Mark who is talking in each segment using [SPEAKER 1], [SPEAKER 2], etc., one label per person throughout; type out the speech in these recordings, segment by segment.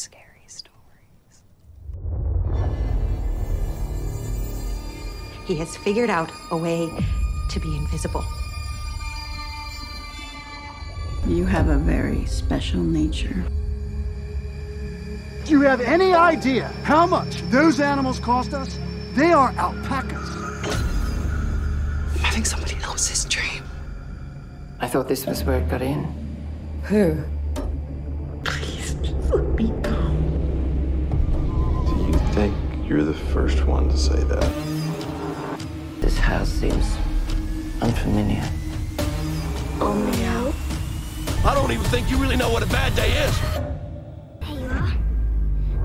[SPEAKER 1] scary stories.
[SPEAKER 2] He has figured out a way to be invisible.
[SPEAKER 3] You have a very special nature.
[SPEAKER 4] Do you have any idea how much those animals cost us? They are alpacas.
[SPEAKER 1] I'm having somebody else's dream.
[SPEAKER 5] I thought this was where it got in.
[SPEAKER 3] Who?
[SPEAKER 6] You're the first one to say that?
[SPEAKER 5] This house seems unfamiliar.
[SPEAKER 7] Only out.
[SPEAKER 8] I don't even think you really know what a bad day is.
[SPEAKER 7] There you are.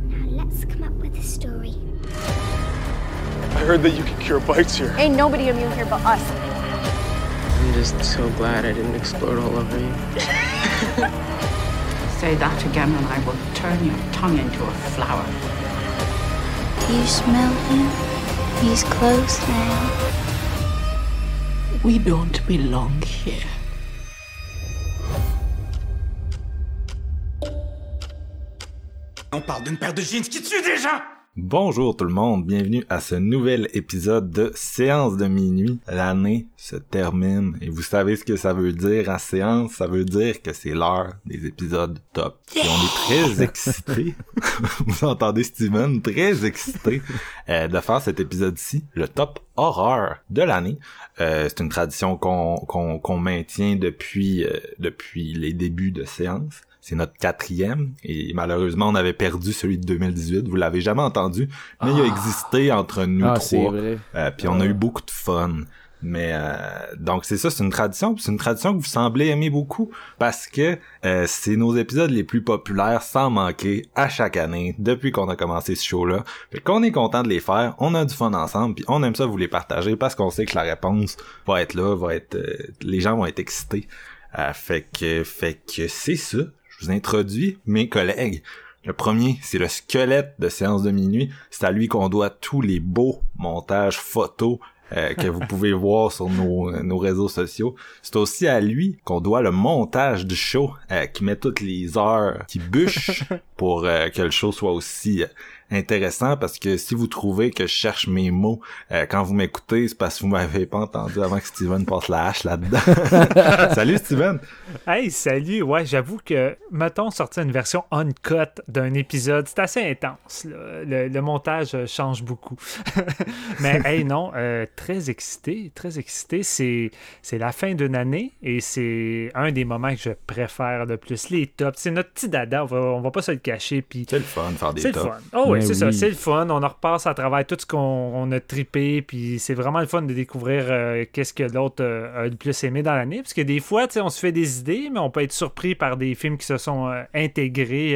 [SPEAKER 7] Now let's come up with a story.
[SPEAKER 8] I heard that you can cure bites here.
[SPEAKER 9] Ain't nobody immune here but us.
[SPEAKER 5] I'm just so glad I didn't explode all over you.
[SPEAKER 3] Say that again and I will turn your tongue into a flower.
[SPEAKER 7] Do you smell him? He's close now.
[SPEAKER 3] We don't belong here.
[SPEAKER 8] On parle d'une paire de jeans qui tue des gens!
[SPEAKER 10] Bonjour tout le monde, bienvenue à ce nouvel épisode de Séance de minuit. L'année se termine et vous savez ce que ça veut dire à séance, ça veut dire que c'est l'heure des épisodes top. Et on est très excités, vous entendez Steven, très excités euh, de faire cet épisode-ci, le top horreur de l'année. Euh, c'est une tradition qu'on maintient depuis euh, depuis les débuts de séance. C'est notre quatrième et malheureusement on avait perdu celui de 2018. Vous l'avez jamais entendu, mais il a existé entre nous
[SPEAKER 11] Ah, c'est
[SPEAKER 10] trois.
[SPEAKER 11] vrai.
[SPEAKER 10] Euh, puis on a eu beaucoup de fun. Mais euh, donc c'est ça, c'est une tradition, c'est une tradition que vous semblez aimer beaucoup parce que euh, c'est nos épisodes les plus populaires sans manquer à chaque année depuis qu'on a commencé ce show-là. Fait qu'on est content de les faire, on a du fun ensemble, puis on aime ça vous les partager parce qu'on sait que la réponse va être là, va être, euh, les gens vont être excités. Euh, fait que, fait que c'est ça. Je vous introduis mes collègues. Le premier, c'est le squelette de séance de minuit. C'est à lui qu'on doit tous les beaux montages photos euh, que vous pouvez voir sur nos, nos réseaux sociaux. C'est aussi à lui qu'on doit le montage du show euh, qui met toutes les heures qui bûchent pour euh, que le show soit aussi intéressant parce que si vous trouvez que je cherche mes mots euh, quand vous m'écoutez, c'est parce que vous m'avez pas entendu avant que Steven passe la hache là-dedans. Salut Steven!
[SPEAKER 11] Hey, salut! Ouais, j'avoue que, mettons, sortir une version uncut d'un épisode, c'est assez intense. Le, le montage euh, change beaucoup. Mais, hey, non, euh, très excité, très excité. C'est, c'est la fin d'une année et c'est un des moments que je préfère le plus. Les tops, c'est notre petit dada, on va, on va pas se le cacher. Puis
[SPEAKER 10] C'est le fun de faire des tops.
[SPEAKER 11] fun. Oh oui, C'est ça, c'est le fun. On en repasse à travers tout ce qu'on on a trippé, puis c'est vraiment le fun de découvrir euh, qu'est-ce que l'autre euh, a le plus aimé dans l'année. Parce que des fois, on se fait des idées, mais on peut être surpris par des films qui se sont euh, intégrés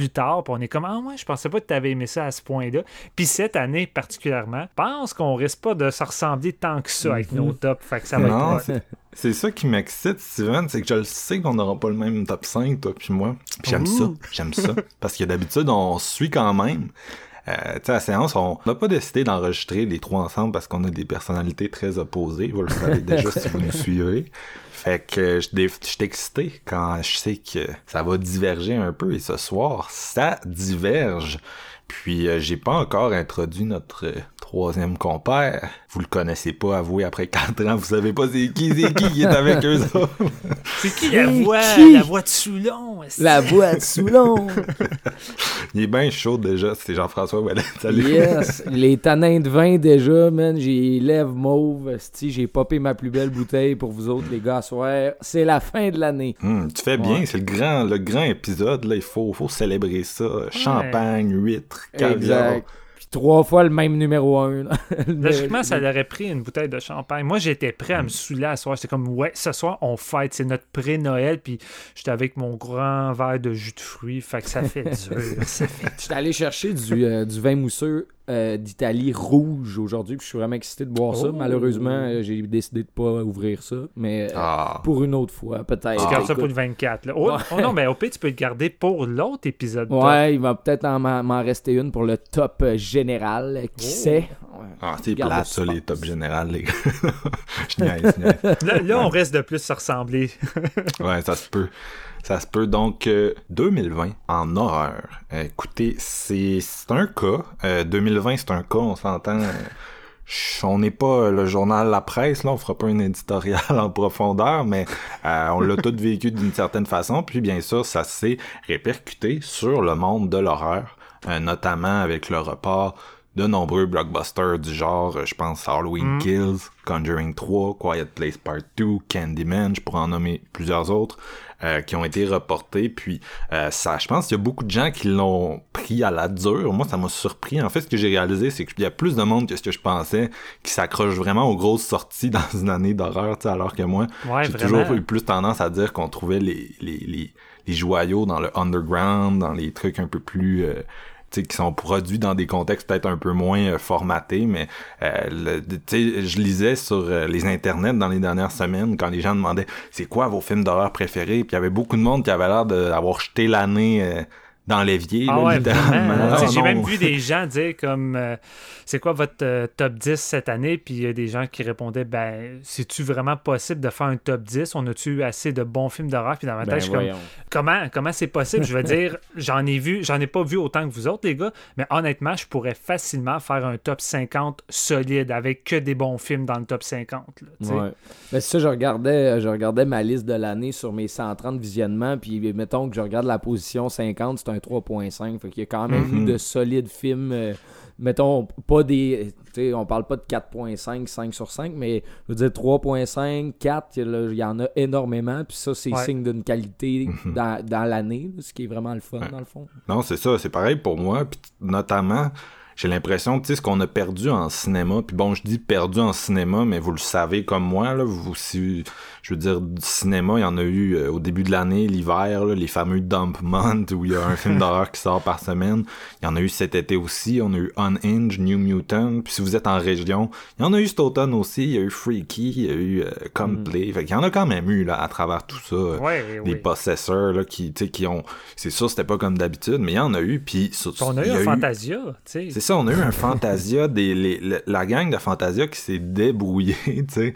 [SPEAKER 11] plus tard, puis on est comme ah ouais, je pensais pas que tu avais aimé ça à ce point-là. Puis cette année particulièrement, je pense qu'on risque pas de se ressembler tant que ça avec
[SPEAKER 10] Mhm.
[SPEAKER 11] nos tops, fait que ça va
[SPEAKER 10] Non,
[SPEAKER 11] être hot.
[SPEAKER 10] c'est- ça qui m'excite, Steven, c'est que je le sais qu'on n'aura pas le même top 5, toi puis moi. Puis j'aime ça, j'aime ça. Parce que d'habitude, on suit quand même. Euh, tu sais, à la séance, on n'a pas décidé d'enregistrer les trois ensemble parce qu'on a des personnalités très opposées. Vous le savez déjà si vous nous suivez. Fait que je suis excité quand je sais que ça va diverger un peu. Et ce soir, ça diverge. Puis euh, j'ai pas encore introduit notre euh, troisième compère. Vous le connaissez pas, avouez, après quatre ans, vous savez pas c'est qui, c'est qui qui est avec eux autres.
[SPEAKER 11] C'est qui la voix,
[SPEAKER 3] qui?
[SPEAKER 11] la voix de Soulon?
[SPEAKER 3] La voix de Soulon.
[SPEAKER 10] Il est bien chaud déjà, c'est Jean-François Ouellet. Salut.
[SPEAKER 3] Yes. Les tanins de vin déjà, man. J'ai lèvres mauves. J'ai popé ma plus belle bouteille pour vous autres, les gars, à soir. C'est la fin de l'année.
[SPEAKER 10] Hum, tu fais bien,
[SPEAKER 3] Ouais.
[SPEAKER 10] c'est le grand, le grand épisode, là, il faut, faut célébrer ça. Champagne, huîtres, caviar.
[SPEAKER 3] Exact. Trois fois le même numéro un. là.
[SPEAKER 11] Logiquement, ça aurait pris une bouteille de champagne. Moi, j'étais prêt à me saouler à soir. J'étais comme, ouais, ce soir, on fête. C'est notre pré-Noël. Puis j'étais avec mon grand verre de jus de fruits. Fait que ça fait dur. ça fait
[SPEAKER 3] J'étais allé chercher du, euh, du vin mousseux euh, d'Italie rouge aujourd'hui. Puis je suis vraiment excité de boire ça.
[SPEAKER 11] Oh.
[SPEAKER 3] Malheureusement, euh, j'ai décidé de pas ouvrir ça. Mais euh,
[SPEAKER 10] Ah.
[SPEAKER 3] pour une autre fois, peut-être.
[SPEAKER 11] Tu gardes ça pour le 24. là. Oh,
[SPEAKER 3] Ouais.
[SPEAKER 11] oh non, mais au pire, tu peux le garder pour l'autre épisode. top.
[SPEAKER 3] Ouais, il va peut-être en m'en rester une pour le top général. Qui
[SPEAKER 11] Oh.
[SPEAKER 3] sait?
[SPEAKER 10] Ah, c'est
[SPEAKER 3] Garde
[SPEAKER 10] plate,
[SPEAKER 3] le
[SPEAKER 10] ça, les tops générales, les gars. je niaise, je niaise.
[SPEAKER 11] Là, là, on reste de plus se ressembler.
[SPEAKER 10] Ouais, ça se peut. Ça se peut donc euh, 2020 en horreur. Euh, écoutez, c'est un cas. Euh, 2020, c'est un cas, on s'entend. euh, on n'est pas le journal La Presse, là, on fera pas un éditorial en profondeur, mais euh, on l'a tout vécu d'une certaine façon. Puis bien sûr, ça s'est répercuté sur le monde de l'horreur, euh, notamment avec le report de nombreux blockbusters du genre, euh, je pense Halloween Kills, Conjuring 3, Quiet Place Part 2, Candyman, je pourrais en nommer plusieurs autres, euh, qui ont été reportés. Puis euh, ça, je pense qu'il y a beaucoup de gens qui l'ont pris à la dure. Moi, ça m'a surpris. En fait, ce que j'ai réalisé, c'est qu'il y a plus de monde que ce que je pensais qui s'accroche vraiment aux grosses sorties dans une année d'horreur, tu sais, alors que moi,
[SPEAKER 11] Ouais,
[SPEAKER 10] j'ai toujours eu plus tendance à dire qu'on trouvait les, les, les, les joyaux dans le underground, dans les trucs un peu plus... euh, qui sont produits dans des contextes peut-être un peu moins euh, formatés, mais euh, je lisais sur euh, les internets dans les dernières semaines quand les gens demandaient c'est quoi vos films d'horreur préférés, puis il y avait beaucoup de monde qui avait l'air d'avoir jeté l'année dans l'évier,
[SPEAKER 11] Ah ouais.
[SPEAKER 10] Ah,
[SPEAKER 11] J'ai même vu des gens dire comme euh, c'est quoi votre euh, top 10 cette année? Puis il y a des gens qui répondaient ben c'est-tu vraiment possible de faire un top 10 on a-tu eu assez de bons films d'horreur? Puis dans ma tête
[SPEAKER 3] Ben
[SPEAKER 11] je suis comme comment comment c'est possible? Je veux dire j'en ai vu j'en ai pas vu autant que vous autres les gars mais honnêtement je pourrais facilement faire un top 50 solide avec que des bons films dans le top 50 là.
[SPEAKER 3] Ouais. Ben, ça, je regardais, je regardais ma liste de l'année sur mes 130 visionnements, puis mettons que je regarde la position 50, c'est un 3.5. Fait qu'il y a quand même
[SPEAKER 10] Mhm.
[SPEAKER 3] eu de solides films. euh, mettons, pas des. Tu sais, on parle pas de 4.5, 5 sur 5, mais je veux dire 3.5, 4, il y en a énormément, puis ça, c'est
[SPEAKER 11] Ouais.
[SPEAKER 3] signe d'une qualité
[SPEAKER 10] Mhm.
[SPEAKER 3] dans, dans l'année, ce qui est vraiment le fun, dans le fond.
[SPEAKER 10] Non, c'est ça, c'est pareil pour moi. Puis notamment, j'ai l'impression que tu sais ce qu'on a perdu en cinéma. Puis bon, je dis perdu en cinéma, mais vous le savez comme moi là, vous si je veux dire du cinéma, il y en a eu euh, au début de l'année, l'hiver, les fameux dump month où il y a un film d'horreur qui sort par semaine. Il y en a eu cet été aussi, on a eu Unhinged, New Mutant. Puis si vous êtes en région, il y en a eu cet automne aussi, il y a eu Freaky, il y a eu euh, Come Play. Fait qu'il y en a quand même eu là à travers tout ça. euh,
[SPEAKER 11] Ouais,
[SPEAKER 10] des
[SPEAKER 11] oui.
[SPEAKER 10] possesseurs là qui tu sais qui ont c'est sûr c'était pas comme d'habitude mais il y en a eu puis
[SPEAKER 11] on a eu un Fantasia tu sais
[SPEAKER 10] c'est ça on a eu un Fantasia des les- le- la gang de Fantasia qui s'est débrouillée tu sais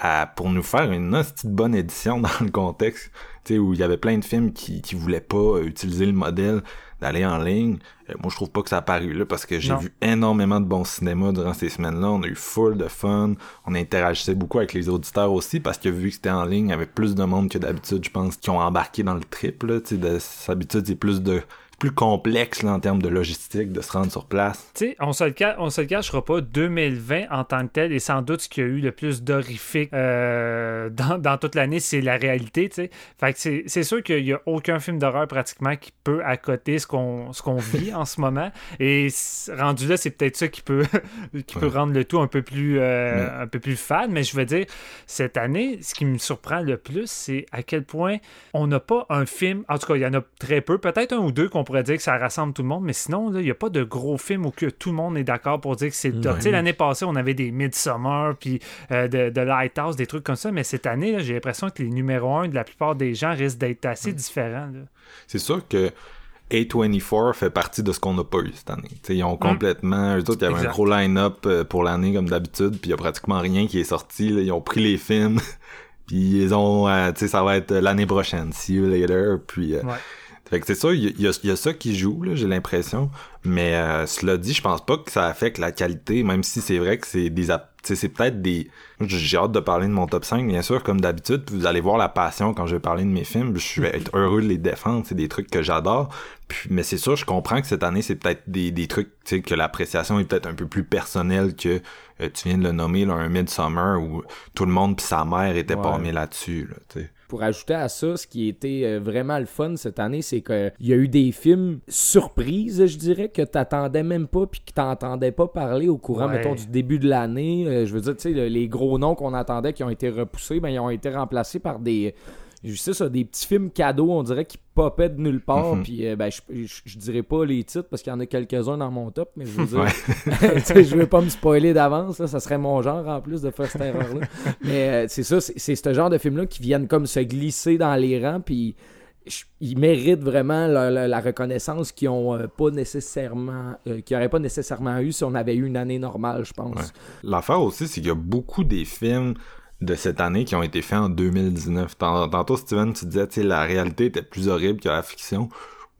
[SPEAKER 10] à- pour nous faire une de bonne édition dans le contexte où il y avait plein de films qui qui voulaient pas euh, utiliser le modèle d'aller en ligne. Euh, moi je trouve pas que ça a paru là parce que j'ai vu énormément de bons cinémas durant ces semaines-là. On a eu full de fun. On interagissait beaucoup avec les auditeurs aussi parce que vu que c'était en ligne il y avait plus de monde que d'habitude je pense qui ont embarqué dans le trip là de- d'habitude c'est plus de plus complexe là, en termes de logistique de se rendre sur place
[SPEAKER 11] Tu sais, on se le on se le cachera pas, 2020 en tant que tel est sans doute ce qui a eu le plus d'horrifique euh, dans, dans toute l'année, c'est la réalité, tu sais. Fait que c'est- c'est sûr qu'il y a aucun film d'horreur pratiquement qui peut accoter ce qu'on ce qu'on vit en ce moment. Et rendu là, c'est peut-être ça qui peut qui peut rendre le tout un peu plus euh, un peu plus fade. Mais je veux dire, cette année, ce qui me surprend le plus, c'est à quel point on n'a pas un film. En tout cas, il y en a très peu, peut-être un ou deux qu'on pourrait dire que ça rassemble tout le monde, mais sinon, il n'y a pas de gros film où que tout le monde est d'accord pour dire que c'est le top. Tu sais, l'année passée, on avait des Midsommar, puis euh, de, de Lighthouse, des trucs comme ça, mais cette année, j'ai l'impression que les numéros 1 de la plupart des gens risquent d'être assez différents.
[SPEAKER 10] c'est sûr que A24 fait partie de ce qu'on n'a pas eu cette année. T'sais, ils ont complètement... Eux autres, il y avait
[SPEAKER 11] Exact.
[SPEAKER 10] un gros line-up euh, pour l'année comme d'habitude, puis il y a pratiquement rien qui est sorti. là. Ils ont pris les films, puis ils ont... euh, tu sais, ça va être l'année prochaine. See you later. Puis... euh,
[SPEAKER 11] Ouais.
[SPEAKER 10] Fait que c'est ça, il y, y a- il y a ça qui joue, là, j'ai l'impression. Mais euh, cela dit, je pense pas que ça affecte la qualité, même si c'est vrai que c'est des... c'est peut-être des... J'ai hâte de parler de mon top 5, bien sûr, comme d'habitude. Vous allez voir la passion quand je vais parler de mes films. Je vais être heureux de les défendre. C'est des trucs que j'adore. Puis, mais c'est sûr, je comprends que cette année, c'est peut-être des, des trucs, que l'appréciation est peut-être un peu plus personnelle que euh, tu viens de le nommer, là, un Midsummer où tout le monde pis sa mère était
[SPEAKER 3] Ouais.
[SPEAKER 10] parmi là-dessus, là, tu sais.
[SPEAKER 3] Pour ajouter à ça, ce qui était euh, vraiment le fun cette année, c'est qu'il y a eu des films surprises, je dirais, que t'attendais même pas puis que t'entendais pas parler au courant,
[SPEAKER 11] Ouais.
[SPEAKER 3] mettons, du début de l'année. Euh, je veux dire, tu sais, le- les gros noms qu'on attendait qui ont été repoussés, ben, ils ont été remplacés par des... Je sais ça, des petits films cadeaux, on dirait, qui popaient de nulle part.
[SPEAKER 10] Mhm.
[SPEAKER 3] Puis, euh, ben, je, je, je dirais pas les titres parce qu'il y en a quelques-uns dans mon top, mais je veux dire,
[SPEAKER 10] Ouais.
[SPEAKER 3] je veux pas me spoiler d'avance, ça serait mon genre en plus de faire cette erreur-là. Mais euh, c'est ça, c'est c'est ce genre de films-là qui viennent comme se glisser dans les rangs, puis ils méritent vraiment la, la- la reconnaissance qu'ils ont euh, pas nécessairement, euh, qu'ils n'auraient pas nécessairement eu si on avait eu une année normale, je pense.
[SPEAKER 10] Ouais. L'affaire aussi, c'est qu'il y a beaucoup des films de cette année qui ont été faits en 2019. Tantôt, Steven, tu disais, tu la réalité était plus horrible que la fiction.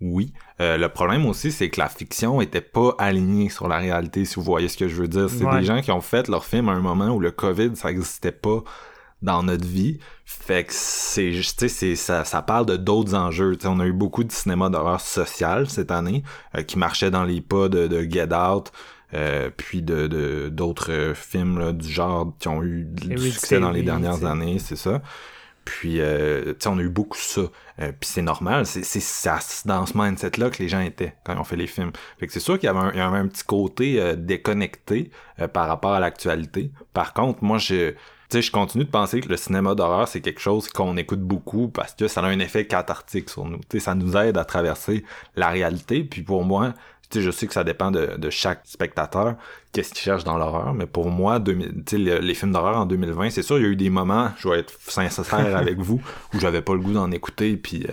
[SPEAKER 10] Oui. Euh, le problème aussi, c'est que la fiction était pas alignée sur la réalité, si vous voyez ce que je veux dire. C'est
[SPEAKER 11] Ouais.
[SPEAKER 10] des gens qui ont fait leur film à un moment où le COVID, ça existait pas dans notre vie. Fait que c'est juste, tu sais, c'est- ça, ça parle de d'autres enjeux. On a eu beaucoup de cinéma d'horreur social cette année, euh, qui marchait dans les pas de, de Get Out, euh, puis de d'autres films là, du genre qui ont eu du succès dans les dernières années, c'est ça. Puis, euh, tu sais, on a eu beaucoup ça. Euh, puis c'est normal, c'est dans ce mindset-là que les gens étaient quand ils ont fait les films. Fait que c'est sûr qu'il y avait un, il y avait un petit côté euh, déconnecté euh, par rapport à l'actualité. Par contre, moi, je... Tu sais, je continue de penser que le cinéma d'horreur, c'est quelque chose qu'on écoute beaucoup parce que ça a un effet cathartique sur nous. Tu sais, ça nous aide à traverser la réalité. Puis pour moi, sais, je sais que ça dépend de, de chaque spectateur, qu'est-ce qu'il cherche dans l'horreur, mais pour moi, 2000 tu sais, le- les films d'horreur en 2020, c'est sûr, il y a eu des moments, je vais être sincère avec vous, où j'avais pas le goût d'en écouter, puis euh,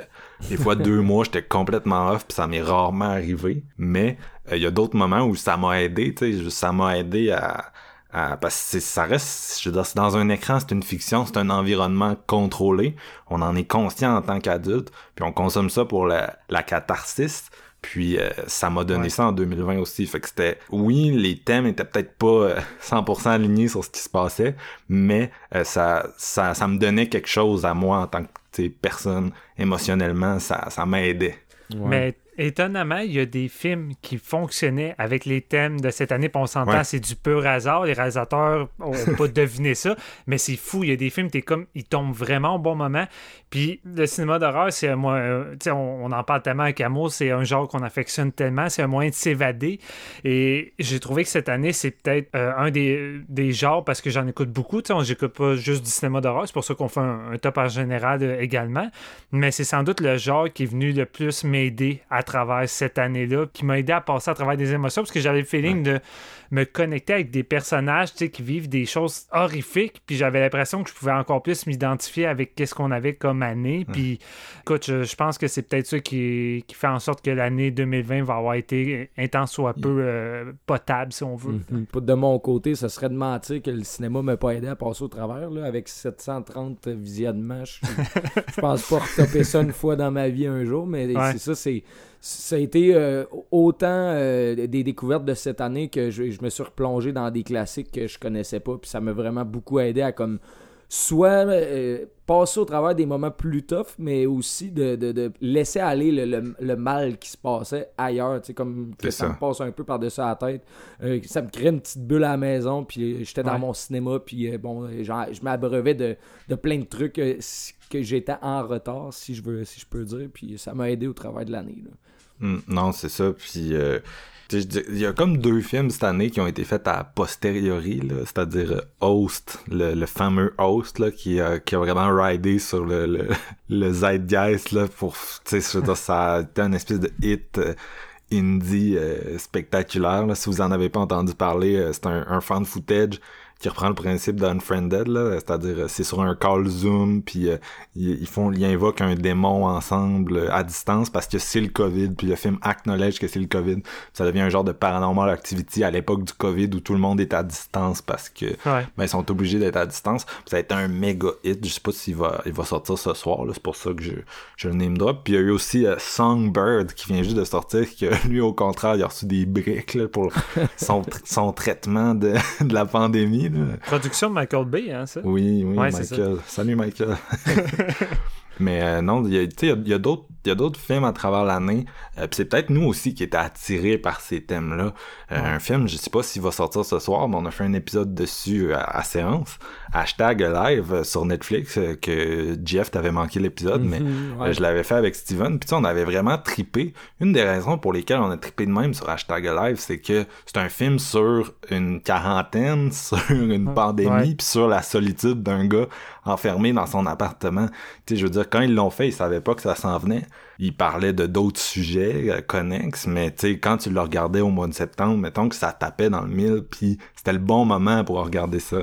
[SPEAKER 10] des fois, deux mois, j'étais complètement off, puis ça m'est rarement arrivé, mais euh, il y a d'autres moments où ça m'a aidé, tu sais, ça m'a aidé à... à- parce que ça reste, je veux dire, dans un écran, c'est une fiction, c'est un environnement contrôlé. On en est conscient en tant qu'adulte, puis on consomme ça pour la, la catharsis. Puis euh, ça m'a donné
[SPEAKER 11] Ouais.
[SPEAKER 10] ça en 2020 aussi. Fait que c'était, oui, les thèmes étaient peut-être pas euh, 100% alignés sur ce qui se passait, mais euh, ça, ça, ça me donnait quelque chose à moi en tant que personne émotionnellement. Ça, ça m'aidait.
[SPEAKER 11] Mais étonnamment, il y a des films qui fonctionnaient avec les thèmes de cette année. Puis on s'entend,
[SPEAKER 10] Ouais.
[SPEAKER 11] c'est du pur hasard. Les réalisateurs ont pas deviné ça. Mais c'est fou. Il y a des films, t'es comme, ils tombent vraiment au bon moment. Puis le cinéma d'horreur, c'est un moyen. euh, tu sais, on, on en parle tellement avec amour. C'est un genre qu'on affectionne tellement. C'est un moyen de s'évader. Et j'ai trouvé que cette année, c'est peut-être euh, un des, des genres parce que j'en écoute beaucoup. Tu sais, on- j'écoute pas juste du cinéma d'horreur. C'est pour ça qu'on fait un, un top en général euh, également. Mais c'est sans doute le genre qui est venu le plus m'aider à travers cette année-là, qui m'a aidé à passer à travers des émotions, parce que j'avais le feeling de me connecter avec des personnages qui vivent des choses horrifiques, puis j'avais l'impression que je pouvais encore plus m'identifier avec qu'est-ce qu'on avait comme année. Puis, écoute, je, je pense que c'est peut-être ça qui, qui fait en sorte que l'année 2020 va avoir été un temps soit peu euh, potable, si on veut.
[SPEAKER 3] Mhm. De mon côté, ce serait de mentir que le cinéma m'a pas aidé à passer au travers. Là, avec 730 visionnements, je, je pense pas retaper ça une fois dans ma vie un jour, mais
[SPEAKER 11] Ouais.
[SPEAKER 3] c'est ça, c'est ça a été euh, autant euh, des découvertes de cette année que je, je me suis replongé dans des classiques que je connaissais pas, puis ça m'a vraiment beaucoup aidé à comme soit euh, passer au travers des moments plus tough, mais aussi de, de- de laisser aller le, le- le mal qui se passait ailleurs, tu sais, comme que ça,
[SPEAKER 10] ça.
[SPEAKER 3] me passe un peu par-dessus la tête. Ça me crée une petite bulle à la maison, puis j'étais dans
[SPEAKER 11] Ouais.
[SPEAKER 3] mon cinéma, puis bon, genre, je m'abreuvais de, de plein de trucs que j'étais en retard, si je veux, si je peux dire, puis ça m'a aidé au travers de l'année.
[SPEAKER 10] Mm, non, c'est ça. Puis, euh, il y a comme deux films cette année qui ont été faits à posteriori, c'est-à-dire euh, Host, le, fameux Host, là, qui, a- vraiment ridé sur le, le, le zeitgeist, là, pour, ça a été un espèce de hit euh, indie euh, spectaculaire, là. Si vous en avez pas entendu parler, c'est un, un fan footage qui reprend le principe d'Unfriended, là, c'est-à-dire euh, c'est sur un call Zoom, puis euh, ils, ils font, ils invoquent un démon ensemble euh, à distance parce que c'est le COVID, puis le film acknowledge que c'est le COVID. Ça devient un genre de paranormal activity à l'époque du COVID où tout le monde est à distance parce que
[SPEAKER 11] Ouais.
[SPEAKER 10] ben, ils sont obligés d'être à distance. Puis ça a été un méga hit. Je sais pas s'il va, il va sortir ce soir. là. C'est pour ça que je, je le name drop. Puis il y a eu aussi euh, Songbird qui vient juste de sortir. Que lui, au contraire, il a reçu des briques là, pour son, son traitement de, de la pandémie.
[SPEAKER 11] Production de Michael Bay, hein, ça?
[SPEAKER 10] Oui, oui,
[SPEAKER 11] Ouais, c'est ça.
[SPEAKER 10] Michael. Salut, Michael. Mais euh, non, il y a, tu sais, il y a- d'autres il y a d'autres films à travers l'année. Euh, c'est peut-être nous aussi qui étaient attirés par ces thèmes-là. Euh, Un film, je sais pas s'il va sortir ce soir, mais on a fait un épisode dessus euh, à, à séance. Hashtag live euh, sur Netflix, euh, que Jeff t'avait manqué l'épisode, mais
[SPEAKER 3] Mhm, ouais.
[SPEAKER 10] euh, je l'avais fait avec Steven. Puis tu sais, on avait vraiment tripé. Une des raisons pour lesquelles on a tripé de même sur Hashtag live, c'est que c'est un film sur une quarantaine, sur une pandémie,
[SPEAKER 11] ouais.
[SPEAKER 10] puis sur la solitude d'un gars enfermé dans son appartement. Tu sais, je veux dire, quand ils l'ont fait, ils savaient pas que ça s'en venait. Ils parlaient de d'autres sujets euh, connexes, mais tu sais, quand tu le regardais au mois de septembre, mettons que ça tapait dans le mille, puis c'était le bon moment pour regarder ça.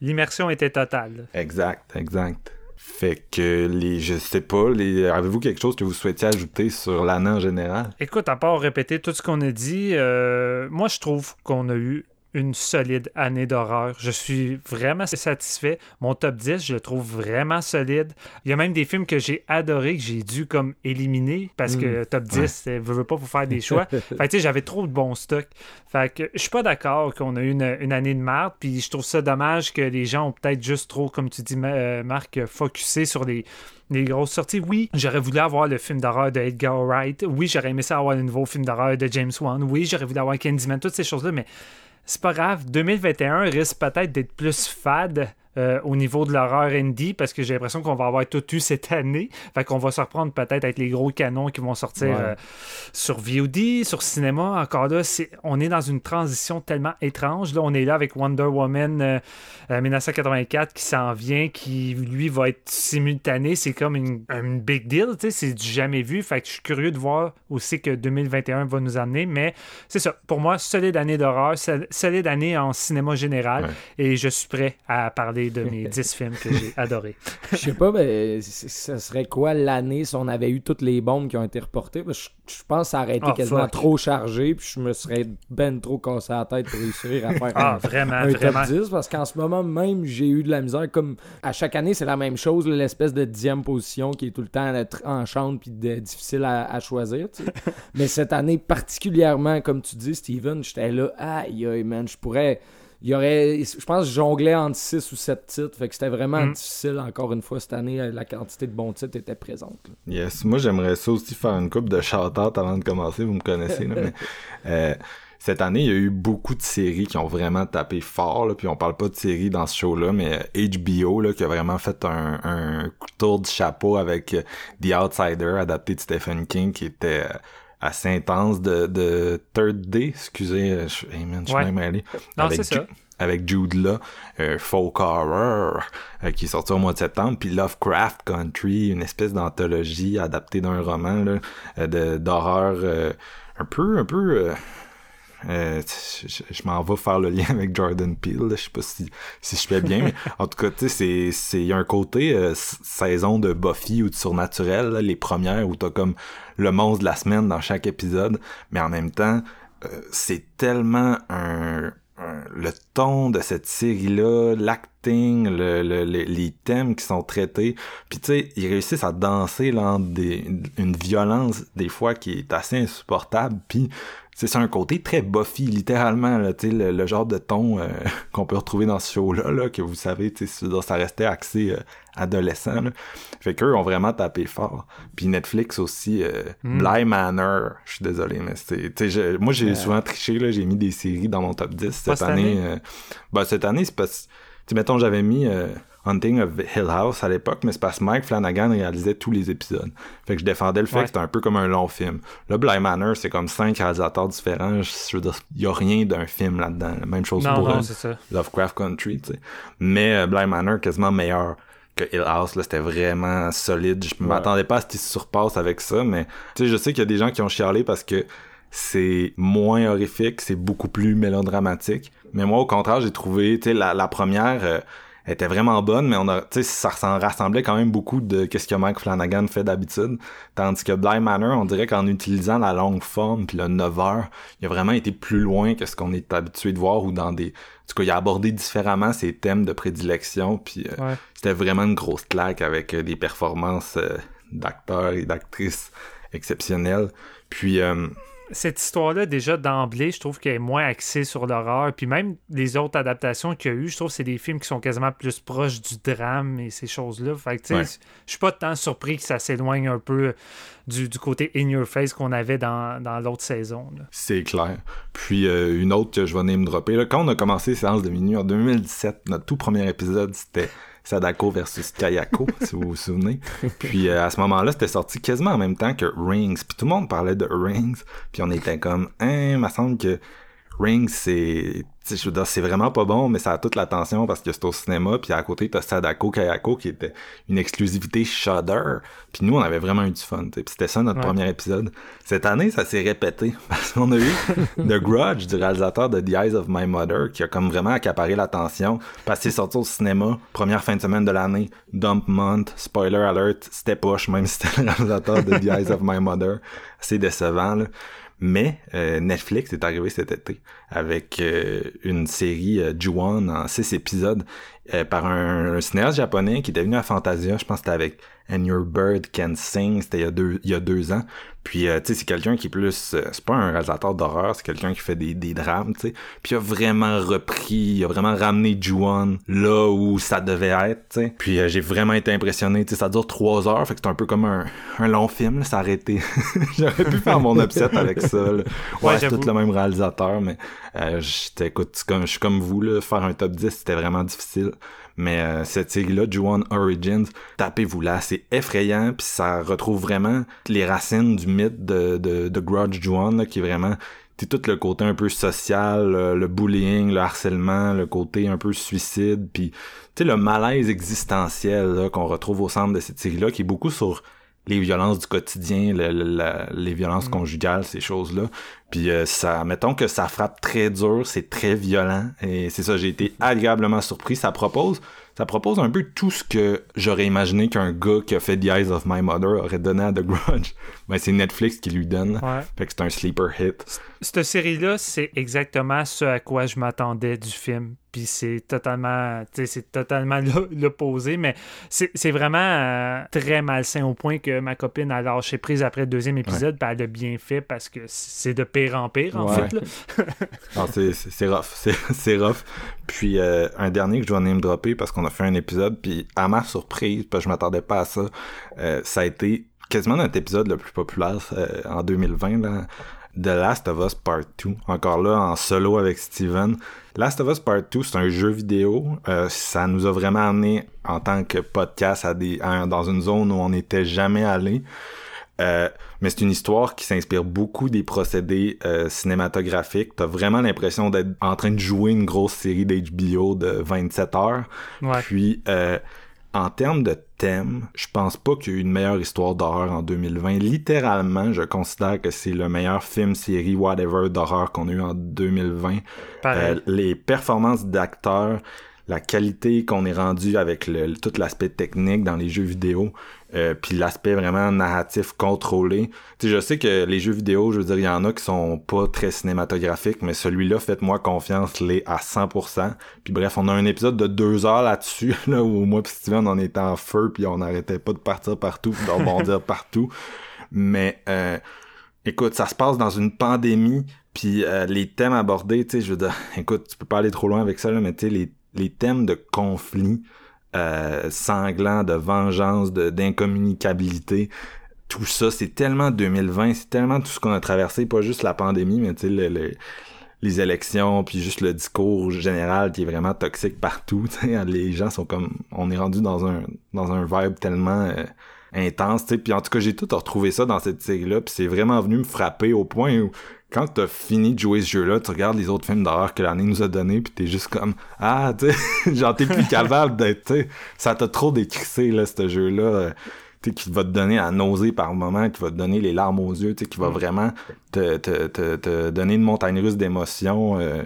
[SPEAKER 11] L'immersion était totale.
[SPEAKER 10] Exact, exact. Fait que les, je sais pas, les, avez-vous quelque chose que vous souhaitiez ajouter sur l'année en général?
[SPEAKER 11] Écoute, à part répéter tout ce qu'on a dit, euh, moi je trouve qu'on a eu une solide année d'horreur. Je suis vraiment satisfait. Mon top 10, je le trouve vraiment solide. Il y a même des films que j'ai adorés, que j'ai dû comme éliminer parce que
[SPEAKER 3] Mm.
[SPEAKER 11] top 10, ne veut pas pour faire des choix. fait tu sais, j'avais trop de bons stocks. Fait que je suis pas d'accord qu'on a eu une, une année de merde. Puis je trouve ça dommage que les gens ont peut-être juste trop, comme tu dis, euh, Marc, focusé sur les, les grosses sorties. Oui, j'aurais voulu avoir le film d'horreur de Edgar Wright. Oui, j'aurais aimé ça avoir le nouveau film d'horreur de James Wan. Oui, j'aurais voulu avoir Candyman, toutes ces choses-là, mais c'est pas grave. 2021 risque peut-être d'être plus fade. Euh, au niveau de l'horreur indie parce que j'ai l'impression qu'on va avoir tout eu cette année. Fait qu'on va se reprendre peut-être avec les gros canons qui vont sortir
[SPEAKER 3] Ouais.
[SPEAKER 11] euh, sur VOD, sur cinéma. Encore là, on est dans une transition tellement étrange. Là, on est là avec Wonder Woman euh, euh, 1984 qui s'en vient, qui lui va être simultané. C'est comme une, une big deal, tu sais, c'est du jamais vu. Fait que je suis curieux de voir aussi que 2021 va nous amener. Mais c'est ça, pour moi, solide année d'horreur, sol- solide année en cinéma général.
[SPEAKER 10] Ouais.
[SPEAKER 11] Et je suis prêt à parler de mes 10 films que j'ai adorés.
[SPEAKER 3] Je sais pas, mais ce serait quoi l'année si on avait eu toutes les bombes qui ont été reportées? Parce que Je, je pense que ça aurait été
[SPEAKER 11] Ah,
[SPEAKER 3] quasiment
[SPEAKER 11] fuck.
[SPEAKER 3] trop chargé, puis je me serais ben trop cassé la tête pour réussir à faire
[SPEAKER 11] Ah,
[SPEAKER 3] un,
[SPEAKER 11] vraiment,
[SPEAKER 3] un
[SPEAKER 11] vraiment.
[SPEAKER 3] top 10, parce qu'en ce moment même, j'ai eu de la misère. Comme à chaque année, c'est la même chose, l'espèce de dixième position qui est tout le temps là, tranchante puis de- difficile à, à choisir. tu sais. mais cette année, particulièrement, comme tu dis, Steven, j'étais là, aïe, aïe, man, je pourrais. Il y aurait, je pense que je jonglais entre 6 ou 7 titres, fait que c'était vraiment
[SPEAKER 11] Mm.
[SPEAKER 3] difficile encore une fois cette année, la quantité de bons titres était présente. là.
[SPEAKER 10] Yes, moi j'aimerais ça aussi faire une coupe de shout-out avant de commencer, vous me connaissez, là, mais euh, cette année, il y a eu beaucoup de séries qui ont vraiment tapé fort, là, puis on parle pas de séries dans ce show-là, mais euh, HBO, là, qui a vraiment fait un, un tour du chapeau avec euh, The Outsider, adapté de Stephen King, qui était euh, assez intense, de, de Third Day, excusez, euh, je, hey man, je suis
[SPEAKER 11] Ouais.
[SPEAKER 10] même allé.
[SPEAKER 11] Non,
[SPEAKER 10] Avec
[SPEAKER 11] c'est ça.
[SPEAKER 10] Avec Jude Law, euh, Folk Horror, euh, qui est sorti au mois de septembre, puis Lovecraft Country, une espèce d'anthologie adaptée d'un roman là, euh, de- d'horreur euh, un peu, un peu... euh, je, je- m'en vais faire le lien avec Jordan Peele, là, je sais pas si, si je fais bien, mais en tout cas, tu sais, c'est- c'est il y a un côté euh, saison de Buffy ou de Surnaturel, là, les premières où t'as comme le monstre de la semaine dans chaque épisode, mais en même temps, euh, c'est tellement un, un- le ton de cette série-là, l'acting, le, le- le- les thèmes qui sont traités, puis tu sais, ils réussissent à danser là, des, une violence des fois qui est assez insupportable, puis c'est un côté très Buffy, littéralement, là, tu sais, le, le genre de ton euh, qu'on peut retrouver dans ce show-là, là, que vous savez, tu sais, ça- ça restait axé euh, adolescent, là. Fait qu'eux ont vraiment tapé fort. Puis Netflix aussi, euh,
[SPEAKER 11] Mm.
[SPEAKER 10] Bly Manor, je suis désolé, mais je- moi j'ai souvent triché, là, j'ai mis des séries dans mon top 10 cette,
[SPEAKER 11] Pas cette
[SPEAKER 10] année.
[SPEAKER 11] année?
[SPEAKER 10] euh, ben, cette année, c'est parce, tu sais, mettons, j'avais mis euh, Hunting of Hill House à l'époque, mais c'est parce que Mike Flanagan réalisait tous les épisodes. Fait que je défendais le fait
[SPEAKER 11] Ouais.
[SPEAKER 10] que c'était un peu comme un long film. Là, Bly Manor, c'est comme cinq réalisateurs différents. Je, je veux dire, il y a rien d'un film là-dedans. La Même chose
[SPEAKER 11] Non,
[SPEAKER 10] pour
[SPEAKER 11] non,
[SPEAKER 10] euh. Lovecraft Country, tu sais. Mais euh, Bly Manor, quasiment meilleur que Hill House, là, c'était vraiment solide. Je m'attendais pas à ce qu'il se surpasse avec ça, mais tu sais, je sais qu'il y a des gens qui ont chialé parce que c'est moins horrifique, c'est beaucoup plus mélodramatique. Mais moi, au contraire, j'ai trouvé, tu sais, la, la première euh, était vraiment bonne, mais on a, tu sais, ça s'en rassemblait quand même beaucoup de qu'est-ce que Mike Flanagan fait d'habitude. Tandis que Bly Manor, on dirait qu'en utilisant la longue forme puis le 9 heures, il a vraiment été plus loin que ce qu'on est habitué de voir ou dans des, en tout cas, il a abordé différemment ses thèmes de prédilection puis euh,
[SPEAKER 11] Ouais.
[SPEAKER 10] c'était vraiment une grosse claque avec euh, des performances euh, d'acteurs et d'actrices exceptionnelles. Puis euh,
[SPEAKER 11] cette histoire-là, déjà d'emblée, je trouve qu'elle est moins axée sur l'horreur. Puis même les autres adaptations qu'il y a eu, je trouve que c'est des films qui sont quasiment plus proches du drame et ces choses-là. Fait que, tu sais,
[SPEAKER 10] Ouais.
[SPEAKER 11] je suis pas tant surpris que ça s'éloigne un peu du, du côté in your face qu'on avait dans, dans l'autre saison.
[SPEAKER 10] C'est clair. Puis euh, une autre que je vais name dropper. Là, quand on a commencé Séance de minuit en 2017, notre tout premier épisode, c'était Sadako versus Kayako, si vous vous souvenez. Puis euh, à ce moment-là, c'était sorti quasiment en même temps que Rings. Puis tout le monde parlait de Rings. Puis on était comme, hein, il me semble que Rings, c'est... Je veux dire, c'est vraiment pas bon, mais ça a toute l'attention parce que c'est au cinéma. Puis à côté, t'as Sadako Kayako qui était une exclusivité Shudder. Puis nous, on avait vraiment eu du fun. Puis c'était ça notre
[SPEAKER 11] Ouais.
[SPEAKER 10] premier épisode. Cette année, ça s'est répété parce qu'on a eu The Grudge du réalisateur de The Eyes of My Mother qui a comme vraiment accaparé l'attention parce que c'est sorti au cinéma, première fin de semaine de l'année, Dump Month, spoiler alert, c'était poche même si c'était le réalisateur de The Eyes of My Mother. C'est décevant, là. Mais euh, Netflix est arrivé cet été avec euh, une série euh, Ju-On en six épisodes euh, par un, un cinéaste japonais qui était venu à Fantasia. Je pense que c'était avec And Your Bird Can Sing. C'était il y a deux, il y a deux ans. Puis, euh, tu sais, c'est quelqu'un qui est plus... euh, c'est pas un réalisateur d'horreur, c'est quelqu'un qui fait des, des drames, tu sais. Puis il a vraiment repris, il a vraiment ramené Ju-On là où ça devait être, tu sais. Puis euh, j'ai vraiment été impressionné, tu sais, ça dure trois heures, fait que c'est un peu comme un, un long film, là, ça a. J'aurais pu faire mon upset avec ça, là. Ouais,
[SPEAKER 11] Ouais,
[SPEAKER 10] c'est tout le même réalisateur, mais euh, j'étais, écoute, comme, je suis comme vous, là, faire un top 10, c'était vraiment difficile. Mais euh, cette série-là, Ju-On Origins, tapez-vous là, c'est effrayant, puis ça retrouve vraiment les racines du mythe de, de, de Grudge Ju-On, là, qui est vraiment c'est tout le côté un peu social, le, le bullying, le harcèlement, le côté un peu suicide, puis tu sais le malaise existentiel là, qu'on retrouve au centre de cette série-là, qui est beaucoup sur les violences du quotidien, le- le- la- les violences conjugales, ces choses-là. Puis euh, ça, mettons que ça frappe très dur, c'est très violent, et c'est ça, j'ai été agréablement surpris. Ça propose, ça propose un peu tout ce que j'aurais imaginé qu'un gars qui a fait The Eyes of My Mother aurait donné à The Grudge. Ben c'est Netflix qui lui donne.
[SPEAKER 11] Ouais.
[SPEAKER 10] Fait que c'est un sleeper hit.
[SPEAKER 11] Cette série-là, c'est exactement ce à quoi je m'attendais du film. Puis c'est totalement, c'est totalement l'o- l'opposé, mais c'est vraiment euh, très malsain au point que ma copine a lâché prise après le deuxième épisode, puis elle a bien fait parce que c'est de pire en pire, en
[SPEAKER 10] Ouais.
[SPEAKER 11] fait.
[SPEAKER 10] c'est, c'est, c'est rough. C'est, c'est rough. Puis euh, un dernier que je dois name dropper parce qu'on a fait un épisode, puis à ma surprise, parce que je m'attendais pas à ça, euh, ça a été quasiment notre épisode le plus populaire euh, en 2020, là. The Last of Us Part 2. Encore là, en solo avec Steven. Last of Us Part 2, c'est un jeu vidéo. Euh, ça nous a vraiment amené en tant que podcast à des, à- dans une zone où on n'était jamais allé. Euh, mais c'est une histoire qui s'inspire beaucoup des procédés euh, cinématographiques. T'as vraiment l'impression d'être en train de jouer une grosse série d'HBO de 27 heures.
[SPEAKER 11] Ouais.
[SPEAKER 10] Puis, euh, en termes de thème, je pense pas qu'il y a eu une meilleure histoire d'horreur en 2020. Littéralement, je considère que c'est le meilleur film, série, whatever d'horreur qu'on a eu en 2020.
[SPEAKER 11] Pareil.
[SPEAKER 10] Euh, les performances d'acteurs, la qualité qu'on est rendu avec le, tout l'aspect technique dans les jeux vidéo, euh, puis l'aspect vraiment narratif contrôlé. Tu sais, je sais que les jeux vidéo, je veux dire, il y en a qui sont pas très cinématographiques, mais celui-là, faites-moi confiance, l'est à 100%. Puis bref, on a un épisode de deux heures là-dessus, là, où moi pis Steven, on était en feu, puis on n'arrêtait pas de partir partout, puis de rebondir partout. Mais euh, écoute, ça se passe dans une pandémie, puis euh, les thèmes abordés, tu sais, je veux dire, écoute, tu peux pas aller trop loin avec ça, là, mais tu sais, les, les thèmes de conflit euh, sanglant, de vengeance, d'incommunicabilité, tout ça, c'est tellement 2020, c'est tellement tout ce qu'on a traversé, pas juste la pandémie, mais tu sais, le- le- les élections, puis juste le discours général qui est vraiment toxique partout. Les gens sont comme, on est rendu dans un dans un vibe tellement euh, intense. tu sais. Puis en tout cas, j'ai tout retrouvé ça dans cette série-là, puis c'est vraiment venu me frapper au point où quand t'as fini de jouer ce jeu-là, tu regardes les autres films d'horreur que l'année nous a donné, puis t'es juste comme ah, tu sais, genre t'es plus capable d'être, ça t'a trop décrissé là, ce jeu-là. euh, tu sais, qui va te donner la nausée par moment, qui va te donner les larmes aux yeux, tu sais, qui va vraiment te, te, te, te donner une montagne russe d'émotions euh,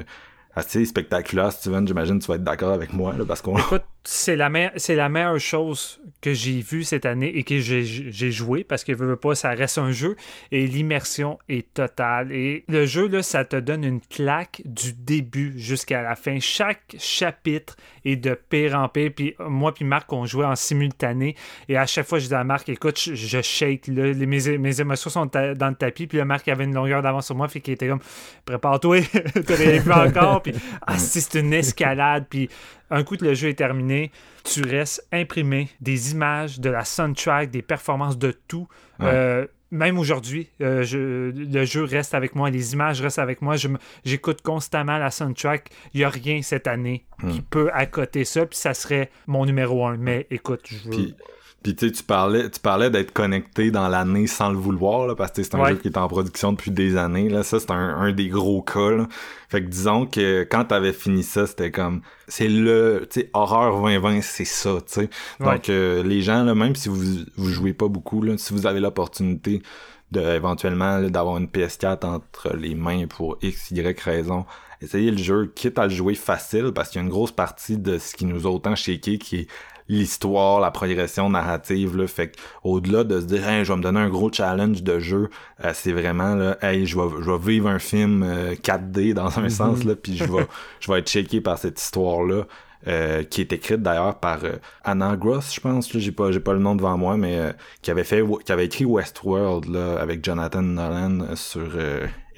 [SPEAKER 10] assez spectaculaire. Steven, j'imagine que tu vas être d'accord avec moi, là, parce qu'on...
[SPEAKER 11] Écoute, c'est la, me- la meilleure chose que j'ai vue cette année et que j'ai, joué parce que veux pas, ça reste un jeu et l'immersion est totale. Et le jeu, là, ça te donne une claque du début jusqu'à la fin. Chaque chapitre est de pire en pire. Puis moi puis Marc, on jouait en simultané et à chaque fois, je disais à Marc, écoute, je, je shake, là, Les- mes, mes émotions sont dans le tapis. Puis le Marc avait une longueur d'avance sur moi, fait qu'il était comme, prépare-toi, t'as rien vu encore. Puis ah, si c'est une escalade. Puis un coup que le jeu est terminé, tu restes imprimé des images, de la soundtrack, des performances, de tout.
[SPEAKER 10] Ouais.
[SPEAKER 11] Euh, même aujourd'hui, euh, je- le jeu reste avec moi, les images restent avec moi. J'écoute constamment la soundtrack. Il n'y a rien cette année qui peut accoter ça, puis ça serait mon numéro un. Mais écoute, je veux...
[SPEAKER 10] Puis, puis tu sais, tu parlais, tu parlais d'être connecté dans l'année sans le vouloir, là, parce que c'est un
[SPEAKER 11] Ouais.
[SPEAKER 10] jeu qui est en production depuis des années. Là. Ça, c'est un, un des gros cas. Là. Fait que disons que quand t'avais fini ça, c'était comme... C'est le... Tu sais, horreur 2020, c'est ça, tu sais.
[SPEAKER 11] Ouais.
[SPEAKER 10] Donc, euh, les gens, là, même si vous, vous jouez pas beaucoup, là, si vous avez l'opportunité de éventuellement d'avoir une PS4 entre les mains pour X, Y raison, essayez le jeu, quitte à le jouer facile, parce qu'il y a une grosse partie de ce qui nous a autant shaké qui est l'histoire, la progression narrative. Là, fait au-delà de se dire hey, je vais me donner un gros challenge de jeu, euh, c'est vraiment là, hey, je vais, je vais vivre un film 4D dans un sens là, puis je vais je vais être checké par cette histoire là. Euh, qui est écrite d'ailleurs par euh, Anna Gross, je pense. J'ai pas, j'ai pas le nom devant moi, mais euh, qui avait fait, qui avait écrit Westworld là, avec Jonathan Nolan sur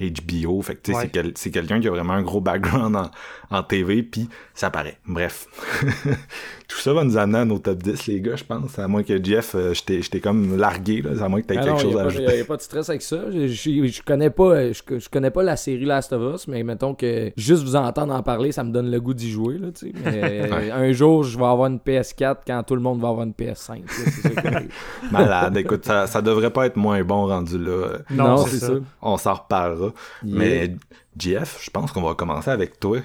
[SPEAKER 10] HBO. Fait que ouais. c'est, c'est quelqu'un qui a vraiment un gros background en, en TV, puis ça paraît. Bref. Tout ça va nous amener à nos top 10, les gars, je pense. À moins que Jeff, euh, je t'ai comme largué, là. À moins que t'aies quelque chose à ajouter.
[SPEAKER 3] Il n'y a pas de stress avec ça. Je, je, je connais pas, je, je, connais pas la série Last of Us, mais mettons que juste vous entendre en parler, ça me donne le goût d'y jouer, là, tu sais. Mais ouais. un jour, je vais avoir une PS4 quand tout le monde va avoir une PS5.
[SPEAKER 10] Malade. Écoute, ça, ça devrait pas être moins bon rendu là.
[SPEAKER 3] Non, non c'est ça. ça.
[SPEAKER 10] On s'en reparlera. Yeah. Mais Jeff, je pense qu'on va commencer avec toi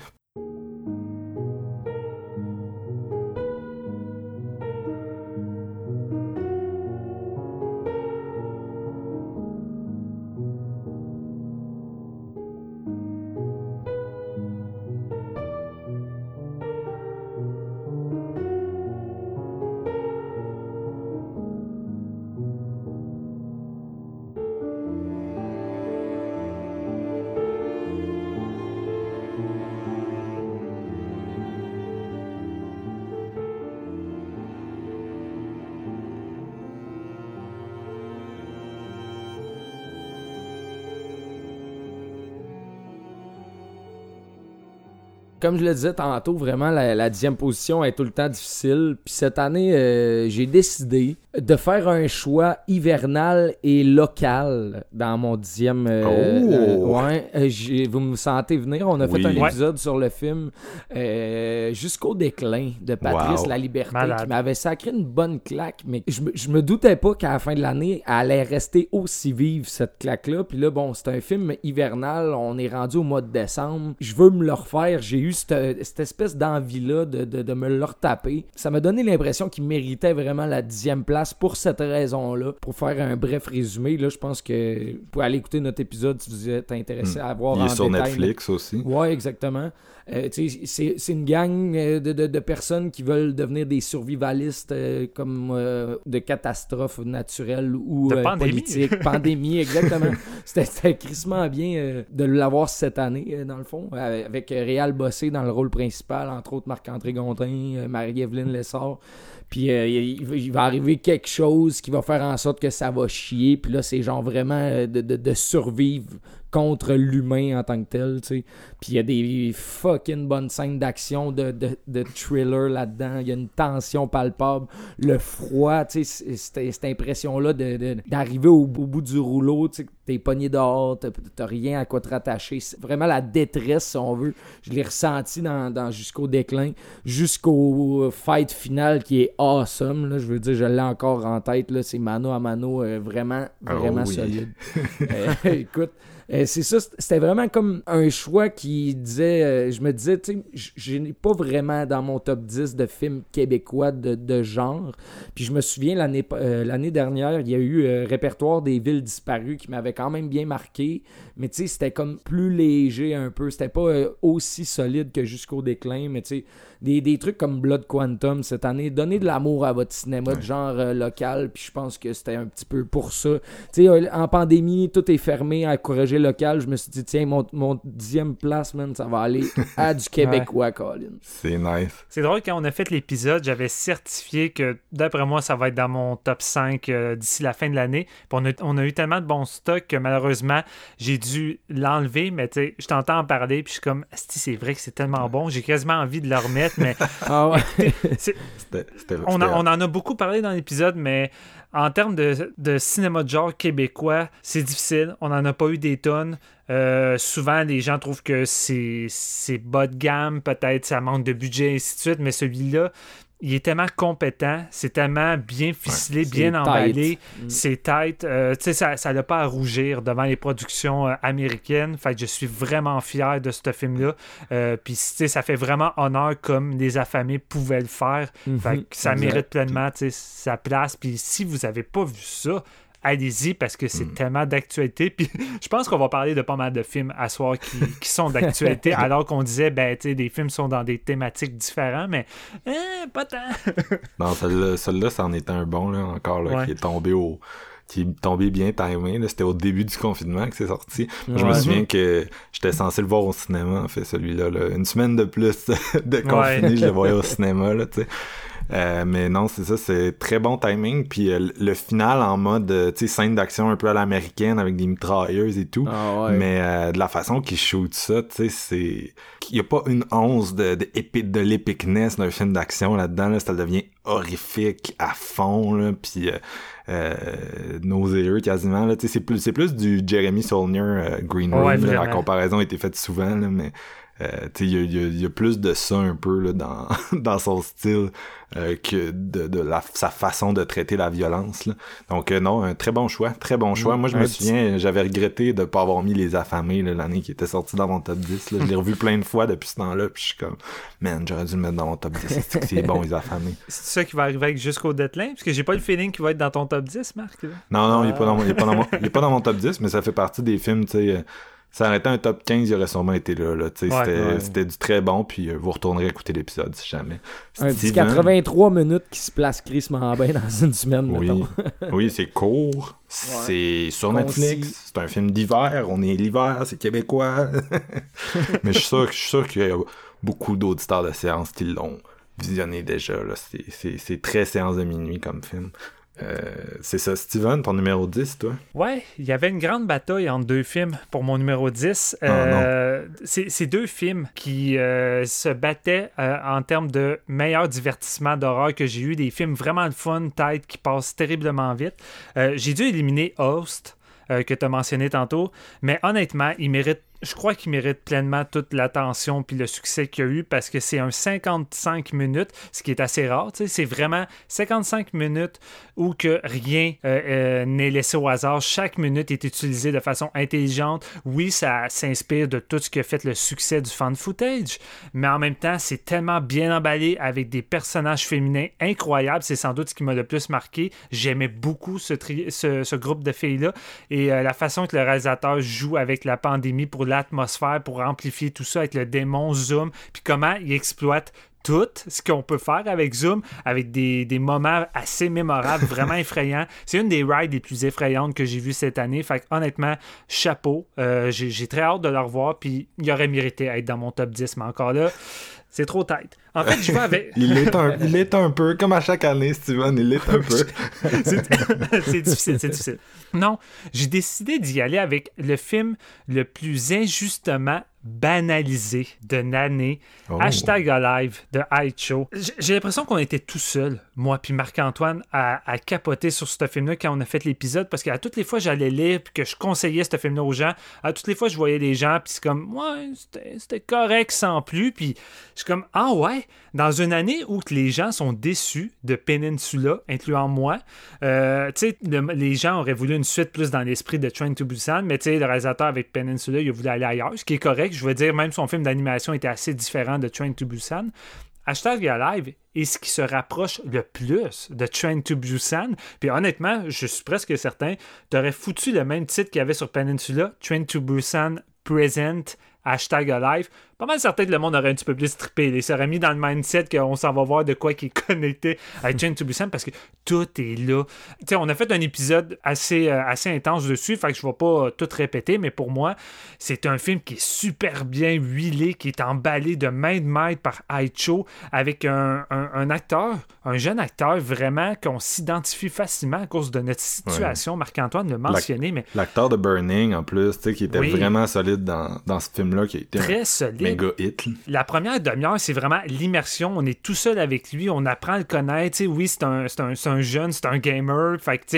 [SPEAKER 3] comme je le disais tantôt, vraiment, la, dixième position est tout le temps difficile. Puis cette année, euh, j'ai décidé de faire un choix hivernal et local dans mon dixième. Euh,
[SPEAKER 10] oh.
[SPEAKER 3] euh, ouais, vous me sentez venir. On a
[SPEAKER 10] oui.
[SPEAKER 3] fait un épisode sur le film euh, Jusqu'au déclin de Patrice
[SPEAKER 10] wow.
[SPEAKER 3] La Liberté
[SPEAKER 11] Malade.
[SPEAKER 3] qui m'avait sacré une bonne claque. Mais je, me- je me doutais pas qu'à la fin de l'année, elle allait rester aussi vive, cette claque-là. Puis là, bon, c'est un film hivernal. On est rendu au mois de décembre. Je veux me le refaire. J'ai eu cette, cette espèce d'envie-là de, de, de me le retaper. Ça m'a donné l'impression qu'il méritait vraiment la dixième place pour cette raison-là. Pour faire un bref résumé, là, je pense que vous pouvez aller écouter notre épisode si vous êtes intéressé à voir
[SPEAKER 10] Hmm. Il
[SPEAKER 3] en
[SPEAKER 10] est sur
[SPEAKER 3] détail,
[SPEAKER 10] Netflix aussi.
[SPEAKER 3] Ouais, exactement. Euh, c'est une gang euh, de, de, de personnes qui veulent devenir des survivalistes euh, comme euh, de catastrophes naturelles ou
[SPEAKER 11] De pandémie.
[SPEAKER 3] politiques. Pandémie, exactement. C'était- crissement bien de l'avoir cette année, dans le fond, avec Réal Bossé dans le rôle principal, entre autres Marc-André Gondin, euh, Marie-Evelyne Lessard. Puis euh, il, il va- arriver quelque chose qui va faire en sorte que ça va chier. Puis là, c'est genre vraiment de, de, de survivre contre l'humain en tant que tel, tu sais. Puis il y a des fucking bonnes scènes d'action, de, de, de thriller là-dedans. Il y a une tension palpable. Le froid, tu sais, cette impression-là d'arriver au, au bout du rouleau, tu sais, t'es pogné dehors, t'as rien à quoi te rattacher. C'est vraiment la détresse, si on veut. Je l'ai ressenti dans, dans Jusqu'au déclin, jusqu'au fight final qui est awesome. Là, je veux dire, je l'ai encore en tête. C'est mano à mano, euh, vraiment,
[SPEAKER 10] Ah
[SPEAKER 3] vraiment
[SPEAKER 10] oui.
[SPEAKER 3] solide. Euh, écoute, euh, c'est ça, c'était vraiment comme un choix qui disait, euh, je me disais, tu sais, je n'ai pas vraiment dans mon top 10 de films québécois de, de genre. Puis je me souviens, l'année euh, l'année dernière, il y a eu Répertoire des villes disparues qui m'avait quand même bien marqué. Mais tu sais, c'était comme plus léger un peu. C'était pas euh, aussi solide que Jusqu'au déclin. Mais tu sais, des, des trucs comme Blood Quantum cette année, donnez de l'amour à votre cinéma de genre euh, local. Puis je pense que c'était un petit peu pour ça. Tu sais, euh, en pandémie, tout est fermé à corriger local. Je me suis dit, tiens, mon, mon dixième place, man, ça va aller à du québécois, Colin.
[SPEAKER 10] C'est nice.
[SPEAKER 11] C'est drôle, quand on a fait l'épisode, j'avais certifié que d'après moi, ça va être dans mon top 5 euh, d'ici la fin de l'année. Puis on a, on a eu tellement de bons stocks que malheureusement, j'ai dû l'enlever. Mais tu sais, je t'entends en parler, puis je suis comme, Asti, c'est vrai que c'est tellement bon. J'ai quasiment envie de le remettre, mais
[SPEAKER 3] Ah ouais.
[SPEAKER 11] c'est-
[SPEAKER 10] C'était- c'était-
[SPEAKER 11] on, en- on en a beaucoup parlé dans l'épisode, mais en termes de, de cinéma de genre québécois, c'est difficile. On n'en a pas eu des tonnes. Euh, souvent, les gens trouvent que c'est c'est bas de gamme, peut-être ça manque de budget, et ainsi de suite, mais celui-là, il est tellement compétent, c'est tellement bien ficelé, bien
[SPEAKER 3] tight.
[SPEAKER 11] emballé,
[SPEAKER 3] Mm.
[SPEAKER 11] c'est tête. Euh, tu sais, ça ça n'a pas à rougir devant les productions euh, américaines. Fait que je suis vraiment fier de ce film-là. Euh, Puis, tu sais, ça fait vraiment honneur comme les affamés pouvaient le faire. Fait que ça
[SPEAKER 3] Exact.
[SPEAKER 11] mérite pleinement tu sais, sa place. Puis si vous avez pas vu ça, allez-y parce que c'est
[SPEAKER 10] Mm.
[SPEAKER 11] tellement d'actualité. Puis je pense qu'on va parler de pas mal de films à soir qui, qui sont d'actualité, alors qu'on disait, ben, tu sais, des films sont dans des thématiques différentes, mais eh, pas tant.
[SPEAKER 10] Non, celle-là, c'en était un bon, là, encore, là,
[SPEAKER 11] Ouais.
[SPEAKER 10] qui est tombé au. qui est tombé bien timé. C'était au début du confinement que c'est sorti. Je me souviens que j'étais censé le voir au cinéma, en fait, celui-là. là. Une semaine de plus de confiné,
[SPEAKER 11] Ouais.
[SPEAKER 10] je le voyais au cinéma, là, tu sais. Euh, mais non, c'est ça, c'est très bon timing. Puis euh, le final en mode, euh, tu sais, scène d'action un peu à l'américaine avec des mitrailleuses et tout.
[SPEAKER 3] Ah ouais.
[SPEAKER 10] Mais euh, de la façon qu'il shoot ça, tu sais, c'est... Il y a pas une once de, de, épi- de l'épicness d'un film d'action là-dedans, là. Ça devient horrifique à fond, là. Puis... Nauséeux quasiment là tu sais c'est plus c'est plus du Jeremy Saulnier Green Room
[SPEAKER 11] Ouais,
[SPEAKER 10] la comparaison a été faite souvent là, mais euh, il y a, y a- y a plus de ça un peu là, dans, dans son style euh, que de, de la, sa façon de traiter la violence. Là. Donc euh, non, un très bon choix, très bon choix. Moi, je
[SPEAKER 3] un
[SPEAKER 10] me
[SPEAKER 3] petit-
[SPEAKER 10] souviens, j'avais regretté de pas avoir mis Les Affamés l'année qui était sortie dans mon top 10. Là. Je l'ai revu plein de fois depuis ce temps-là, puis je suis comme, man, j'aurais dû le mettre dans mon top 10. C'est que c'est bon, Les Affamés?
[SPEAKER 11] C'est ça qui va arriver avec jusqu'au deadline? Parce que j'ai pas le feeling qu'il va être dans ton top 10, Marc. là.
[SPEAKER 10] Non, non, il est pas dans mon, il est pas dans mon, il est pas dans mon top 10, mais ça fait partie des films, tu sais. Ça aurait été un top 15, il aurait sûrement été là.
[SPEAKER 11] Ouais,
[SPEAKER 10] c'était,
[SPEAKER 3] ouais.
[SPEAKER 10] c'était du très bon, puis euh, vous retournerez écouter l'épisode si jamais.
[SPEAKER 3] Un petit
[SPEAKER 10] Steven,
[SPEAKER 3] 83 minutes qui se place crissement bien dans une semaine,
[SPEAKER 10] Oui,
[SPEAKER 3] mettons.
[SPEAKER 10] oui c'est court. C'est sur
[SPEAKER 3] Concis.
[SPEAKER 10] Netflix. C'est un film d'hiver. On est l'hiver, c'est québécois. Mais je suis sûr, je suis sûr qu'il y a beaucoup d'auditeurs de séance qui l'ont visionné déjà. là. C'est, c'est, c'est très séance de minuit comme film. Euh, c'est ça, Steven, ton numéro 10, toi?
[SPEAKER 11] Ouais, il y avait une grande bataille entre deux films pour mon numéro 10.
[SPEAKER 10] Ah,
[SPEAKER 11] Euh, c'est deux films qui euh, se battaient en termes de meilleur divertissement d'horreur que j'ai eu. Des films vraiment le fun, tête, qui passent terriblement vite. J'ai dû éliminer Host, que tu as mentionné tantôt, mais honnêtement, il mérite. Je crois qu'il mérite pleinement toute l'attention puis le succès qu'il a eu parce que c'est un 55 minutes, ce qui est assez rare. C'est vraiment 55 minutes où que rien euh, euh, n'est laissé au hasard. Chaque minute est utilisée de façon intelligente. Oui, ça s'inspire de tout ce qui a fait le succès du fan footage, mais en même temps, c'est tellement bien emballé avec des personnages féminins incroyables. C'est sans doute ce qui m'a le plus marqué. J'aimais beaucoup ce groupe de filles-là et euh, la façon que le réalisateur joue avec la pandémie pour l'atmosphère, pour amplifier tout ça avec le démon Zoom, puis comment il exploite tout ce qu'on peut faire avec Zoom, avec des, des moments assez mémorables, vraiment effrayants. C'est une des rides les plus effrayantes que j'ai vues cette année. Fait que, honnêtement, chapeau. Euh, j'ai j'ai très hâte de le revoir, puis il aurait mérité d'être dans mon top 10, mais encore là, c'est trop tête. En fait, je vais avec.
[SPEAKER 10] Il l'est un, il l'est un peu, comme à chaque année, Steven, il l'est un peu.
[SPEAKER 11] c'est difficile, c'est difficile. Non, j'ai décidé d'y aller avec le film le plus injustement banalisé de l'année.
[SPEAKER 10] Oh.
[SPEAKER 11] Hashtag Alive de. J- J'ai l'impression qu'on était tout seul, moi puis Marc-Antoine, à, à capoter sur ce film-là quand on a fait l'épisode, parce qu'à toutes les fois j'allais lire puis que je conseillais ce film-là aux gens, à toutes les fois je voyais des gens puis c'est comme ouais c'était- correct sans plus puis je suis comme ah ouais? Dans une année où les gens sont déçus de Peninsula, incluant moi, euh, tu sais, le- les gens auraient voulu une suite plus dans l'esprit de Train to Busan, mais tu sais, le réalisateur avec Peninsula, il a voulu aller ailleurs, ce qui est correct. Je veux dire, même son film d'animation était assez différent de Train to Busan. Hashtag Alive est ce qui se rapproche le plus de Train to Busan. Puis honnêtement, je suis presque certain, t'aurais foutu le même titre qu'il y avait sur Peninsula, Train to Busan Present, hashtag Alive. Pas mal certain que le monde aurait un petit peu plus trippé. Il serait mis dans le mindset qu'on s'en va voir de quoi qui est connecté à Train to Busan parce que tout est là. On a fait un épisode assez, euh, assez intense dessus, fait que je vais pas euh, tout répéter, mais pour moi, c'est un film qui est super bien huilé, qui est emballé de main de maître par Aicho avec un, un- un acteur, un jeune acteur vraiment qu'on s'identifie facilement à cause de notre situation. Marc-Antoine l'a mentionné, mais
[SPEAKER 10] L'acteur de Burning, en plus, tu sais, qui était
[SPEAKER 11] Oui.
[SPEAKER 10] vraiment solide dans, dans ce film-là, qui été
[SPEAKER 11] très solide.
[SPEAKER 10] Méga hit. là.
[SPEAKER 11] La première demi-heure, c'est vraiment l'immersion. On est tout seul avec lui, on apprend à le connaître. Oui, c'est un, un, un jeune, c'est un gamer. Fait que,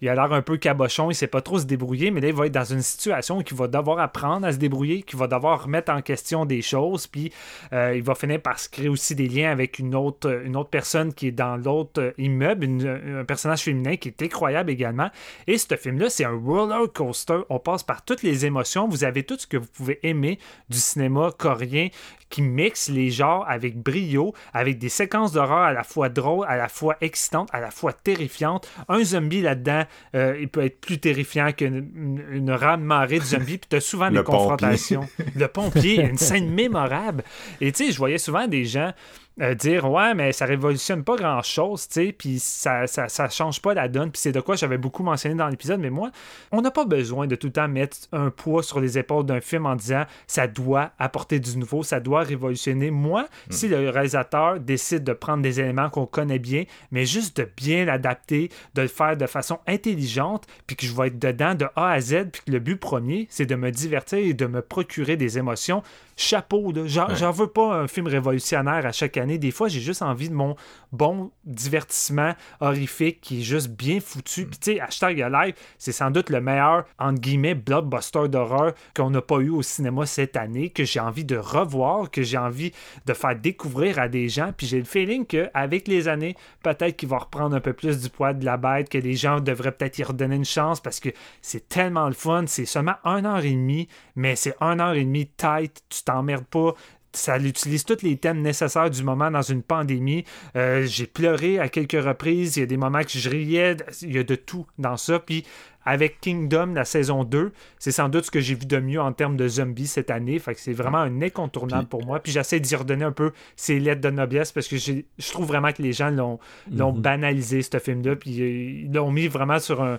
[SPEAKER 11] il a l'air un peu cabochon, il sait pas trop se débrouiller, mais là, il va être dans une situation où il va devoir apprendre à se débrouiller, qu'il va devoir remettre en question des choses, puis euh, il va finir par se créer aussi des liens avec une autre, une autre personne qui est dans l'autre euh, immeuble, une- un personnage féminin qui est incroyable également. Et ce film-là, c'est un roller coaster. On passe par toutes les émotions. Vous avez tout ce que vous pouvez aimer du cinéma coréen qui mixe les genres avec brio, avec des séquences d'horreur à la fois drôles, à la fois excitantes, à la fois terrifiantes. Un zombie là-dedans, euh, il peut être plus terrifiant qu'une une, rame marée de zombies, puis t'as souvent des
[SPEAKER 10] pompier.
[SPEAKER 11] confrontations. Le pompier, une scène mémorable. Et tu sais, je voyais souvent des gens euh, dire ouais mais ça révolutionne pas grand chose tu sais puis ça, ça, ça change pas la donne puis c'est de quoi j'avais beaucoup mentionné dans l'épisode mais moi on n'a pas besoin de tout le temps mettre un poids sur les épaules d'un film en disant ça doit apporter du nouveau ça doit révolutionner. Moi si le réalisateur décide de prendre des éléments qu'on connaît bien mais juste de bien l'adapter de le faire de façon intelligente puis que je vais être dedans de A à Z puis que le but premier c'est de me divertir et de me procurer des émotions chapeau. J'en, veux pas un film révolutionnaire à chaque année. Des fois, j'ai juste envie de mon bon divertissement horrifique qui est juste bien foutu. Puis tu sais, hashtag Alive, c'est sans doute le meilleur, entre guillemets, blockbuster d'horreur qu'on n'a pas eu au cinéma cette année, que j'ai envie de revoir, que j'ai envie de faire découvrir à des gens. Puis j'ai le feeling qu'avec les années, peut-être qu'il va reprendre un peu plus du poids de la bête, que les gens devraient peut-être y redonner une chance parce que c'est tellement le fun. C'est seulement un heure et demie, mais c'est un heure et demie tight. Tu t'emmerdes pas. Ça utilise tous les thèmes nécessaires du moment dans une pandémie. Euh, j'ai pleuré à quelques reprises. Il y a des moments que je riais. Il y a de tout dans ça. Puis avec Kingdom, la saison 2, c'est sans doute ce que j'ai vu de mieux en termes de zombies cette année. Fait que c'est vraiment un incontournable pour moi. Puis j'essaie d'y redonner un peu ses lettres de noblesse parce que je trouve vraiment que les gens l'ont l'ont
[SPEAKER 3] Mhm.
[SPEAKER 11] banalisé, ce film-là. Puis euh, ils l'ont mis vraiment sur un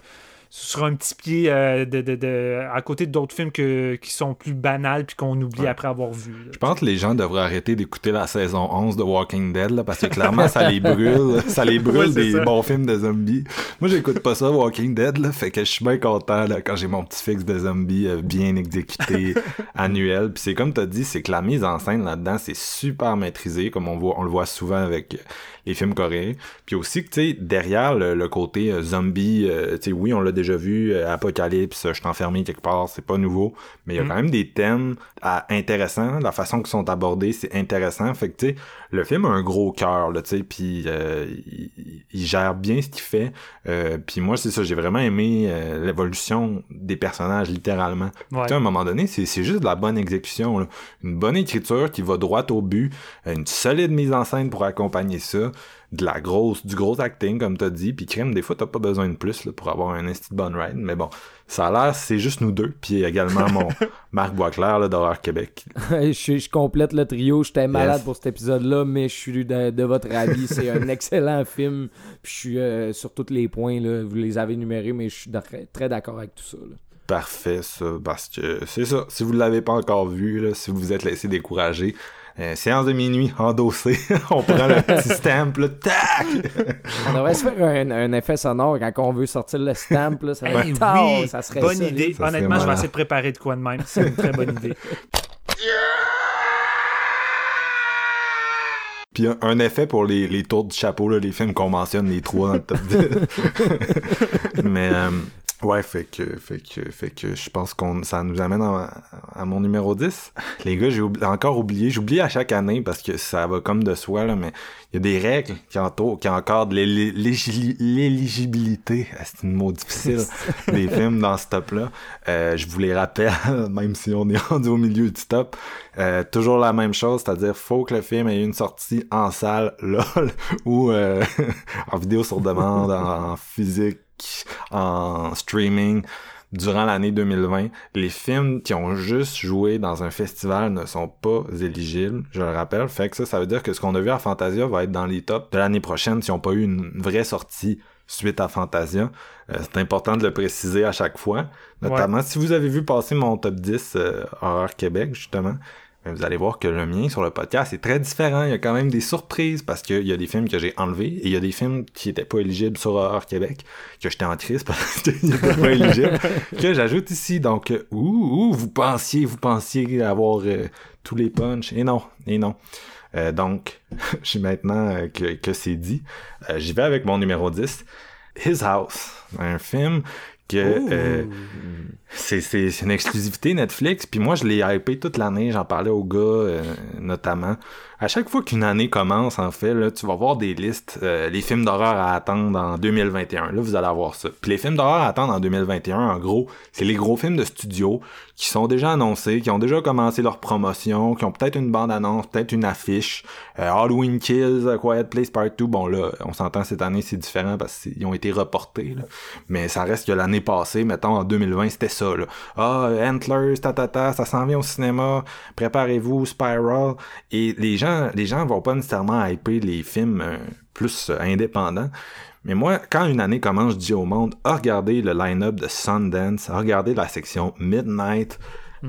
[SPEAKER 11] sur un petit pied euh, de, de- de- à côté d'autres films que, qui sont plus banals puis qu'on oublie après avoir vu. là.
[SPEAKER 10] Je pense que les gens devraient arrêter d'écouter la saison 11 de Walking Dead, là, parce que clairement, ça les brûle. Ça les brûle des
[SPEAKER 11] ça.
[SPEAKER 10] bons films de zombies. Moi, j'écoute pas ça, Walking Dead, là, fait que je suis bien content, là, quand j'ai mon petit fixe de zombies euh, bien exécuté, annuel. Puis c'est comme t'as dit, c'est que la mise en scène là-dedans, c'est super maîtrisé, comme on voit, on le voit souvent avec les films coréens. Puis aussi que, tu sais, derrière le, le côté euh, zombie, euh, tu sais, oui, on l'a déjà vu, euh, Apocalypse, je suis enfermé quelque part, c'est pas nouveau, mais il y a
[SPEAKER 11] Mm.
[SPEAKER 10] quand même des thèmes ah, intéressants, la façon qu'ils sont abordés, c'est intéressant. Fait que, tu sais, le film a un gros cœur, là, tu sais, puis euh, il, il gère bien ce qu'il fait. Euh, puis moi, c'est ça, j'ai vraiment aimé euh, l'évolution des personnages, littéralement.
[SPEAKER 11] Ouais.
[SPEAKER 10] Tu sais, à un moment donné, c'est c'est juste de la bonne exécution, là. Une bonne écriture qui va droit au but, une solide mise en scène pour accompagner ça, de la grosse, du gros acting, comme t'as dit, puis crème, des fois, t'as pas besoin de plus là, pour avoir un de bonne ride, mais bon, ça a l'air, c'est juste nous deux, puis également mon Marc Boisclair, d'Horreur Québec.
[SPEAKER 3] je, complète le trio. J'étais malade
[SPEAKER 10] Yes.
[SPEAKER 3] pour cet épisode-là, mais je suis de, de votre avis. C'est un excellent film. Puis je suis euh, sur tous les points. Là, vous les avez numérés, mais je suis très, très d'accord avec tout ça. là.
[SPEAKER 10] Parfait, ça, parce que c'est ça. Si vous ne l'avez pas encore vu, là, si vous vous êtes laissé décourager, euh, séance de minuit, endossé, on prend le petit stamp, là, tac!
[SPEAKER 3] On devrait se faire un, un effet sonore quand on veut sortir le stamp. Là, ça, va
[SPEAKER 11] Hey,
[SPEAKER 3] être tard,
[SPEAKER 11] oui,
[SPEAKER 3] ça serait
[SPEAKER 11] bonne idée.
[SPEAKER 10] Ça serait
[SPEAKER 11] Honnêtement, je vais essayer de préparer de quoi de même. C'est une très bonne idée.
[SPEAKER 10] Puis un, un effet pour les, les tours du chapeau, là, les films qu'on mentionne, les trois dans le top 10. Mais euh, ouais, fait que, fait que, fait que je pense qu'on ça nous amène à, à mon numéro 10. Les gars, j'ai oubli- encore oublié, j'oublie à chaque année parce que ça va comme de soi, là, mais il y a des règles qui entourent, qui encadrent l'éligibilité, c'est une mot difficile, des films dans ce top-là. Euh, je vous les rappelle, même si on est rendu au milieu du top. Euh, toujours la même chose, c'est-à-dire faut que le film ait une sortie en salle, lol, ou euh, en vidéo sur demande, en, en physique, en streaming durant l'année 2020. Les films qui ont juste joué dans un festival ne sont pas éligibles, je le rappelle. Fait que ça, ça veut dire que ce qu'on a vu à Fantasia va être dans les tops de l'année prochaine s'ils n'ont pas eu une vraie sortie suite à Fantasia. Euh, c'est important de le préciser à chaque fois. Notamment, si vous avez vu passer mon top 10 euh, Horreur Québec, justement, vous allez voir que le mien sur le podcast est très différent. Il y a quand même des surprises parce qu'il y a des films que j'ai enlevés et il y a des films qui étaient pas éligibles sur Horreur Québec, que j'étais en crise parce qu'ils étaient pas éligibles, que j'ajoute ici. Donc, euh, ouh, ouh, vous pensiez, vous pensiez avoir euh, tous les punchs. Et non, et non. Euh, donc, je suis maintenant euh, que, que c'est dit. J'y vais avec mon numéro 10. His House, un film que euh, c'est, c'est, c'est une exclusivité Netflix. Puis moi, je l'ai hypé toute l'année. J'en parlais aux gars, euh, notamment. À chaque fois qu'une année commence, en fait, là, tu vas voir des listes, euh, les films d'horreur à attendre en 2021. Là, vous allez avoir ça. Puis les films d'horreur à attendre en 2021, en gros, c'est les gros films de studio qui sont déjà annoncés, qui ont déjà commencé leur promotion, qui ont peut-être une bande-annonce, peut-être une affiche. Euh, Halloween Kills, Quiet Place Part 2, bon là, on s'entend cette année, c'est différent parce qu'ils ont été reportés. Là. Mais ça reste que l'année passée, mettons en 2020, c'était ça. Là. Ah, Antlers, ta, ta, ta, ça s'en vient au cinéma, préparez-vous, Spiral. Et les gens, les gens vont pas nécessairement hyper les films euh, plus euh, indépendants. Mais moi, quand une année commence, je dis au monde, ah, regardez le line-up de Sundance, ah, regardez la section Midnight.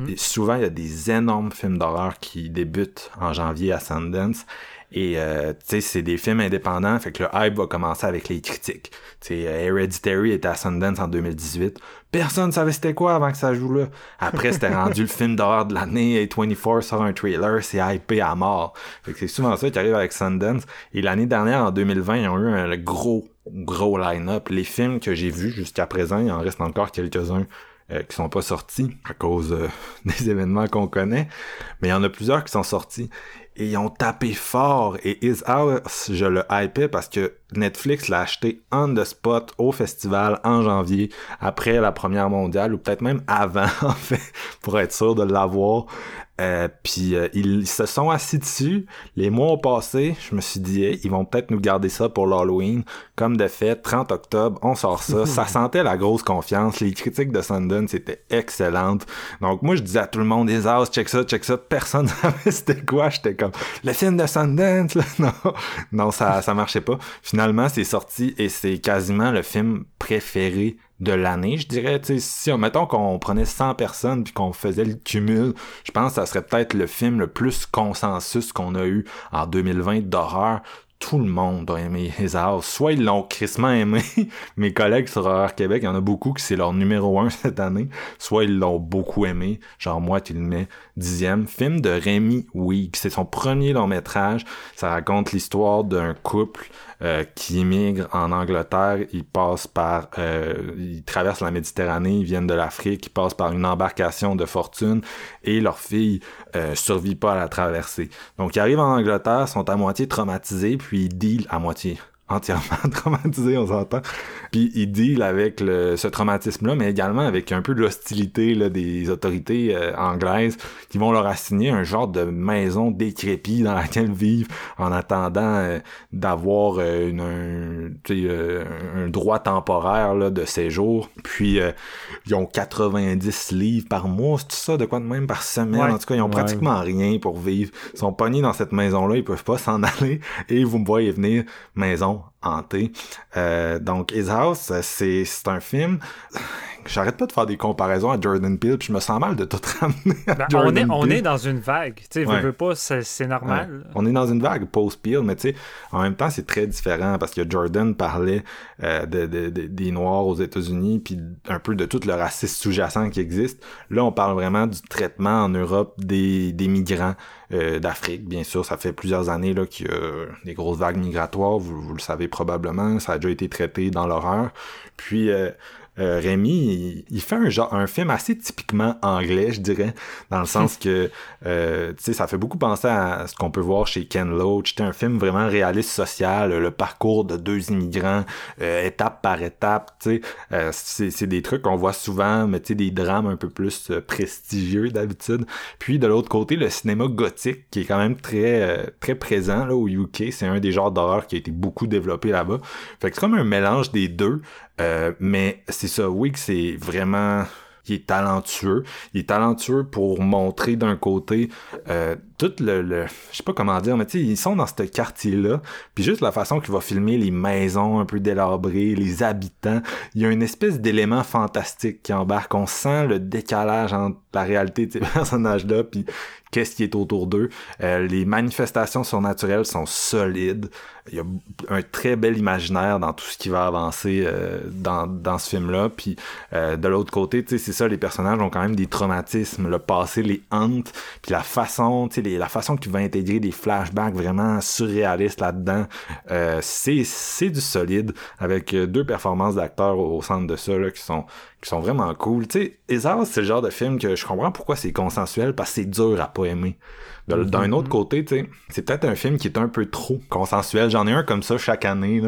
[SPEAKER 10] Et souvent, il y a des énormes films d'horreur qui débutent en janvier à Sundance. Et euh, tu sais, c'est des films indépendants, fait que le hype va commencer avec les critiques. Tu sais, euh, Hereditary était à Sundance en 2018. Personne savait c'était quoi avant que ça joue là. Après, c'était rendu le film d'horreur de l'année. A24 sort un trailer, c'est hypé à mort. Fait que c'est souvent ça qui arrive avec Sundance. Et l'année dernière, en 2020, ils ont eu un gros, gros line-up. Les films que j'ai vus jusqu'à présent, il en reste encore quelques-uns euh, qui sont pas sortis à cause euh, des événements qu'on connaît, mais il y en a plusieurs qui sont sortis et ils ont tapé fort et Is House, je le hypais parce que Netflix l'a acheté on the spot au festival en janvier après la première mondiale ou peut-être même avant en fait pour être sûr de l'avoir. Euh, puis euh, ils se sont assis dessus. Les mois ont passé. Je me suis dit, hey, ils vont peut-être nous garder ça pour l'Halloween. Comme de fait, 30 octobre, on sort ça. ça sentait la grosse confiance. Les critiques de Sundance étaient excellentes. Donc moi, je disais à tout le monde, des as, check ça, check ça. Personne savait c'était quoi. J'étais comme, le film de Sundance. Là. Non, non, ça, ça marchait pas. Finalement, c'est sorti et c'est quasiment le film préféré de l'année, je dirais. Tu sais, si, mettons qu'on prenait 100 personnes puis qu'on faisait le cumul, je pense que ça serait peut-être le film le plus consensus qu'on a eu en 2020 d'horreur tout le monde a aimé His House. Soit ils l'ont crissement aimé, mes collègues sur Horreur Québec, il y en a beaucoup qui c'est leur numéro un cette année, soit ils l'ont beaucoup aimé, genre moi qui le mets dixième. Film de Rémi Week, c'est son premier long métrage, ça raconte l'histoire d'un couple euh, qui immigre en Angleterre, ils passent par, euh, ils traversent la Méditerranée, ils viennent de l'Afrique, ils passent par une embarcation de fortune et leur fille euh, survit pas à la traversée. Donc ils arrivent en Angleterre, sont à moitié traumatisés, puis ils deal à moitié entièrement traumatisé, on s'entend. Puis il deal avec le, ce traumatisme-là, mais également avec un peu de l'hostilité là, des autorités euh, anglaises qui vont leur assigner un genre de maison décrépie dans laquelle vivent en attendant euh, d'avoir euh, une, un, un, droit temporaire là, de séjour. Puis ils ont 90 livres par mois, c'est tout ça, de quoi de même par semaine. En tout cas, ils ont pratiquement rien pour vivre. Ils sont pognés dans cette maison-là, ils peuvent pas s'en aller et vous me voyez venir maison Euh, donc, His House, c'est, un film. J'arrête pas de faire des comparaisons à Jordan Peele, puis je me sens mal de tout ramener à
[SPEAKER 11] Ben,
[SPEAKER 10] Jordan
[SPEAKER 11] on, est, on
[SPEAKER 10] Peele.
[SPEAKER 11] est dans une vague. Tu sais, veux,
[SPEAKER 10] Ouais.
[SPEAKER 11] veux pas, c'est, normal.
[SPEAKER 10] Ouais. On est dans une vague post-Peel, mais tu sais, en même temps, c'est très différent parce que Jordan parlait euh, de, de- de- des Noirs aux États-Unis, puis un peu de tout le racisme sous-jacent qui existe. Là, on parle vraiment du traitement en Europe des, des migrants euh, d'Afrique. Bien sûr, ça fait plusieurs années là, qu'il y a des grosses vagues migratoires, vous, vous le savez probablement, ça a déjà été traité dans l'horreur. Puis... euh, Rémi, il, fait un genre un film assez typiquement anglais, je dirais, dans le sens que euh, ça fait beaucoup penser à ce qu'on peut voir chez Ken Loach. C'était un film vraiment réaliste social, le parcours de deux immigrants, euh, étape par étape. Tu sais, euh, c'est c'est des trucs qu'on voit souvent, mais tu des drames un peu plus prestigieux d'habitude. Puis de l'autre côté, le cinéma gothique, qui est quand même très très présent là au UK. C'est un des genres d'horreur qui a été beaucoup développé là-bas. Fait que c'est comme un mélange des deux. Euh, mais c'est ça, que c'est vraiment. Il est talentueux. Il est talentueux pour montrer d'un côté euh, tout le, le- Je sais pas comment dire, mais tu sais, ils sont dans ce quartier-là. Puis juste la façon qu'il va filmer les maisons un peu délabrées, les habitants. Il y a une espèce d'élément fantastique qui embarque. On sent le décalage entre la réalité de ces personnages-là puis qu'est-ce qui est autour d'eux. Euh, les manifestations surnaturelles sont solides. Il y a un très bel imaginaire dans tout ce qui va avancer euh, dans, dans ce film-là. Puis euh, de l'autre côté, tu c'est ça, les personnages ont quand même des traumatismes. Le passé les hante. Puis la façon, tu les- la façon qu'il va intégrer des flashbacks vraiment surréalistes là-dedans, euh, c'est du solide avec euh, deux performances d'acteurs au, centre de ça là, qui sont qui sont vraiment cool. Tu sais, c'est le genre de film que je comprends pourquoi c'est consensuel, parce que c'est dur à pas aimer. De-
[SPEAKER 3] Mhm.
[SPEAKER 10] D'un autre côté, tu sais, c'est peut-être un film qui est un peu trop consensuel. J'en ai un comme ça chaque année.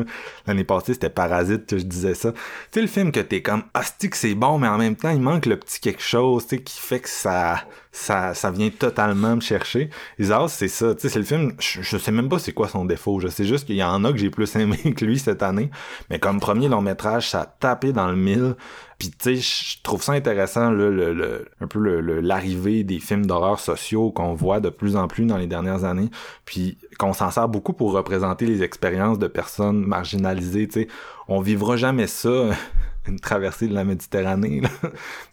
[SPEAKER 10] L'année passée, c'était Parasite que je disais ça. Tu sais, le film que t'es comme, asti que c'est bon, mais en même temps, il manque le petit quelque chose, tu sais, qui fait que ça, ça, ça vient totalement me chercher. Isaac, c'est ça. Tu sais, c'est le film, je, je sais même pas c'est quoi son défaut. Je sais juste qu'il y en a que j'ai plus aimé que lui cette année. Mais comme premier long métrage, ça a tapé dans le mille. Puis tu sais, je trouve ça intéressant là, le, le- un peu le- le- l'arrivée des films d'horreur sociaux qu'on voit de plus en plus dans les dernières années, puis qu'on s'en sert beaucoup pour représenter les expériences de personnes marginalisées. Tu sais, on vivra jamais ça. Une traversée de la Méditerranée, là.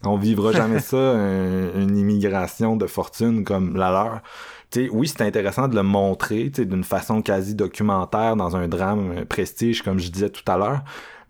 [SPEAKER 10] On vivra jamais ça, un- une immigration de fortune comme la leur. Tu sais, oui, c'est intéressant de le montrer tu sais, d'une façon quasi documentaire dans un drame prestige, comme je disais tout à l'heure.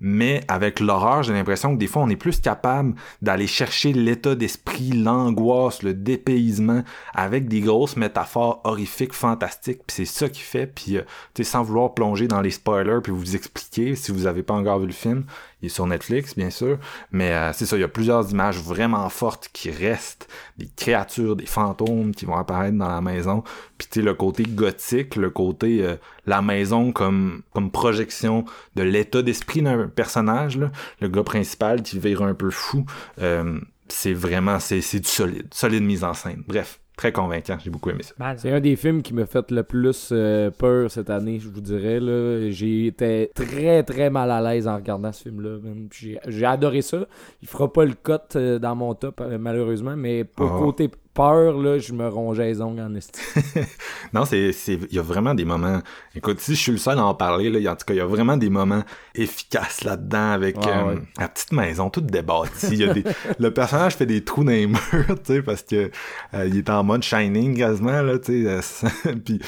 [SPEAKER 10] Mais avec l'horreur, j'ai l'impression que des fois, on est plus capable d'aller chercher l'état d'esprit, l'angoisse, le dépaysement, avec des grosses métaphores horrifiques, fantastiques. Puis c'est ça qui fait. Puis, euh, tu sais, sans vouloir plonger dans les spoilers, puis vous expliquer, si vous avez pas encore vu le film, il est sur Netflix, bien sûr. Mais euh, c'est ça, il y a plusieurs images vraiment fortes qui restent. Des créatures, des fantômes qui vont apparaître dans la maison. Puis tu le côté gothique, le côté euh, la maison comme, comme projection de l'état d'esprit d'un personnage, le gars principal qui vire un peu fou. Euh, c'est vraiment, c'est c'est du solide. Solide mise en scène. Bref, très convaincant. J'ai beaucoup aimé ça.
[SPEAKER 3] C'est un des films qui m'a fait le plus euh, peur cette année, je vous dirais. là. J'ai été très très mal à l'aise en regardant ce film-là. j'ai adoré ça. Il fera pas le cut euh, dans mon top, euh, malheureusement, mais pour
[SPEAKER 10] Ah.
[SPEAKER 3] côté peur, là, je me rongeais les ongles en esti.
[SPEAKER 10] non, c'est, c'est, il y a vraiment des moments. Écoute, si je suis le seul à en parler, là, il y a- en tout cas, il y a vraiment des moments efficaces là-dedans avec euh,
[SPEAKER 3] ouais.
[SPEAKER 10] la petite maison toute y a des, le personnage fait des trous dans les murs, tu sais, parce que euh, il est en mode shining quasiment là, tu sais. euh, puis,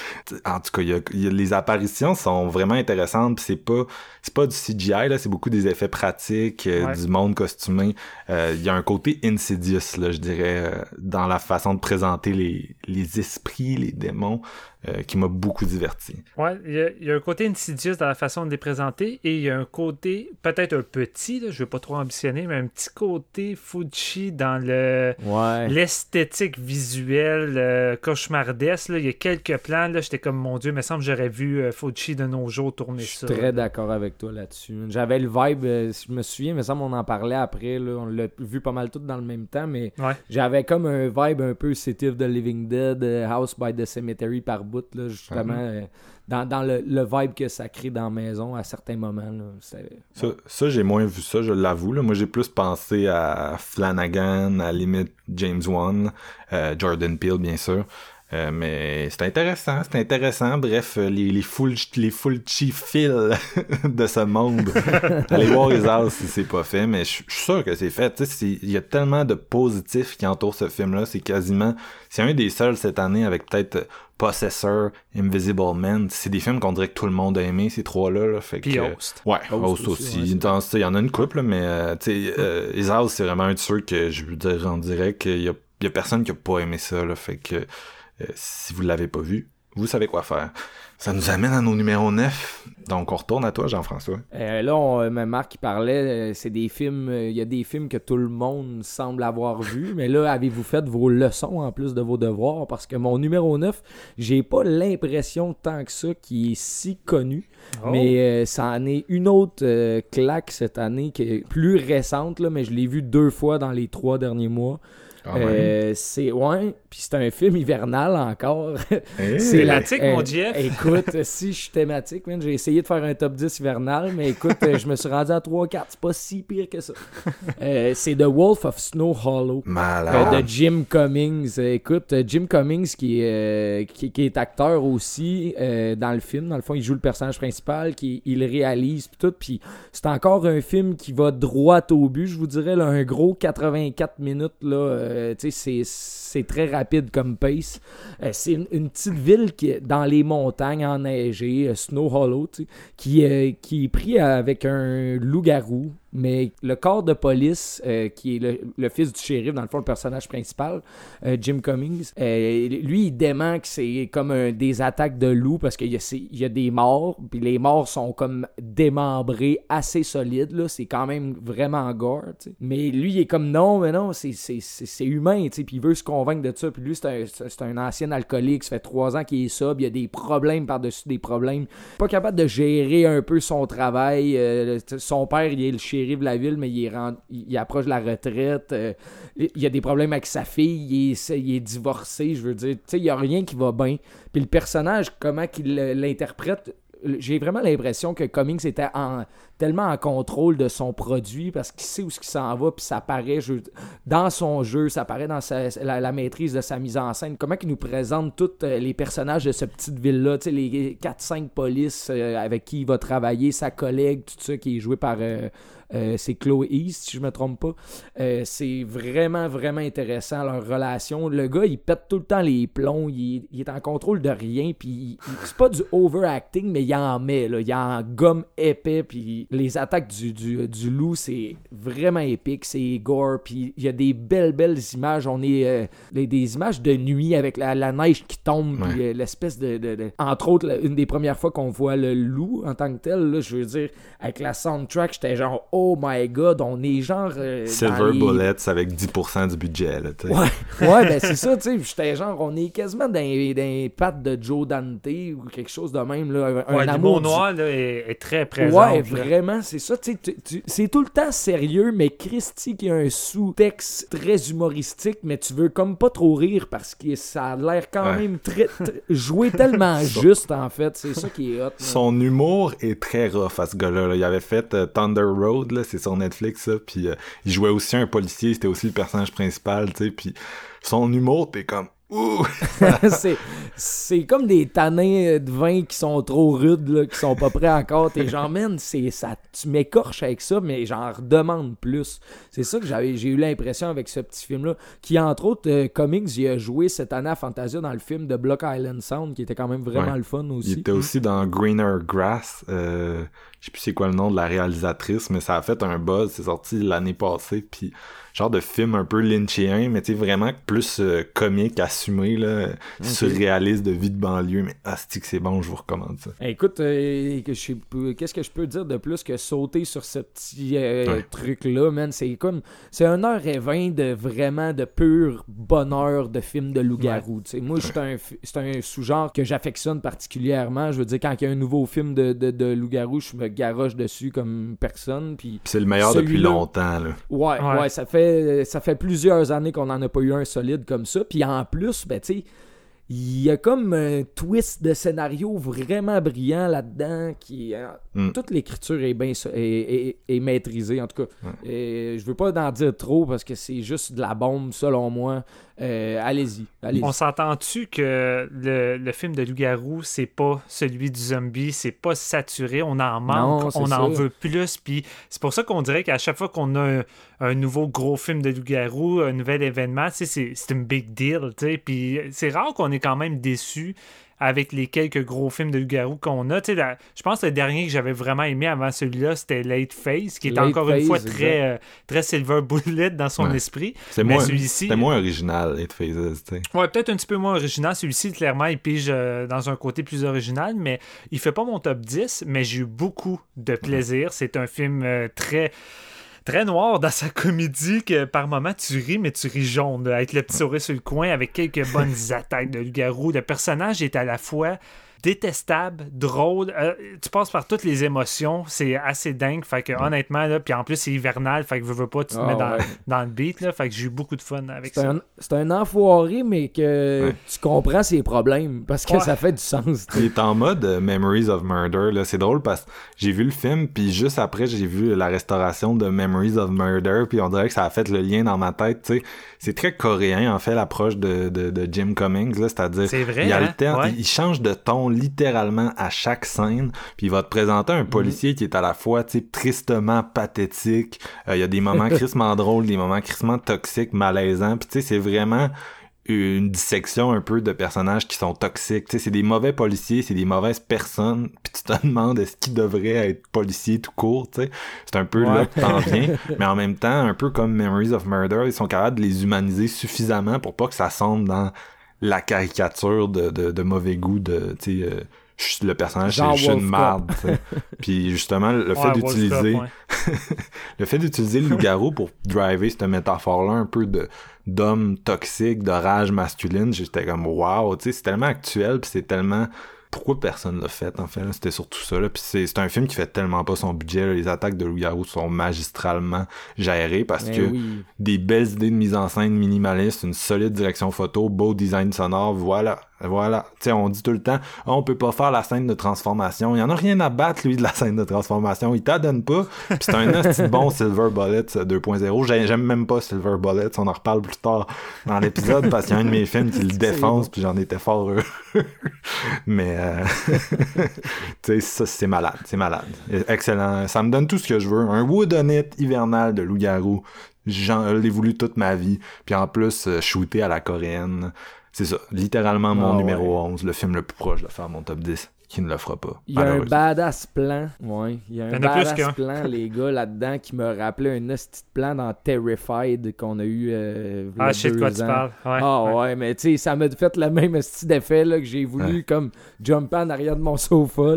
[SPEAKER 10] en tout cas, il y a, y a- les apparitions sont vraiment intéressantes. Puis c'est pas, c'est pas du CGI là, c'est beaucoup des effets pratiques, euh,
[SPEAKER 11] Ouais.
[SPEAKER 10] du monde costumé. Il y a un côté insidious là, je dirais, dans la façon de présenter les, les esprits, les démons, euh, qui m'a beaucoup diverti.
[SPEAKER 11] Ouais, il y, a- il y a un côté insidieux dans la façon de les présenter et il y a un côté peut-être un petit, là, je veux pas trop ambitionner, mais un petit côté Fuji dans le
[SPEAKER 3] Ouais.
[SPEAKER 11] l'esthétique visuelle euh, cauchemardesque. là. Il y a quelques plans, là, j'étais comme mon Dieu, il me semble que j'aurais vu euh, Fuji de nos jours tourner
[SPEAKER 3] Je suis
[SPEAKER 11] ça.
[SPEAKER 3] très d'accord avec toi là-dessus. J'avais le vibe, euh, si je me souviens, il me semble on en parlait après, là, on l'a vu pas mal tout dans le même temps, mais
[SPEAKER 11] Ouais.
[SPEAKER 3] j'avais comme un vibe un peu City of the Living Dead, House by the Cemetery par bout, là, justement, euh, dans, dans le, le vibe que ça crée dans la maison à certains moments. là.
[SPEAKER 10] Ça, ça j'ai moins vu ça, je l'avoue. là. Moi, j'ai plus pensé à Flanagan, à limite James Wan, euh, Jordan Peele, bien sûr. Euh, mais c'est intéressant, c'est intéressant. Bref, euh, les, les full les full fils de ce monde. Allez voir les as si c'est pas fait, mais je suis sûr que c'est fait. Tu sais, c'est- Il y a tellement de positifs qui entourent ce film-là. C'est quasiment. C'est un des seuls cette année avec peut-être Possessor, Invisible Man. C'est des films qu'on dirait que tout le monde a aimé, ces trois-là. Là. Fait
[SPEAKER 11] Puis
[SPEAKER 10] que,
[SPEAKER 11] Host.
[SPEAKER 10] Ouais,
[SPEAKER 3] Host
[SPEAKER 10] Host
[SPEAKER 3] aussi,
[SPEAKER 10] il y en a une couple, mais euh, euh, c'est vraiment un de ceux que je veux dire, on dirait qu'il y a, il y a personne qui a pas aimé ça. Là, fait que si vous l'avez pas vu, vous savez quoi faire. Ça nous amène à nos numéros 9. Donc on retourne à toi, Jean-François.
[SPEAKER 3] Euh, là, on, euh, Marc qui parlait, euh, c'est des films, euh, il y a des films que tout le monde semble avoir vus, mais là, avez-vous fait vos leçons en plus de vos devoirs? Parce que mon numéro 9, j'ai pas l'impression tant que ça qu'il est si connu,
[SPEAKER 11] Oh.
[SPEAKER 3] mais euh, ça en est une autre euh, claque cette année qui est plus récente, là, mais je l'ai vu deux fois dans les trois derniers mois.
[SPEAKER 10] Ah ouais?
[SPEAKER 3] Euh, c'est ouais, puis c'est un film hivernal encore.
[SPEAKER 10] Hey.
[SPEAKER 3] C'est
[SPEAKER 11] Thématique,
[SPEAKER 3] euh,
[SPEAKER 11] mon Jeff.
[SPEAKER 3] Écoute, si je suis thématique, man, j'ai essayé de faire un top 10 hivernal, mais écoute, euh, je me suis rendu à 3-4. C'est pas si pire que ça. Euh, c'est The Wolf of Snow Hollow.
[SPEAKER 10] Malade.
[SPEAKER 3] euh, de Jim Cummings. Euh, écoute, euh, Jim Cummings qui est, euh, qui, qui est acteur aussi euh, dans le film. Dans le fond, il joue le personnage principal, qui il réalise pis tout. Puis c'est encore un film qui va droit au but, je vous dirais. là, un gros 84 minutes. Là, euh, c'est, c'est très rapide comme pace. Euh, c'est une, petite ville qui est dans les montagnes enneigées, euh, Snow Hollow, qui, euh, qui est pris avec un loup-garou mais le corps de police, euh, qui est le, fils du shérif, dans le fond, le personnage principal, euh, Jim Cummings, euh, lui, il dément que c'est comme des attaques de loups parce qu'il y, a- des morts, puis les morts sont comme démembrés assez solides. C'est quand même vraiment gore, tu sais. Mais lui, il est comme non, mais non, c'est, humain, puis il veut se convaincre de ça. Puis lui, c'est un, un ancien alcoolique, ça fait trois ans qu'il est sobre, il y a des problèmes par-dessus des problèmes. Pas capable de gérer un peu son travail. son père, il est le shérif de la ville, mais il, est il, approche de la retraite. euh, il y a des problèmes avec sa fille, il est, il est divorcé, je veux dire. Tu sais, il y a rien qui va bien. Puis le personnage, comment qu'il l'interprète, j'ai vraiment l'impression que Cummings était en, tellement en contrôle de son produit parce qu'il sait où ce qu'il s'en va, puis ça paraît je- dans son jeu, ça paraît dans sa- la, maîtrise de sa mise en scène. Comment il nous présente tous euh, les personnages de cette petite ville-là, les 4-5 polices euh, avec qui il va travailler, sa collègue, tout ça, qui est joué par... euh, c'est Chloé East, si je me trompe pas. Euh, c'est vraiment, vraiment intéressant, leur relation. Le gars, il pète tout le temps les plombs, il, est- il est en contrôle de rien, puis c'est pas du overacting, mais il en met, là. Il en gomme épais, puis les attaques du, du, du loup, c'est vraiment épique, c'est gore, puis il y a des belles, belles images. On est euh, des, des images de nuit avec la, la neige qui tombe,
[SPEAKER 10] Ouais.
[SPEAKER 3] puis l'espèce de, de- de- Entre autres, une des premières fois qu'on voit le loup en tant que tel, là, je veux dire, avec la soundtrack, j'étais genre, oh my god, on est genre. euh,
[SPEAKER 10] Silver
[SPEAKER 3] les-
[SPEAKER 10] Bullets avec 10% du budget, là.
[SPEAKER 3] Ouais, ouais, ben c'est ça, tu sais. J'étais genre, on est quasiment dans, dans les pattes de Joe Dante ou quelque chose de même, là. Un,
[SPEAKER 11] Ouais,
[SPEAKER 3] un
[SPEAKER 11] l'humour
[SPEAKER 3] amour du-
[SPEAKER 11] noir là, est, est très présent.
[SPEAKER 3] Ouais,
[SPEAKER 11] là.
[SPEAKER 3] vraiment, c'est ça. tu sais, c'est tout le temps sérieux, mais Christy qui a un sous-texte très humoristique, mais tu veux comme pas trop rire parce que ça a l'air quand
[SPEAKER 10] Ouais.
[SPEAKER 3] même très, très- joué tellement juste, en fait. C'est ça qui est hot. là.
[SPEAKER 10] Son humour est très rough à ce gars-là. là. Il avait fait euh, Thunder Road, c'est sur Netflix, ça. Puis euh, il jouait aussi un policier, c'était aussi le personnage principal, tu sais. Puis son humour, t'es comme ouh.
[SPEAKER 3] c'est, comme des tanins de vin qui sont trop rudes, là, qui sont pas prêts encore. T'es genre, man, c'est, ça, tu m'écorches avec ça, mais j'en redemande plus. C'est ça que j'avais, j'ai eu l'impression avec ce petit film-là. Qui, entre autres, euh, Cummings, il a joué cette année à Fantasia dans le film de Block Island Sound, qui était quand même vraiment
[SPEAKER 10] Ouais.
[SPEAKER 3] le fun
[SPEAKER 10] Il
[SPEAKER 3] aussi.
[SPEAKER 10] était aussi dans Greener Grass. Euh, je sais plus c'est quoi le nom de la réalisatrice, mais ça a fait un buzz. C'est sorti l'année passée. Puis genre de film un peu lynchien, mais tu sais vraiment plus euh, comique, assumé là, surréaliste de vie de banlieue. Mais asti que c'est bon, je vous recommande ça.
[SPEAKER 3] Eh, Écoute, euh, que je sais pas- qu'est-ce que je peux dire de plus que sauter sur ce petit euh,
[SPEAKER 10] Ouais.
[SPEAKER 3] truc-là, man? C'est comme. C'est un heure et vingt de vraiment de pur bonheur de film de loup-garou. Moi, c'est un, sous-genre que j'affectionne particulièrement. Je veux dire, quand il y a un nouveau film de, de, de loup-garou, je me garoche dessus comme personne. Puis.
[SPEAKER 10] C'est le meilleur depuis longtemps. Là.
[SPEAKER 3] Ouais,
[SPEAKER 11] Ouais.
[SPEAKER 3] ouais, ça fait ça fait plusieurs années qu'on en a pas eu un solide comme ça. Puis en plus, ben tu sais, il y a comme un twist de scénario vraiment brillant là-dedans qui euh,
[SPEAKER 10] Mm.
[SPEAKER 3] toute l'écriture est bien est, est- est maîtrisée en tout cas. Et je veux pas en dire trop parce que c'est juste de la bombe selon moi. Euh, allez-y.
[SPEAKER 11] On s'entend-tu que le, le film de loup-garou, c'est pas celui du zombie, c'est pas saturé, on en manque,
[SPEAKER 3] Non,
[SPEAKER 11] on en veut plus, puis c'est pour ça qu'on dirait qu'à chaque fois qu'on a un, un nouveau gros film de loup-garou, un nouvel événement, c'est c'est une big deal, puis c'est rare qu'on est quand même déçu avec les quelques gros films de loup-garou qu'on a. Tu sais, la- je pense que le dernier que j'avais vraiment aimé avant celui-là, c'était Late Phase, qui est
[SPEAKER 3] Late
[SPEAKER 11] encore une fois très, euh, très Silver Bullet dans son
[SPEAKER 10] Ouais.
[SPEAKER 11] esprit.
[SPEAKER 10] C'est moins,
[SPEAKER 11] celui-ci-
[SPEAKER 10] c'était moins original, It Phases, tu sais.
[SPEAKER 11] Ouais, peut-être un petit peu moins original. Celui-ci, clairement, il pige euh, dans un côté plus original, mais il fait pas mon top 10, mais j'ai eu beaucoup de plaisir. C'est un film euh, très très noir dans sa comédie que par moments tu ris mais tu ris jaune avec le petit sourire sur le coin avec quelques bonnes attaques de loup-garou. Le personnage est à la fois détestable, drôle, euh, tu passes par toutes les émotions, c'est assez dingue, fait que honnêtement là, puis en plus c'est hivernal, fait que veux, veux pas tu te
[SPEAKER 3] Ah,
[SPEAKER 11] mets dans,
[SPEAKER 3] ouais.
[SPEAKER 11] dans le beat là, fait que j'ai eu beaucoup de fun avec ça.
[SPEAKER 3] c'est un enfoiré, mais que
[SPEAKER 10] Ouais.
[SPEAKER 3] tu comprends ses problèmes parce que
[SPEAKER 11] Ouais.
[SPEAKER 3] ça fait du sens.
[SPEAKER 10] Il est en mode euh, Memories of Murder. Là. C'est drôle parce que j'ai vu le film, puis juste après, j'ai vu la restauration de Memories of Murder, puis on dirait que ça a fait le lien dans ma tête. tu sais. C'est très coréen, en fait, l'approche de, de, de Jim Cummings. là, C'est-à-dire,
[SPEAKER 11] C'est vrai,
[SPEAKER 10] il,
[SPEAKER 11] hein?
[SPEAKER 10] il change de ton littéralement à chaque scène, puis il va te présenter un policier qui est à la fois tu sais, tristement pathétique. Euh, il y a des moments crissement drôles, des moments crissement toxiques, malaisants. Puis tu sais, c'est vraiment une dissection un peu de personnages qui sont toxiques. Tu sais, c'est des mauvais policiers, c'est des mauvaises personnes, puis tu te demandes est-ce qu'ils devraient être policiers tout court, tu sais. C'est un peu là que t'en viens, mais en même temps, un peu comme Memories of Murder, ils sont capables de les humaniser suffisamment pour pas que ça sombre dans la caricature de, de, de mauvais goût de, tu sais, euh, le personnage c'est juste une marde. Puis justement, le
[SPEAKER 11] Ouais,
[SPEAKER 10] fait d'utiliser
[SPEAKER 11] ouais.
[SPEAKER 10] le fait d'utiliser le loup-garou pour driver cette métaphore-là un peu de d'homme toxique, de rage masculine, j'étais comme wow, tu sais, c'est tellement actuel, puis c'est tellement pourquoi personne l'a fait en fait c'était surtout ça là puis c'est c'est un film qui fait tellement pas son budget là. les attaques de loup-garou sont magistralement gérées parce
[SPEAKER 3] Ben
[SPEAKER 10] que
[SPEAKER 3] oui.
[SPEAKER 10] des belles idées de mise en scène minimaliste, une solide direction photo, beau design sonore, voilà, voilà. Tu sais, on dit tout le temps, Ah, on peut pas faire la scène de transformation. Il y en a rien à battre, lui, de la scène de transformation. Il t'adonne pas. Puis c'est un de bon Silver Bullet euh, 2.0. J'ai- J'aime même pas Silver Bullet. On en reparle plus tard dans l'épisode parce qu'il y a un de mes films qui le défonce, puis j'en étais fort heureux. Mais, euh, tu sais, ça, c'est malade. C'est malade. Excellent. Ça me donne tout ce que je veux. Un whodunit hivernal de loup-garou. J'en l'ai voulu toute ma vie. Puis en plus, euh, shooté à la coréenne. C'est ça. Littéralement mon
[SPEAKER 3] Ah
[SPEAKER 10] numéro 11, le film le plus proche de faire mon top 10, qui ne le fera pas.
[SPEAKER 3] Il y a un badass plan. Ouais, il y a un
[SPEAKER 11] Il y en a plus
[SPEAKER 3] badass plan, les gars, là-dedans, qui me rappelait un hostie de plan dans Terrified qu'on a eu. Euh,
[SPEAKER 11] Ah, je sais de quoi tu parles. Ouais,
[SPEAKER 3] ah
[SPEAKER 11] ouais.
[SPEAKER 3] ouais, mais tu sais, ça m'a fait le même style d'effet là, que j'ai voulu
[SPEAKER 10] Ouais.
[SPEAKER 3] comme jumper en arrière de mon sofa.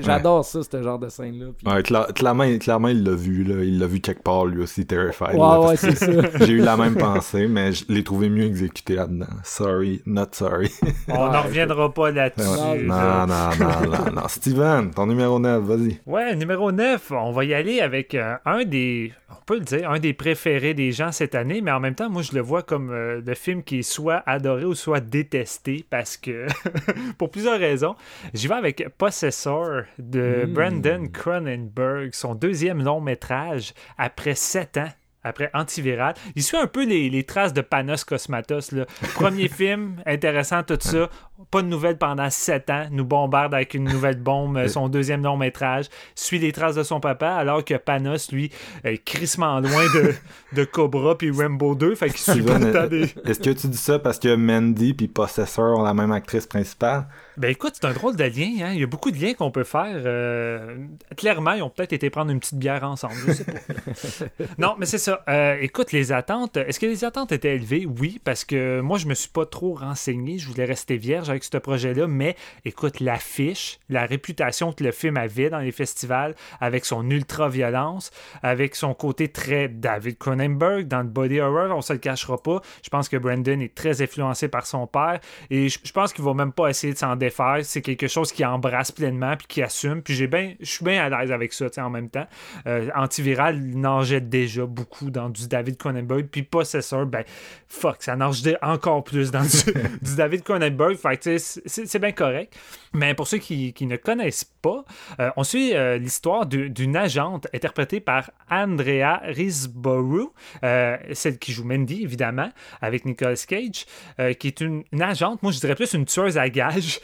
[SPEAKER 3] J'adore ça, ce genre de scène-là. Puis-
[SPEAKER 10] Ouais, cla- clairement, clairement, il l'a vu, là. Il l'a vu quelque part, lui aussi, Terrified.
[SPEAKER 3] Ouais,
[SPEAKER 10] là,
[SPEAKER 3] c'est ça.
[SPEAKER 10] J'ai eu la même pensée, mais je l'ai trouvé mieux exécuté là-dedans. Sorry, not sorry.
[SPEAKER 11] On n'en reviendra pas là-dessus.
[SPEAKER 10] Non, non, non, non, non. Steven, ton numéro 9, vas-y.
[SPEAKER 11] Ouais, numéro 9, on va y aller avec euh, un des, on peut le dire, un des préférés des gens cette année, mais en même temps, moi, je le vois comme euh, le film qui est soit adoré ou soit détesté parce que, pour plusieurs raisons, j'y vais avec Possessor de
[SPEAKER 3] Mm.
[SPEAKER 11] Brandon Cronenberg, son deuxième long métrage après sept ans. Après Antiviral. Il suit un peu les, les traces de Panos Cosmatos. Là. Premier film, intéressant, tout ça. Pas de nouvelles pendant sept ans. Nous bombarde avec une nouvelle bombe, euh, son deuxième long métrage. Suit les traces de son papa, alors que Panos, lui, est crissement loin de, de Cobra puis Rambo 2. Fait qu'il suit pas des...
[SPEAKER 10] est-ce que tu dis ça parce que Mandy puis Possessor ont la même actrice principale?
[SPEAKER 11] Ben écoute, c'est un drôle de lien. Hein? Il y a beaucoup de liens qu'on peut faire. euh, Clairement, ils ont peut-être été prendre une petite bière ensemble. Je sais pas. non, mais c'est ça. Euh, écoute, les attentes. Est-ce que les attentes étaient élevées? Oui, parce que moi, je me suis pas trop renseigné. Je voulais rester vierge avec ce projet-là. Mais écoute, l'affiche, la réputation que le film avait dans les festivals, avec son ultra-violence, avec son côté très David Cronenberg dans le body horror, on se le cachera pas. Je pense que Brandon est très influencé par son père. Et je, pense qu'il va même pas essayer de s'en défaire. C'est quelque chose qu'il embrasse pleinement puis qu'il assume. Puis j'ai bien, je suis bien à l'aise avec ça, en même temps. Euh, Antiviral il nageait déjà beaucoup dans du David Cronenberg. Puis Possessor, ben, fuck, ça nageait encore plus dans du, David Cronenberg. C'est bien correct. Mais pour ceux qui, ne connaissent pas, euh, on suit euh, l'histoire du- d'une agente interprétée par Andrea Risborough, euh, celle qui joue Mandy, évidemment, avec Nicolas Cage, qui est une, une agente, moi je dirais plus une tueuse à gages,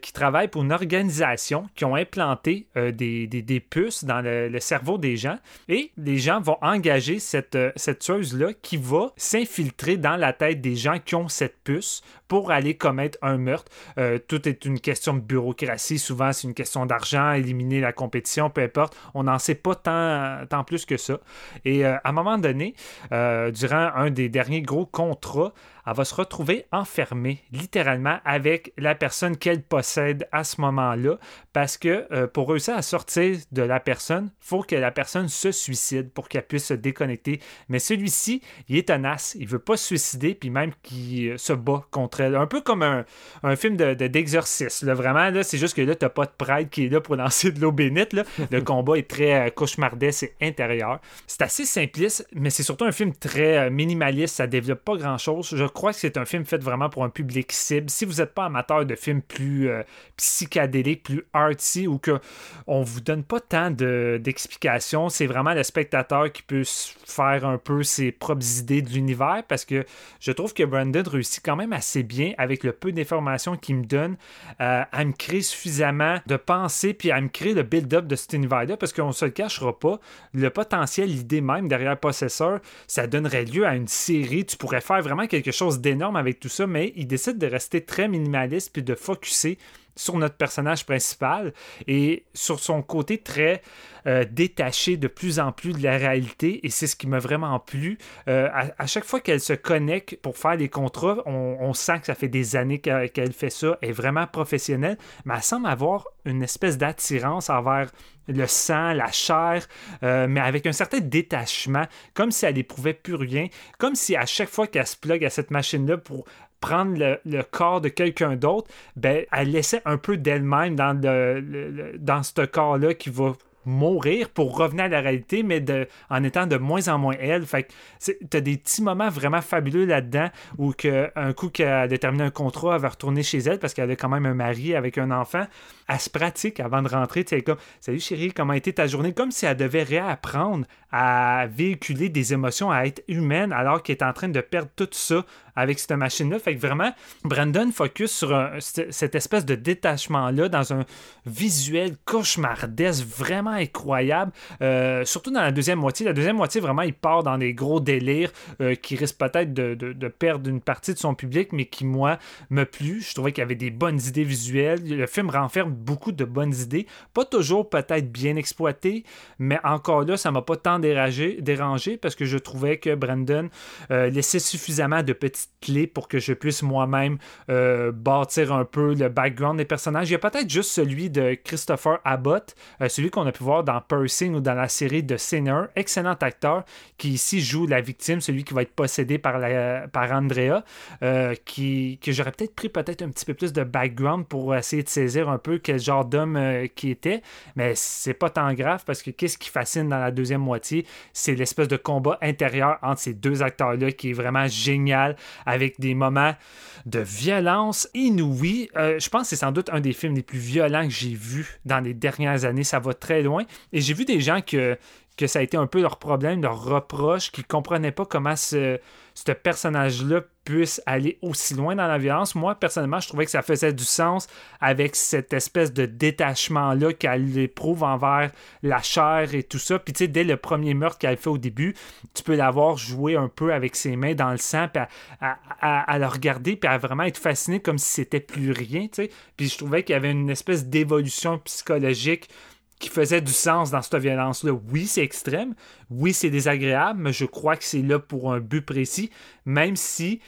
[SPEAKER 11] qui travaille pour une organisation qui ont implanté des, puces dans le, cerveau des gens. Et les gens vont engager cette, cette tueuse-là qui va s'infiltrer dans la tête des gens qui ont cette puce pour aller commettre un meurtre. Euh, tout est une question de bureaucratie. Souvent, c'est une question d'argent, éliminer la compétition, peu importe. On n'en sait pas tant, plus que ça. Et euh, à un moment donné, euh, durant un des derniers gros contrats, elle va se retrouver enfermée, littéralement, avec la personne qu'elle possède à ce moment-là, parce que euh, pour réussir à sortir de la personne, il faut que la personne se suicide pour qu'elle puisse se déconnecter. Mais celui-ci, il est tenace, il veut pas se suicider, puis même qu'il euh, se bat contre elle. Un peu comme un, film de, de- d'exorcisme. Vraiment, c'est juste que là, t'as pas de prêtre qui est là pour lancer de l'eau bénite. Le combat est très euh, cauchemardesque et intérieur. C'est assez simpliste, mais c'est surtout un film très euh, minimaliste. Ça développe pas grand-chose. Je crois que c'est un film fait vraiment pour un public cible. Si vous n'êtes pas amateur de films plus euh, psychédéliques, plus artsy, ou que on vous donne pas tant de- d'explications, c'est vraiment le spectateur qui peut faire un peu ses propres idées de l'univers, parce que je trouve que Brandon réussit quand même assez bien avec le peu d'informations qu'il me donne euh, à me créer suffisamment de pensée puis à me créer le build-up de cet univers-là parce qu'on se le cachera pas le potentiel l'idée même derrière Possessor ça donnerait lieu à une série tu pourrais faire vraiment quelque chose d'énorme avec tout ça, mais il décide de rester très minimaliste puis de focuser sur notre personnage principal et sur son côté très euh, détaché de plus en plus de la réalité et c'est ce qui m'a vraiment plu. Euh, à, chaque fois qu'elle se connecte pour faire des contrats, on, sent que ça fait des années qu'elle fait ça, elle est vraiment professionnelle, mais elle semble avoir une espèce d'attirance envers le sang, la chair, euh, mais avec un certain détachement, comme si elle n'éprouvait plus rien, comme si à chaque fois qu'elle se plug à cette machine-là pour prendre le, corps de quelqu'un d'autre, ben, elle laissait un peu d'elle-même dans, le, dans ce corps-là qui va mourir pour revenir à la réalité, mais en étant de moins en moins elle. Fait que as des petits moments vraiment fabuleux là-dedans où que, un coup qu'elle a déterminé un contrat, elle va retourner chez elle parce qu'elle a quand même un mari avec un enfant. Elle se pratique avant de rentrer. Tu comme Salut chérie, comment a été ta journée? Comme si elle devait réapprendre à véhiculer des émotions, à être humaine alors qu'elle est en train de perdre tout ça avec cette machine-là. Fait que vraiment, Brandon focus sur cette espèce de détachement-là dans un visuel cauchemardesque vraiment incroyable. Euh, surtout dans la deuxième moitié. La deuxième moitié, vraiment, il part dans des gros délires euh, qui risquent peut-être de, perdre une partie de son public, mais qui, moi, me plu. Je trouvais qu'il y avait des bonnes idées visuelles. Le film renferme beaucoup de bonnes idées. Pas toujours peut-être bien exploitées, mais encore là, ça m'a pas tant dérangé, dérangé parce que je trouvais que Brandon euh, laissait suffisamment de petites clés pour que je puisse moi-même bâtir un peu le background des personnages. Il y a peut-être juste celui de Christopher Abbott, celui qu'on a pu dans Pursing ou dans la série de Sinner. Excellent acteur qui ici joue la victime, celui qui va être possédé par, la, par Andrea, euh, qui, que j'aurais peut-être pris peut-être un petit peu plus de background pour essayer de saisir un peu quel genre d'homme euh, qui était. Mais c'est pas tant grave parce que qu'est-ce qui fascine dans la deuxième moitié, c'est l'espèce de combat intérieur entre ces deux acteurs-là qui est vraiment génial avec des moments de violence inouïe. Euh, je pense que c'est sans doute un des films les plus violents que j'ai vus dans les dernières années. Ça va très loin. Et j'ai vu des gens que, ça a été un peu leur problème, leur reproche, qui ne comprenaient pas comment ce, ce personnage-là puisse aller aussi loin dans la violence. Moi, personnellement, je trouvais que ça faisait du sens avec cette espèce de détachement-là qu'elle éprouve envers la chair et tout ça. Puis, tu sais, dès le premier meurtre qu'elle fait au début, tu peux l'avoir joué un peu avec ses mains dans le sang, puis à, à, la regarder, puis à vraiment être fasciné comme si c'était plus rien. Puis, je trouvais qu'il y avait une espèce d'évolution psychologique qui faisait du sens dans cette violence-là. Oui, c'est extrême, oui, c'est désagréable, mais je crois que c'est là pour un but précis, même si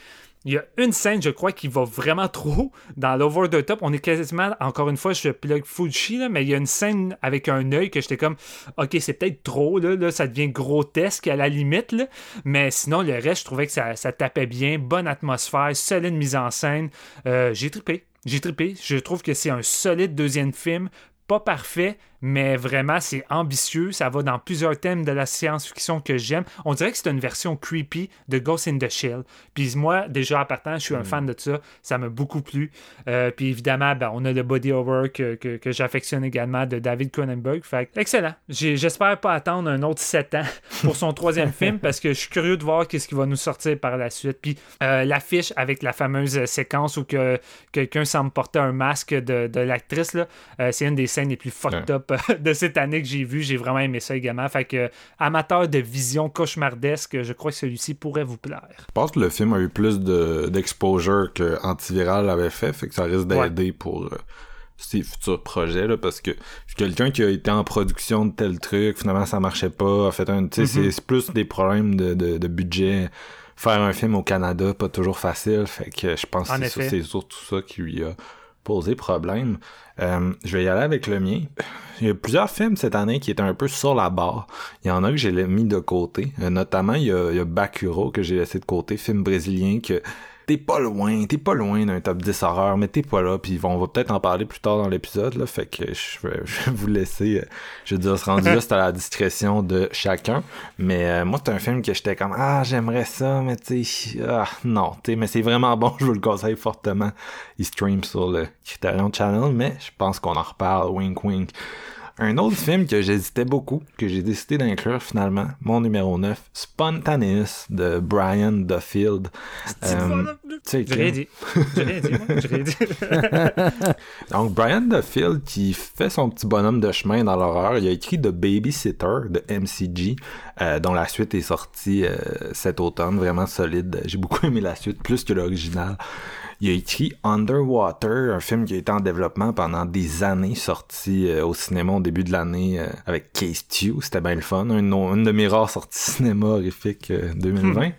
[SPEAKER 11] il y a une scène, je crois, qui va vraiment trop dans l'over the top. On est quasiment, encore une fois, je plug Fuji, là, mais il y a une scène avec un œil que j'étais comme, ok, c'est peut-être trop, là, ça devient grotesque à la limite, là. mais sinon, le reste, je trouvais que ça, tapait bien, bonne atmosphère, solide mise en scène. Euh, j'ai trippé. J'ai trippé. Je trouve que c'est un solide deuxième film pas parfait, mais vraiment, c'est ambitieux. Ça va dans plusieurs thèmes de la science-fiction que j'aime. On dirait que c'est une version creepy de Ghost in the Shell. Puis moi, déjà, à partant, je suis un mm. fan de ça. Ça m'a beaucoup plu. Euh, puis évidemment, ben, on a le body horror que, que, j'affectionne également de David Cronenberg. Fait excellent. J'espère pas attendre un autre 7 ans pour son troisième film parce que je suis curieux de voir qu'est-ce qui va nous sortir par la suite. Puis euh, l'affiche avec la fameuse séquence où que quelqu'un semble porter un masque de, de l'actrice, euh, c'est une des scènes les plus fucked up de cette année que j'ai vu. J'ai vraiment aimé ça également. Fait que, amateur de vision cauchemardesque, je crois que celui-ci pourrait vous plaire.
[SPEAKER 10] Je pense que le film a eu plus d'exposure que Antiviral avait fait, fait que ça risque d'aider pour euh, ses futurs projets, là, parce que quelqu'un qui a été en production de tel truc, finalement ça marchait pas, a fait un, mm-hmm. c'est plus des problèmes de, de, budget faire un film au Canada, pas toujours facile. Fait que je pense que c'est surtout ça qui lui a posé problème. Euh, je vais y aller avec le mien. Il y a plusieurs films cette année qui étaient un peu sur la barre. Il y en a que j'ai mis de côté. Euh, notamment, il y, a, il y a Bakuro que j'ai laissé de côté, film brésilien que t'es pas loin, t'es pas loin d'un top 10 horreur, mais t'es pas là, puis on va peut-être en parler plus tard dans l'épisode, là, fait que je vais, vous laisser, euh, je veux dire, se rendre juste à la discrétion de chacun, mais euh, moi, c'est un film que j'étais comme, ah, j'aimerais ça, mais tu ah, non, tu mais c'est vraiment bon, je vous le conseille fortement, il stream sur le Criterion Channel, mais je pense qu'on en reparle, wink wink. Un autre film que j'hésitais beaucoup, que j'ai décidé d'inclure finalement, mon numéro 9, Spontaneous de Brian Duffield. Euh, tu sais,
[SPEAKER 11] J'ai rien dit. J'ai rien dit, moi. J'ai rien dit.
[SPEAKER 10] Donc, Brian Duffield, qui fait son petit bonhomme de chemin dans l'horreur, il a écrit The Babysitter de MCG, euh, dont la suite est sortie euh, cet automne, vraiment solide. J'ai beaucoup aimé la suite, plus que l'original. Il a écrit Underwater, un film qui a été en développement pendant des années, sorti euh, au cinéma au début de l'année euh, avec Case Q. C'était bien le fun. Une, une de mes rares sorties cinéma horrifiques euh, 2020.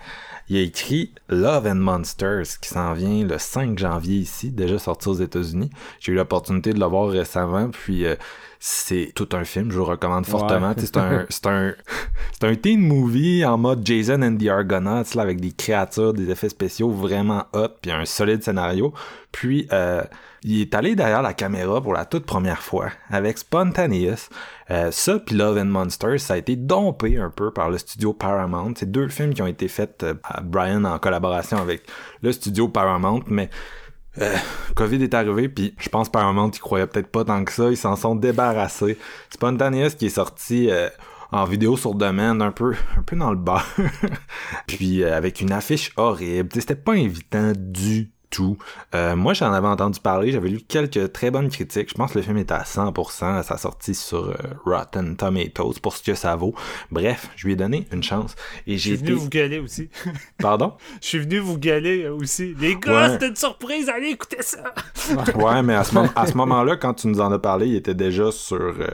[SPEAKER 10] Il a écrit Love and Monsters qui s'en vient le 5 janvier ici, déjà sorti aux États-Unis. J'ai eu l'opportunité de le voir récemment, puis euh, c'est tout un film, je vous recommande fortement.
[SPEAKER 3] Ouais.
[SPEAKER 10] C'est un, c'est un, c'est un teen movie en mode Jason and the Argonauts, là, avec des créatures, des effets spéciaux vraiment hot, puis un solide scénario. Puis, euh, il est allé derrière la caméra pour la toute première fois avec Spontaneous. Euh, ça, puis Love and Monsters, ça a été dompé un peu par le studio Paramount. C'est deux films qui ont été faits euh, à Brian en collaboration avec le studio Paramount, mais euh, Covid est arrivé, puis je pense Paramount ils croyaient peut-être pas tant que ça, ils s'en sont débarrassés. Spontaneous qui est sorti euh, en vidéo sur demande, un peu, un peu dans le bas, puis euh, avec une affiche horrible. C'était pas invitant du tout. Euh, moi, j'en avais entendu parler, j'avais lu quelques très bonnes critiques. Je pense que le film est à 100% à sa sortie sur euh, Rotten Tomatoes pour ce que ça vaut. Bref, je lui ai donné une chance et
[SPEAKER 11] Je
[SPEAKER 10] j'ai été...
[SPEAKER 11] venu vous gueuler aussi.
[SPEAKER 10] Pardon?
[SPEAKER 11] Je suis venu vous gueuler euh, aussi. Les gars,
[SPEAKER 10] Ouais.
[SPEAKER 11] c'était une surprise, allez écouter ça.
[SPEAKER 10] Ouais, mais à ce, moment- à ce moment-là, quand tu nous en as parlé, il était déjà sur euh,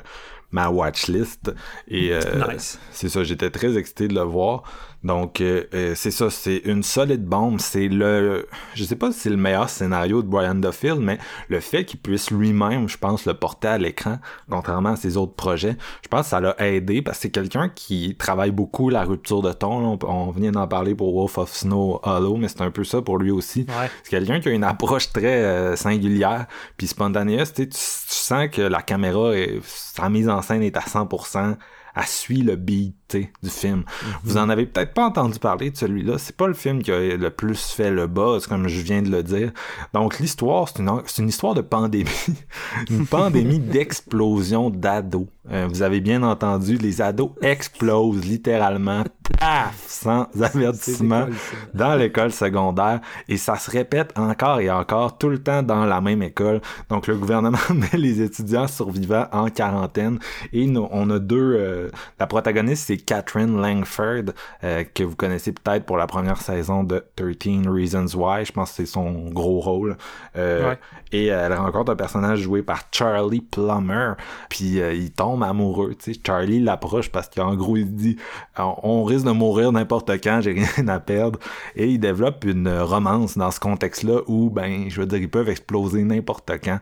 [SPEAKER 10] ma watchlist. Et
[SPEAKER 11] Nice.
[SPEAKER 10] c'est ça, j'étais très excité de le voir. Donc, euh, euh, c'est ça, c'est une solide bombe. C'est le... Je sais pas si c'est le meilleur scénario de Brian Duffield, mais le fait qu'il puisse lui-même, je pense, le porter à l'écran, contrairement à ses autres projets, je pense que ça l'a aidé parce que c'est quelqu'un qui travaille beaucoup la rupture de ton. On, on vient d'en parler pour Wolf of Snow Hollow, mais c'est un peu ça pour lui aussi.
[SPEAKER 11] Ouais.
[SPEAKER 10] C'est quelqu'un qui a une approche très euh, singulière, puis spontanéeuse. Tu, tu tu sens que la caméra, est, sa mise en scène est à 100%. Elle suit le beat du film. Vous en avez peut-être pas entendu parler de celui-là. C'est pas le film qui a le plus fait le buzz, comme je viens de le dire. Donc l'histoire, c'est une, une histoire de pandémie. une pandémie d'explosion d'ados. Euh, vous avez bien entendu, les ados explosent littéralement, paf, sans avertissement dans l'école secondaire et ça se répète encore et encore tout le temps dans la même école. Donc le gouvernement met les étudiants survivants en quarantaine et nous- on a deux euh, la protagoniste c'est Catherine Langford euh, que vous connaissez peut-être pour la première saison de 13 Reasons Why, je pense que c'est son gros rôle. Euh,
[SPEAKER 11] Ouais.
[SPEAKER 10] et elle rencontre un personnage joué par Charlie Plummer puis euh, il tombe amoureux, Charlie l'approche parce qu'en gros il dit on risque de mourir n'importe quand, j'ai rien à perdre. Et ils développent une romance dans ce contexte-là où, ben, je veux dire, ils peuvent exploser n'importe quand.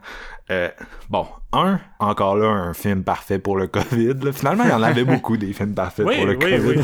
[SPEAKER 10] Euh, bon, un, encore là, un film parfait pour le COVID. là. Finalement, il y en avait beaucoup des films parfaits
[SPEAKER 11] Oui,
[SPEAKER 10] pour le
[SPEAKER 11] oui,
[SPEAKER 10] COVID.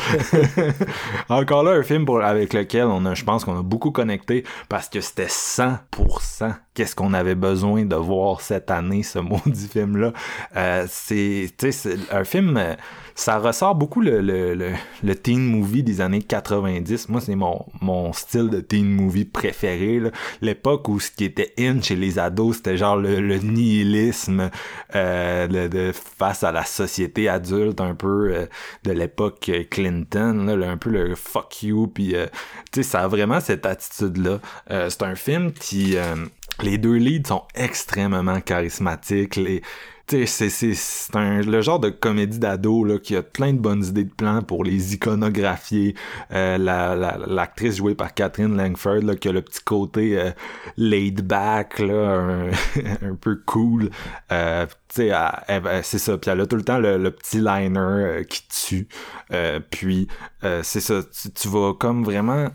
[SPEAKER 11] oui.
[SPEAKER 10] encore là, un film pour, avec lequel on a, je pense qu'on a beaucoup connecté parce que c'était 100% qu'est-ce qu'on avait besoin de voir cette année, ce maudit film-là. Euh, c'est, tu sais, c'est un film, euh, ça ressort beaucoup le, le, le, le teen movie des années 90. Moi, c'est mon, mon style de teen movie préféré. L'époque où ce qui était in chez les ados, c'était genre le, le nihilisme euh, de, de- face à la société adulte, un peu euh, de l'époque Clinton, là, un peu le fuck you, puis euh, tu sais, ça a vraiment cette attitude-là. Euh, c'est un film qui... euh, les deux leads sont extrêmement charismatiques. Les, c'est, un, le genre de comédie d'ado là, qui a plein de bonnes idées de plans pour les iconographier. Euh, la, la, l'actrice jouée par Catherine Langford là, qui a le petit côté euh, laid back, là, un, peu cool. Euh, c'est ça. Puis elle a tout le temps le, le petit liner euh, qui tue. Euh, puis euh, c'est ça. Tu, tu vas comme vraiment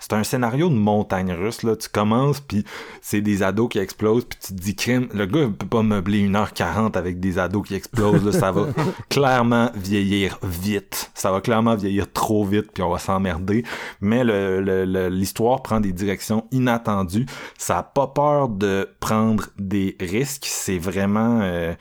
[SPEAKER 10] c'est un scénario de montagne russe, là. Tu commences, puis c'est des ados qui explosent, puis tu te dis, crime, le gars peut pas meubler 1h40 avec des ados qui explosent, là. Ça va clairement vieillir vite. Ça va clairement vieillir trop vite, puis on va s'emmerder. Mais le, le- le- l'histoire prend des directions inattendues. Ça a pas peur de prendre des risques. C'est vraiment... euh,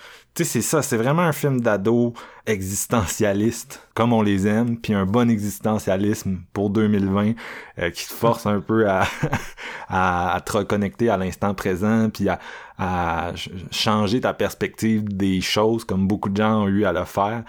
[SPEAKER 10] c'est ça, c'est vraiment un film d'ado existentialiste, comme on les aime, puis un bon existentialisme pour 2020 euh, qui te force un peu à, te reconnecter à l'instant présent, puis à, à ch- changer ta perspective des choses comme beaucoup de gens ont eu à le faire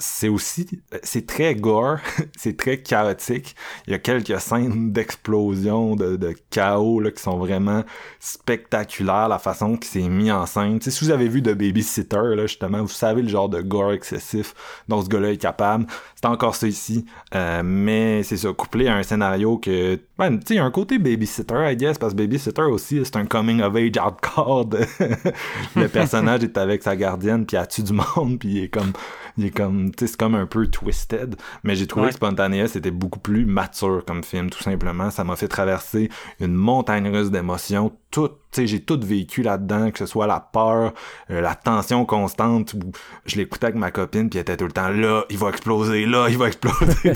[SPEAKER 10] c'est aussi c'est très gore c'est très chaotique. Il y a quelques scènes d'explosion de, de chaos là, qui sont vraiment spectaculaires la façon que c'est mis en scène. Tu sais, si vous avez vu de Babysitter là justement vous savez le genre de gore excessif dont ce gars-là est capable. C'est encore ça ici. Euh, mais c'est ça couplé à un scénario que ben, tu sais il y a un côté Babysitter I guess parce que Babysitter aussi c'est un coming of age hardcore de... le personnage est avec sa gardienne puis elle tue du monde puis il est comme il est comme tu sais c'est comme un peu twisted mais j'ai trouvé
[SPEAKER 11] Ouais.
[SPEAKER 10] que Spontaneous c'était beaucoup plus mature comme film tout simplement ça m'a fait traverser une montagne russe d'émotions tout j'ai tout vécu là-dedans que ce soit la peur euh, la tension constante où je l'écoutais avec ma copine puis elle était tout le temps là il va exploser là il va exploser.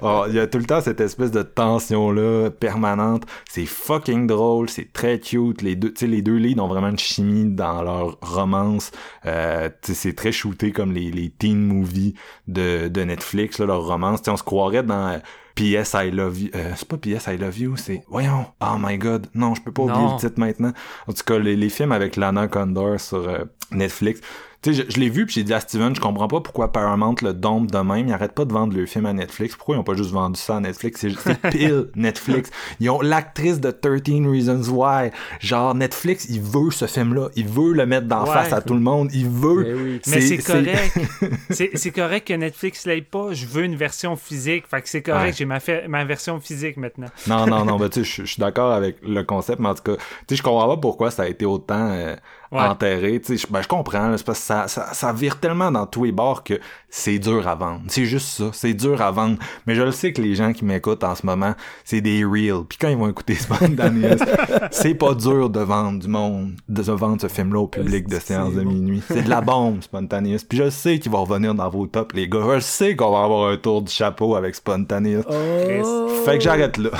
[SPEAKER 10] Oh, il y a tout le temps cette espèce de tension là permanente. C'est fucking drôle c'est très cute. Les deux les deux leads ont vraiment une chimie dans leur romance. Euh, c'est très shooté comme les, les teen movies de, de Netflix là, leur romance. Tu sais, on se croirait dans P.S. I Love You. Euh, c'est pas P.S. I Love You, c'est. Voyons. Oh my god. Non, je peux pas oublier le titre maintenant. En tout cas, les, les films avec Lana Condor sur euh, Netflix. Tu sais, je, je l'ai vu puis j'ai dit à Steven, je comprends pas pourquoi Paramount le dompe de même. Ils arrêtent pas de vendre le film à Netflix. Pourquoi ils ont pas juste vendu ça à Netflix? C'est pile Netflix. Ils ont l'actrice de 13 Reasons Why. Genre, Netflix, il veut ce film-là. Il veut le mettre d'en
[SPEAKER 11] Ouais.
[SPEAKER 10] face à tout le monde. Il veut.
[SPEAKER 3] Ben oui.
[SPEAKER 11] Mais c'est correct. c'est c'est correct que Netflix l'aille pas. Je veux une version physique. Fait que c'est correct.
[SPEAKER 10] Ouais.
[SPEAKER 11] J'ai ma, ma version physique maintenant.
[SPEAKER 10] Non, non, non, ben, tu sais, je- je suis d'accord avec le concept, mais en tout cas, tu sais, je comprends pas pourquoi ça a été autant euh,
[SPEAKER 11] Ouais.
[SPEAKER 10] enterré, tu sais, je- ben, je comprends, là, c'est parce que ça, ça, ça vire tellement dans tous les bords que c'est dur à vendre. C'est juste ça, c'est dur à vendre. Mais je le sais que les gens qui m'écoutent en ce moment, c'est des real. Puis quand ils vont écouter Spontaneous, c'est pas dur de vendre du monde, de vendre ce film-là au public de séance de minuit. C'est de la bombe, Spontaneous. Puis je sais qu'il va revenir dans vos tops, les gars. Je sais qu'on va avoir un tour du chapeau avec Spontaneous.
[SPEAKER 3] Oh,
[SPEAKER 10] Fait que j'arrête là.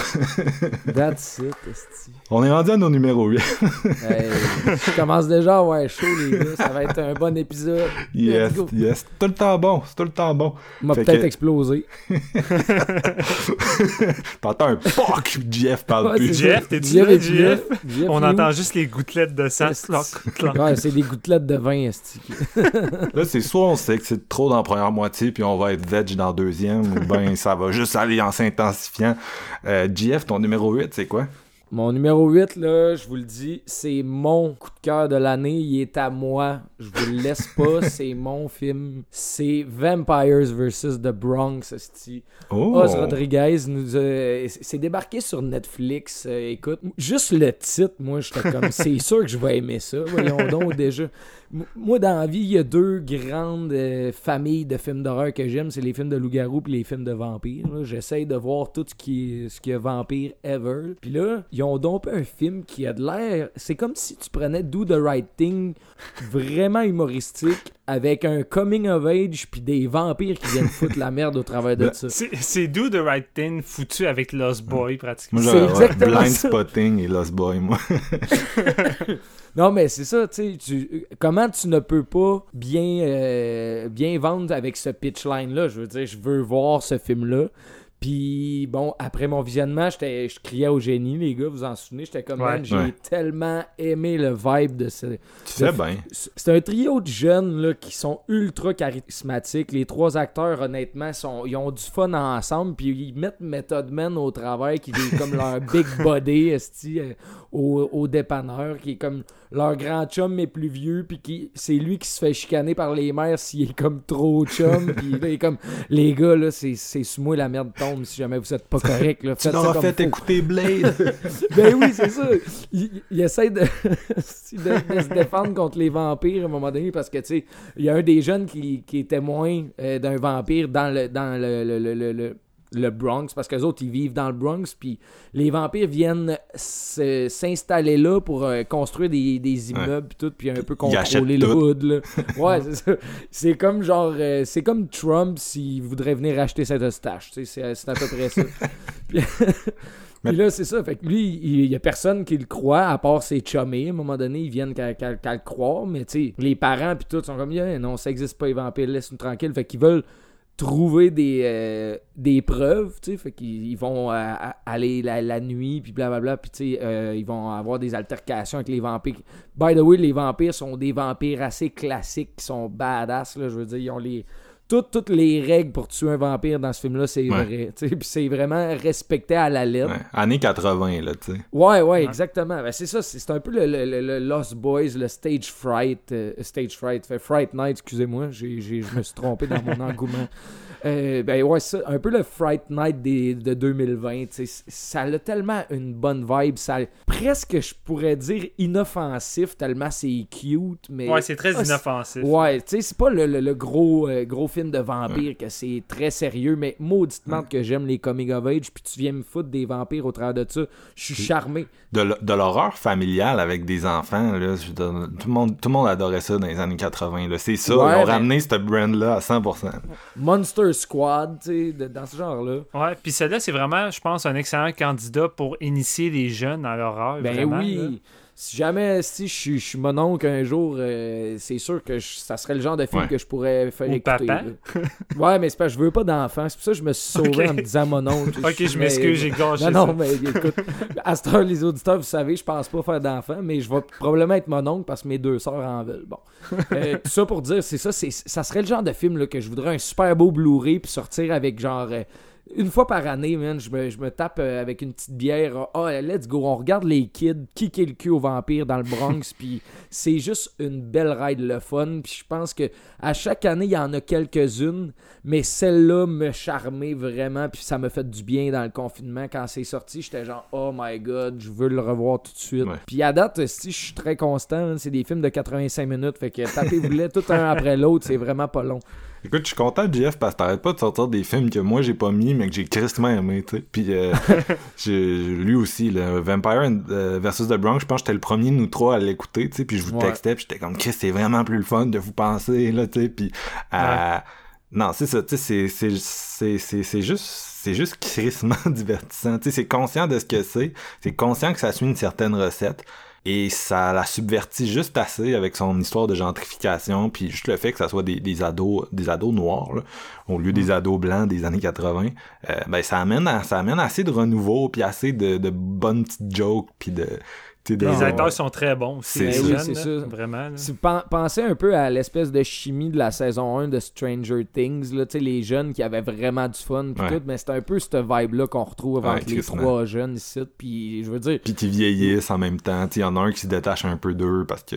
[SPEAKER 3] That's it, esti.
[SPEAKER 10] On est rendu à nos numéros 8.
[SPEAKER 3] Hey, je commence déjà à avoir chaud, les gars. Ça va être un bon épisode.
[SPEAKER 10] yes, yes. C'est tout le temps bon, c'est tout le temps bon.
[SPEAKER 3] m'a peut-être
[SPEAKER 10] que-
[SPEAKER 3] explosé.
[SPEAKER 10] T'entends un POC, Jeff parle
[SPEAKER 3] Ouais,
[SPEAKER 10] plus.
[SPEAKER 11] Jeff, t'es-tu
[SPEAKER 3] Jeff
[SPEAKER 11] là. Jeff?
[SPEAKER 3] Jeff
[SPEAKER 11] On entend juste les gouttelettes de sang.
[SPEAKER 3] Ouais, c'est des gouttelettes de vin.
[SPEAKER 10] Là, c'est soit on sait que c'est trop dans la première moitié, puis on va être veg dans la deuxième, ou ben ça va juste aller en s'intensifiant. Euh, Jeff, ton numéro 8, c'est quoi?
[SPEAKER 3] Mon numéro 8, là, je vous le dis, c'est mon coup de cœur de l'année. Il est à moi. Je vous le laisse pas. c'est mon film. C'est Vampires vs. The Bronx.
[SPEAKER 10] Oh!
[SPEAKER 3] Oz Rodriguez nous s'est débarqué sur Netflix. Euh, écoute, juste le titre, moi, j'étais comme, c'est sûr que je vais aimer ça. Voyons donc déjà. Moi, dans la vie, il y a deux grandes euh, familles de films d'horreur que j'aime. C'est les films de loup-garou puis les films de vampires. J'essaye de voir tout ce qui est, ce qui est vampire ever. Puis là, ils ont donc un film qui a de l'air... C'est comme si tu prenais Do the Right Thing, vraiment humoristique, avec un coming of age puis des vampires qui viennent foutre la merde au travers de ça.
[SPEAKER 11] C'est c'est Do the Right Thing foutu avec Lost Boy, pratiquement.
[SPEAKER 3] C'est exactement
[SPEAKER 10] Blind
[SPEAKER 3] ça.
[SPEAKER 10] Spotting et Lost Boy, moi.
[SPEAKER 3] Non, mais c'est ça, tu sais. Comment tu ne peux pas bien, euh, bien vendre avec ce pitch line-là? Je veux dire, je veux voir ce film-là. Puis, bon, après mon visionnement, j'étais- je criais au génie, les gars, vous en souvenez? J'étais comme,
[SPEAKER 11] Ouais.
[SPEAKER 3] man, j'ai
[SPEAKER 10] Ouais.
[SPEAKER 3] tellement aimé le vibe de ce,
[SPEAKER 10] Tu sais bien.
[SPEAKER 3] c'est un trio de jeunes là, qui sont ultra charismatiques. Les trois acteurs, honnêtement, sont, ils ont du fun ensemble. Puis ils mettent Method Man au travail, qui est comme leur big body esti, euh, au, au dépanneur, qui est comme leur grand chum, mais plus vieux. Puis qui, c'est lui qui se fait chicaner par les mères s'il est comme trop chum. puis là, il est comme, les gars, là, c'est, c'est sous moi la merde tombe si jamais vous êtes pas correct. Là.
[SPEAKER 10] Tu
[SPEAKER 3] comme
[SPEAKER 10] fait
[SPEAKER 3] faut.
[SPEAKER 10] écouter Blade.
[SPEAKER 3] Ben oui, c'est ça. Il, il essaie de, de- de se défendre contre les vampires à un moment donné parce que, tu sais, il y a un des jeunes qui, qui est témoin euh, d'un vampire dans le, dans le, le, le, le- le- Bronx parce que autres, ils vivent dans le Bronx. Puis les vampires viennent s'installer là pour euh, construire des, des immeubles puis tout, puis un peu contrôler le
[SPEAKER 10] tout.
[SPEAKER 3] hood. Là. Ouais, c'est ça. C'est comme genre, euh, c'est comme Trump s'il voudrait venir acheter cette Eustache. Tu sais, C'est à peu près ça. Puis- Puis là, c'est ça. Fait que lui, il y a personne qui le croit, à part ses chummés. À un moment donné, ils viennent qu'à le croire. Mais tu sais, les parents, puis tout, sont comme, Yeah, non, ça existe pas, les vampires, laisse-nous tranquille. Fait qu'ils veulent trouver des, euh, des preuves, tu sais. Fait qu'ils ils vont euh, aller la, la nuit, puis blablabla. Puis tu sais, euh, ils vont avoir des altercations avec les vampires. By the way, les vampires sont des vampires assez classiques qui sont badass, là. Je veux dire, ils ont les. Toutes, toutes les règles pour tuer un vampire dans ce film-là, c'est
[SPEAKER 10] Ouais.
[SPEAKER 3] vrai. tu sais. Puis c'est vraiment respecté à la lettre.
[SPEAKER 10] Ouais, années 80, là, tu sais.
[SPEAKER 3] Ouais, ouais, exactement. Ben, c'est ça, c'est un peu le, le- le- le Lost Boys, le Stage Fright. euh, stage Fright, fait Fright Night, excusez-moi, je me suis trompé dans mon engouement. Euh, ben ouais, ça, un peu le Fright Night des, de 2020, tu sais, c- ça a tellement une bonne vibe, ça presque, je pourrais dire, inoffensif, tellement c'est cute, mais...
[SPEAKER 11] Ouais, c'est très
[SPEAKER 3] Ah,
[SPEAKER 11] inoffensif.
[SPEAKER 3] Ouais, tu sais, c'est pas le, le- le gros, euh, gros film de vampire que c'est très sérieux, mais mauditement que j'aime les coming of age, puis tu viens me foutre des vampires au travers de ça, je suis charmé.
[SPEAKER 10] De, l'horreur familiale avec des enfants, là, je tout, le monde, tout le monde adorait ça dans les années 80. là. C'est ça,
[SPEAKER 3] Ouais,
[SPEAKER 10] ils ont
[SPEAKER 3] mais-
[SPEAKER 10] ramené cette brand-là à 100%.
[SPEAKER 3] Monster Squad, tu sais, dans ce genre-là.
[SPEAKER 11] Ouais, puis celle-là, c'est vraiment, je pense, un excellent candidat pour initier les jeunes à l'horreur.
[SPEAKER 3] Ben
[SPEAKER 11] vraiment,
[SPEAKER 3] oui.
[SPEAKER 11] là.
[SPEAKER 3] Si jamais, si je suis- je suis mon oncle un jour, euh, c'est sûr que je- ça serait le genre de film
[SPEAKER 10] Ouais.
[SPEAKER 3] que je pourrais faire
[SPEAKER 11] Ou
[SPEAKER 3] écouter.
[SPEAKER 11] papa.
[SPEAKER 3] Ouais, mais c'est parce que je veux pas d'enfant. C'est pour ça que je me suis sauvé en me disant mon oncle.
[SPEAKER 11] Ok, je
[SPEAKER 3] Mais-
[SPEAKER 11] m'excuse, j'ai gâché
[SPEAKER 3] Non, non,
[SPEAKER 11] ça.
[SPEAKER 3] mais écoute, à ce temps, les auditeurs, vous savez, je pense pas faire d'enfant, mais je vais probablement être mon oncle parce que mes deux sœurs en veulent. Bon. Euh, tout ça pour dire, c'est ça, c'est, ça serait le genre de film là, que je voudrais un super beau Blu-ray puis sortir avec genre. euh, une fois par année, man, je me, je me tape euh, avec une petite bière. Ah, let's go, on regarde les kids kicker le cul aux vampires dans le Bronx, puis c'est juste une belle ride le fun. Puis je pense que à chaque année, il y en a quelques-unes, mais celle-là me charmait vraiment, puis ça m'a fait du bien dans le confinement. Quand c'est sorti, j'étais genre, oh my god, je veux le revoir tout de suite.
[SPEAKER 10] Ouais.
[SPEAKER 3] Puis à date, si je suis très constant, c'est des films de 85 minutes, fait que tapez-vous-les tout un après l'autre, c'est vraiment pas long.
[SPEAKER 10] Écoute, je suis content, Jeff, parce que t'arrêtes pas de sortir des films que moi j'ai pas mis, mais que j'ai tristement aimé, tu sais. Puis, euh, j'ai- lui aussi, le Vampire euh, versus The Bronx, je pense que j'étais le premier de nous trois à l'écouter, tu sais. Puis je vous
[SPEAKER 3] Ouais.
[SPEAKER 10] textais, puis j'étais comme, Chris, c'est vraiment plus le fun de vous penser, là, tu sais. Puis, euh, non, c'est ça, tu sais, c'est- c'est- c'est c'est- c'est juste. C'est juste crissement divertissant. Tu sais, c'est conscient de ce que c'est. C'est conscient que ça suit une certaine recette. Et ça la subvertit juste assez avec son histoire de gentrification, puis juste le fait que ça soit des, des ados des ados noirs, là, au lieu des ados blancs des années 80, euh, ben ça amène, à- ça amène assez de renouveau, puis assez de, de bonnes petites jokes, puis de...
[SPEAKER 11] Les acteurs sont très bons aussi.
[SPEAKER 10] C'est
[SPEAKER 3] oui, ça.
[SPEAKER 11] Vraiment. là.
[SPEAKER 3] Si vous pensez un peu à l'espèce de chimie de la saison 1 de Stranger Things, là, tu sais, les jeunes qui avaient vraiment du fun, pis
[SPEAKER 10] Ouais.
[SPEAKER 3] tout, mais c'est un peu cette vibe-là qu'on retrouve
[SPEAKER 10] Ouais,
[SPEAKER 3] entre les trois jeunes ici, puis je veux dire,
[SPEAKER 10] Puis qui vieillissent en même temps. Il y en a un qui se détache un peu d'eux parce que...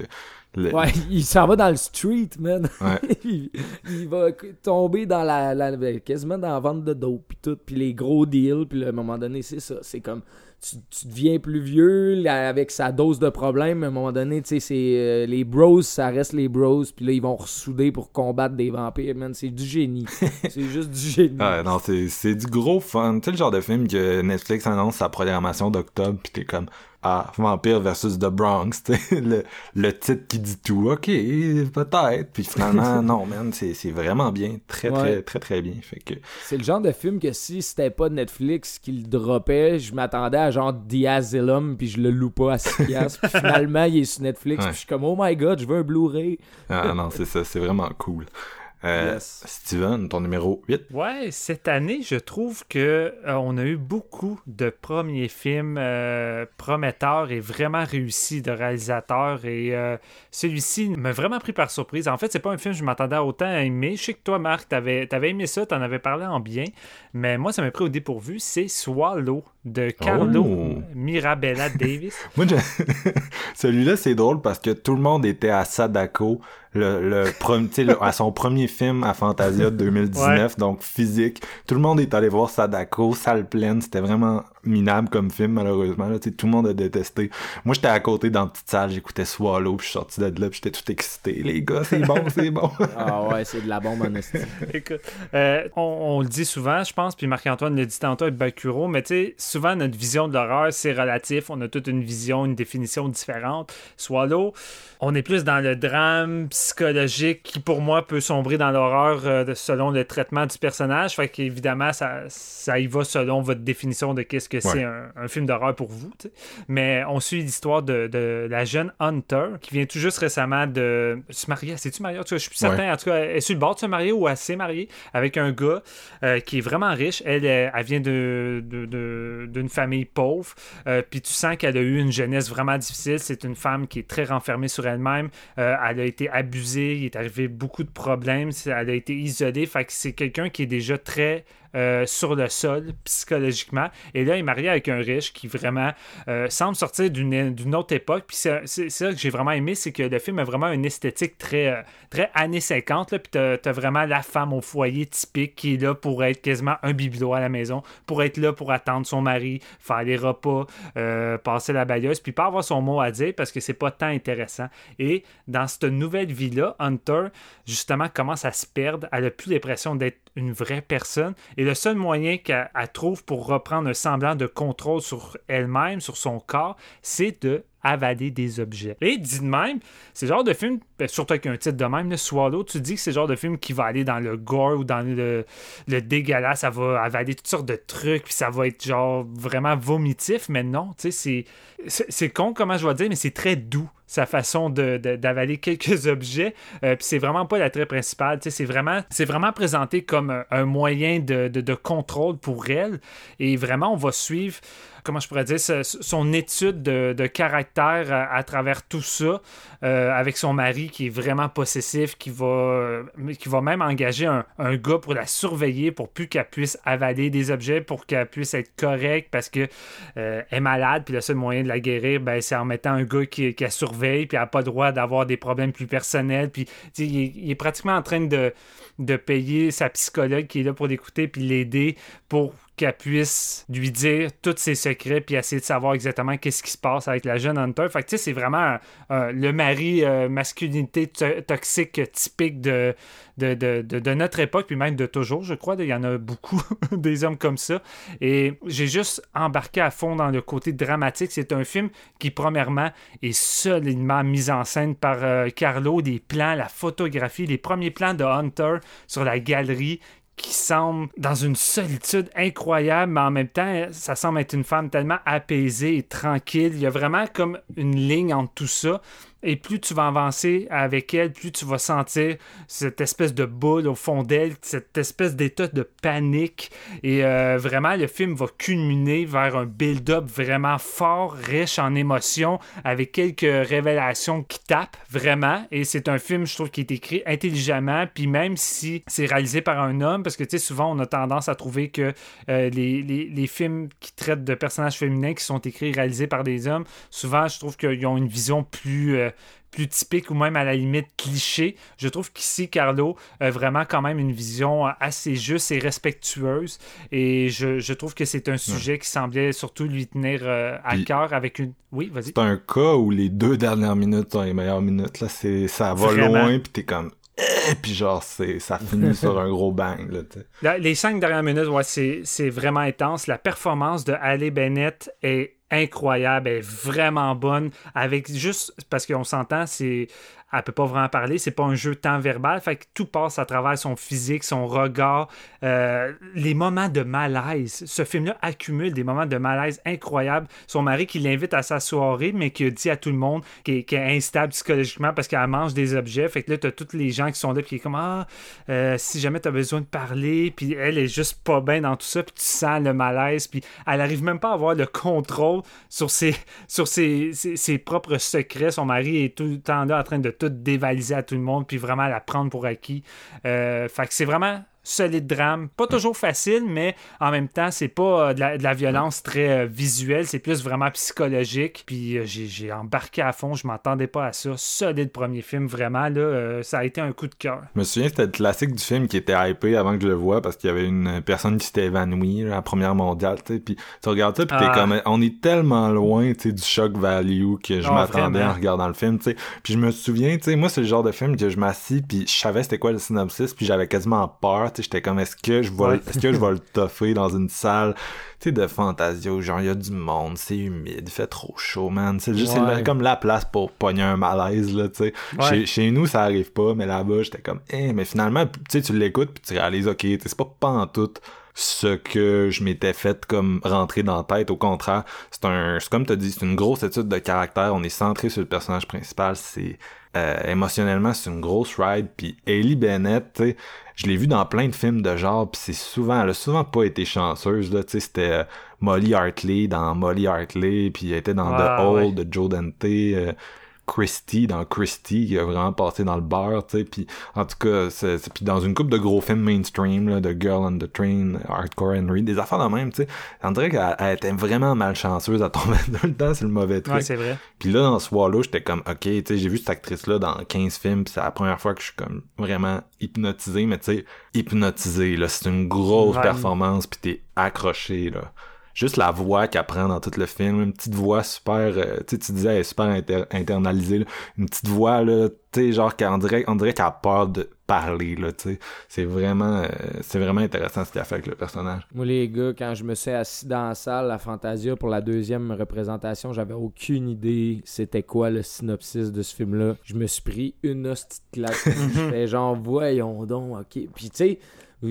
[SPEAKER 10] le-
[SPEAKER 3] ouais, il s'en va dans le street, man.
[SPEAKER 10] Ouais.
[SPEAKER 3] il, il va tomber dans la, la- ben, quasiment dans la vente de dope, puis tout, puis les gros deals, puis à un moment donné, c'est ça, c'est comme tu, tu deviens plus vieux là, avec sa dose de problèmes. À un moment donné, tu sais, c'est euh, les bros, ça reste les bros, puis là, ils vont ressouder pour combattre des vampires, man. C'est du génie. c'est juste du génie.
[SPEAKER 10] Ouais, non, c'est, c'est du gros fun. Tu sais, le genre de film que Netflix annonce sa programmation d'octobre, pis t'es comme, ah, Vampire versus The Bronx, le, le titre qui dit tout, ok, peut-être, puis finalement, non, man, c'est, vraiment bien, très, très,
[SPEAKER 3] Ouais.
[SPEAKER 10] très, très bien, fait que,
[SPEAKER 3] C'est le genre de film que si c'était pas Netflix qui le droppait, je m'attendais à genre The Asylum, puis je le loue pas à 6 piastres. Puis finalement, il est sur Netflix,
[SPEAKER 10] Ouais.
[SPEAKER 3] puis je suis comme, oh my god, je veux un Blu-ray.
[SPEAKER 10] ah non, c'est ça, c'est vraiment cool. Euh,
[SPEAKER 3] Yes.
[SPEAKER 10] Steven, ton numéro 8.
[SPEAKER 11] Ouais, cette année, je trouve que euh, on a eu beaucoup de premiers films euh, prometteurs et vraiment réussis de réalisateurs. Et euh, celui-ci m'a vraiment pris par surprise. En fait, c'est pas un film que je m'attendais autant à aimer. Je sais que toi, Marc, t'avais avais aimé ça, t'en avais parlé en bien. Mais moi, ça m'a pris au dépourvu. C'est Swallow de Carlo
[SPEAKER 10] Oh.
[SPEAKER 11] Mirabella Davis.
[SPEAKER 10] Moi, je- celui-là, c'est drôle parce que tout le monde était à Sadako, le, le prom- tu sais, le- à son premier film à Fantasia de 2019, donc physique. Tout le monde est allé voir Sadako, salle pleine. C'était vraiment minable comme film, malheureusement. Là, tout le monde a détesté. Moi, j'étais à côté dans la petite salle, j'écoutais Swallow, puis je suis sorti de là, puis j'étais tout excité. Les gars, c'est bon, c'est bon.
[SPEAKER 3] Ah ouais, c'est de la bombe en.
[SPEAKER 11] Écoute, euh, on, on le dit souvent, je pense, puis Marc-Antoine l'a dit tantôt avec Bakuro, mais tu sais, souvent notre vision de l'horreur, c'est relatif. On a toute une vision, une définition différente. Swallow, on est plus dans le drame psychologique qui, pour moi, peut sombrer dans l'horreur euh, selon le traitement du personnage. Fait qu'évidemment, ça, ça y va selon votre définition de qu'est-ce que c'est un, un, film d'horreur pour vous. T'sais. Mais on suit l'histoire de, de, la jeune Hunter qui vient tout juste récemment de se marier. C'est-tu marié? En tout cas, je suis plus certain. En tout cas, elle est sur le bord de se marier ou elle s'est mariée avec un gars euh, qui est vraiment riche. Elle, elle, elle vient d'une de, de, de, famille pauvre. Euh, Puis tu sens qu'elle a eu une jeunesse vraiment difficile. C'est une femme qui est très renfermée sur elle-même. Euh, elle a été abusée. Il est arrivé beaucoup de problèmes. Elle a été isolée. Fait c'est quelqu'un qui est déjà très euh, sur le sol psychologiquement. Et là, il est marié avec un riche qui vraiment euh, semble sortir d'une autre époque. Puis c'est ça que j'ai vraiment aimé, c'est que le film a vraiment une esthétique très, euh, très années 50. Là, puis t'as as vraiment la femme au foyer typique qui est là pour être quasiment un bibelot à la maison, pour être là pour attendre son mari, faire les repas, passer la balayeuse, puis pas avoir son mot à dire parce que c'est pas tant intéressant. Et dans cette nouvelle vie-là, Hunter, justement, commence à se perdre. Elle a plus l'impression d'être une vraie personne. Le seul moyen qu'elle trouve pour reprendre un semblant de contrôle sur elle-même, sur son corps, c'est de avaler des objets. Et dit de même, c'est genre de film, ben, surtout avec un titre de même, le Swallow, tu dis que c'est genre de film qui va aller dans le gore ou dans le, le dégueulasse, ça va avaler toutes sortes de trucs, puis ça va être genre vraiment vomitif, mais non, tu sais, c'est, c'est con comment je vais dire, mais c'est très doux sa façon d'avaler quelques objets. Euh, puis c'est vraiment pas l'attrait principal. C'est vraiment, présenté comme un, moyen de, contrôle pour elle. Et vraiment, on va suivre comment je pourrais dire, son étude de, caractère à, travers tout ça, euh, avec son mari qui est vraiment possessif, qui va, qui va même engager un, un gars pour la surveiller pour plus qu'elle puisse avaler des objets, pour qu'elle puisse être correcte parce que euh, est malade, puis le seul moyen de la guérir, ben, c'est en mettant un gars qui, qui la surveille, puis n'a pas le droit d'avoir des problèmes plus personnels, il est, pratiquement en train de, de payer sa psychologue qui est là pour l'écouter, puis l'aider pour qu'elle puisse lui dire tous ses secrets puis essayer de savoir exactement qu'est-ce qui se passe avec la jeune Hunter. Fait que tu sais, c'est vraiment euh, le mari euh, masculinité toxique typique de notre époque, puis même de toujours, je crois. Il y en a beaucoup des hommes comme ça. Et j'ai juste embarqué à fond dans le côté dramatique. C'est un film qui, premièrement, est solidement mis en scène par euh, Carlo. Des plans, la photographie, les premiers plans de Hunter sur la galerie qui semble dans une solitude incroyable, mais en même temps, ça semble être une femme tellement apaisée et tranquille. Il y a vraiment comme une ligne entre tout ça. Et plus tu vas avancer avec elle, plus tu vas sentir cette espèce de boule au fond d'elle, cette espèce d'état de panique. Et euh, vraiment, le film va culminer vers un build-up vraiment fort, riche en émotions, avec quelques révélations qui tapent vraiment. Et c'est un film, je trouve, qui est écrit intelligemment. Puis même si c'est réalisé par un homme, parce que tu sais, souvent on a tendance à trouver que euh, les, les, les, films qui traitent de personnages féminins qui sont écrits et réalisés par des hommes, souvent je trouve qu'ils ont une vision plus. Euh, plus typique ou même à la limite cliché. Je trouve qu'ici, Carlo a vraiment quand même une vision assez juste et respectueuse. Et je, je trouve que c'est un sujet ouais. qui semblait surtout lui tenir euh, à cœur avec une. Oui, vas-y.
[SPEAKER 10] C'est un cas où les deux dernières minutes sont les meilleures minutes. Là, c'est, ça va vraiment. loin, puis t'es comme. Et puis genre, c'est, ça finit sur un gros bang. Là,
[SPEAKER 11] là, les cinq dernières minutes, ouais, c'est, c'est vraiment intense. La performance de Ali Bennett est incroyable, elle vraiment bonne. Avec juste parce qu'on s'entend, c'est elle peut pas vraiment parler, c'est pas un jeu temps verbal, fait que tout passe à travers son physique, son regard, euh, les moments de malaise. Ce film-là accumule des moments de malaise incroyables. Son mari qui l'invite à sa soirée, mais qui dit à tout le monde qu'elle est, instable psychologiquement parce qu'elle mange des objets. Fait que là, t'as tous les gens qui sont là, qui est comme Ah, euh, si jamais t'as besoin de parler, puis elle est juste pas bien dans tout ça, puis tu sens le malaise, puis elle arrive même pas à avoir le contrôle sur ses, sur ses, ses propres secrets. Son mari est tout le temps là en train de tout dévaliser à tout le monde, puis vraiment la prendre pour acquis. Euh, fait que c'est vraiment solide drame. Pas toujours facile, mais en même temps, c'est pas euh, de, la, de, la, violence très euh, visuelle, c'est plus vraiment psychologique. Puis euh, j'ai embarqué à fond, je m'attendais pas à ça. Solide premier film, vraiment, là, ça a été un coup de cœur.
[SPEAKER 10] Je me souviens, c'était le classique du film qui était hypé avant que je le voie parce qu'il y avait une personne qui s'était évanouie à la première mondiale, tu sais. Puis tu regardes ça, puis t'es ah. comme, on est tellement loin, tu sais, du shock value que je oh, m'attendais en regardant le film, tu sais. Puis je me souviens, tu sais, moi, c'est le genre de film que je m'assis, puis je savais c'était quoi le synopsis, puis j'avais quasiment peur tu sais, j'étais comme, est-ce que je vais, est-ce que je vais le toffer dans une salle, tu sais, de Fantasio, genre, il y a du monde, c'est humide, il fait trop chaud, man. C'est juste,
[SPEAKER 3] Ouais.
[SPEAKER 10] c'est comme la place pour pogner un malaise, là, tu sais.
[SPEAKER 11] Ouais.
[SPEAKER 10] Chez, chez nous, ça arrive pas, mais là-bas, j'étais comme, eh, mais finalement, tu sais, tu l'écoutes, puis tu réalises, ok, c'est pas pantoute ce que je m'étais fait comme rentrer dans la tête. Au contraire, c'est un, c'est comme tu dit, c'est une grosse étude de caractère. On est centré sur le personnage principal. C'est euh, émotionnellement, c'est une grosse ride. Puis Ellie Bennett, tu sais, je l'ai vu dans plein de films de genre. Puis c'est souvent, elle a souvent pas été chanceuse là. Tu sais, c'était euh, Molly Hartley dans Molly Hartley. Puis elle était dans
[SPEAKER 11] Ah,
[SPEAKER 10] The Hole
[SPEAKER 11] ouais.
[SPEAKER 10] de Joe Dante. euh, Christie dans Christie qui a vraiment passé dans le beurre tu sais puis en tout cas c'est c'est- puis dans une coupe de gros films mainstream là, de Girl on the Train Hardcore Henry des affaires de même tu sais on dirait qu'elle elle était vraiment malchanceuse à tomber tout le temps c'est le mauvais truc
[SPEAKER 11] Ouais, c'est vrai.
[SPEAKER 10] puis là dans ce Swallow j'étais comme ok tu sais j'ai vu cette actrice là dans 15 films puis c'est la première fois que je suis comme vraiment hypnotisé mais tu sais hypnotisé là c'est une grosse
[SPEAKER 11] Ouais.
[SPEAKER 10] performance puis t'es accroché là juste la voix qu'elle prend dans tout le film, une petite voix super, euh, tu sais, tu disais, elle est super inter- internalisée, là. une petite voix, là, tu sais, genre, qu'on dirait, on dirait qu'elle a peur de parler, là, tu sais. C'est vraiment, euh, c'est vraiment intéressant ce qu'elle a fait avec le personnage.
[SPEAKER 3] Moi, les gars, quand je me suis assis dans la salle à Fantasia pour la deuxième représentation, j'avais aucune idée c'était quoi le synopsis de ce film-là. Je me suis pris une hostie de claque. J'étais genre, voyons donc, ok. Puis, tu sais,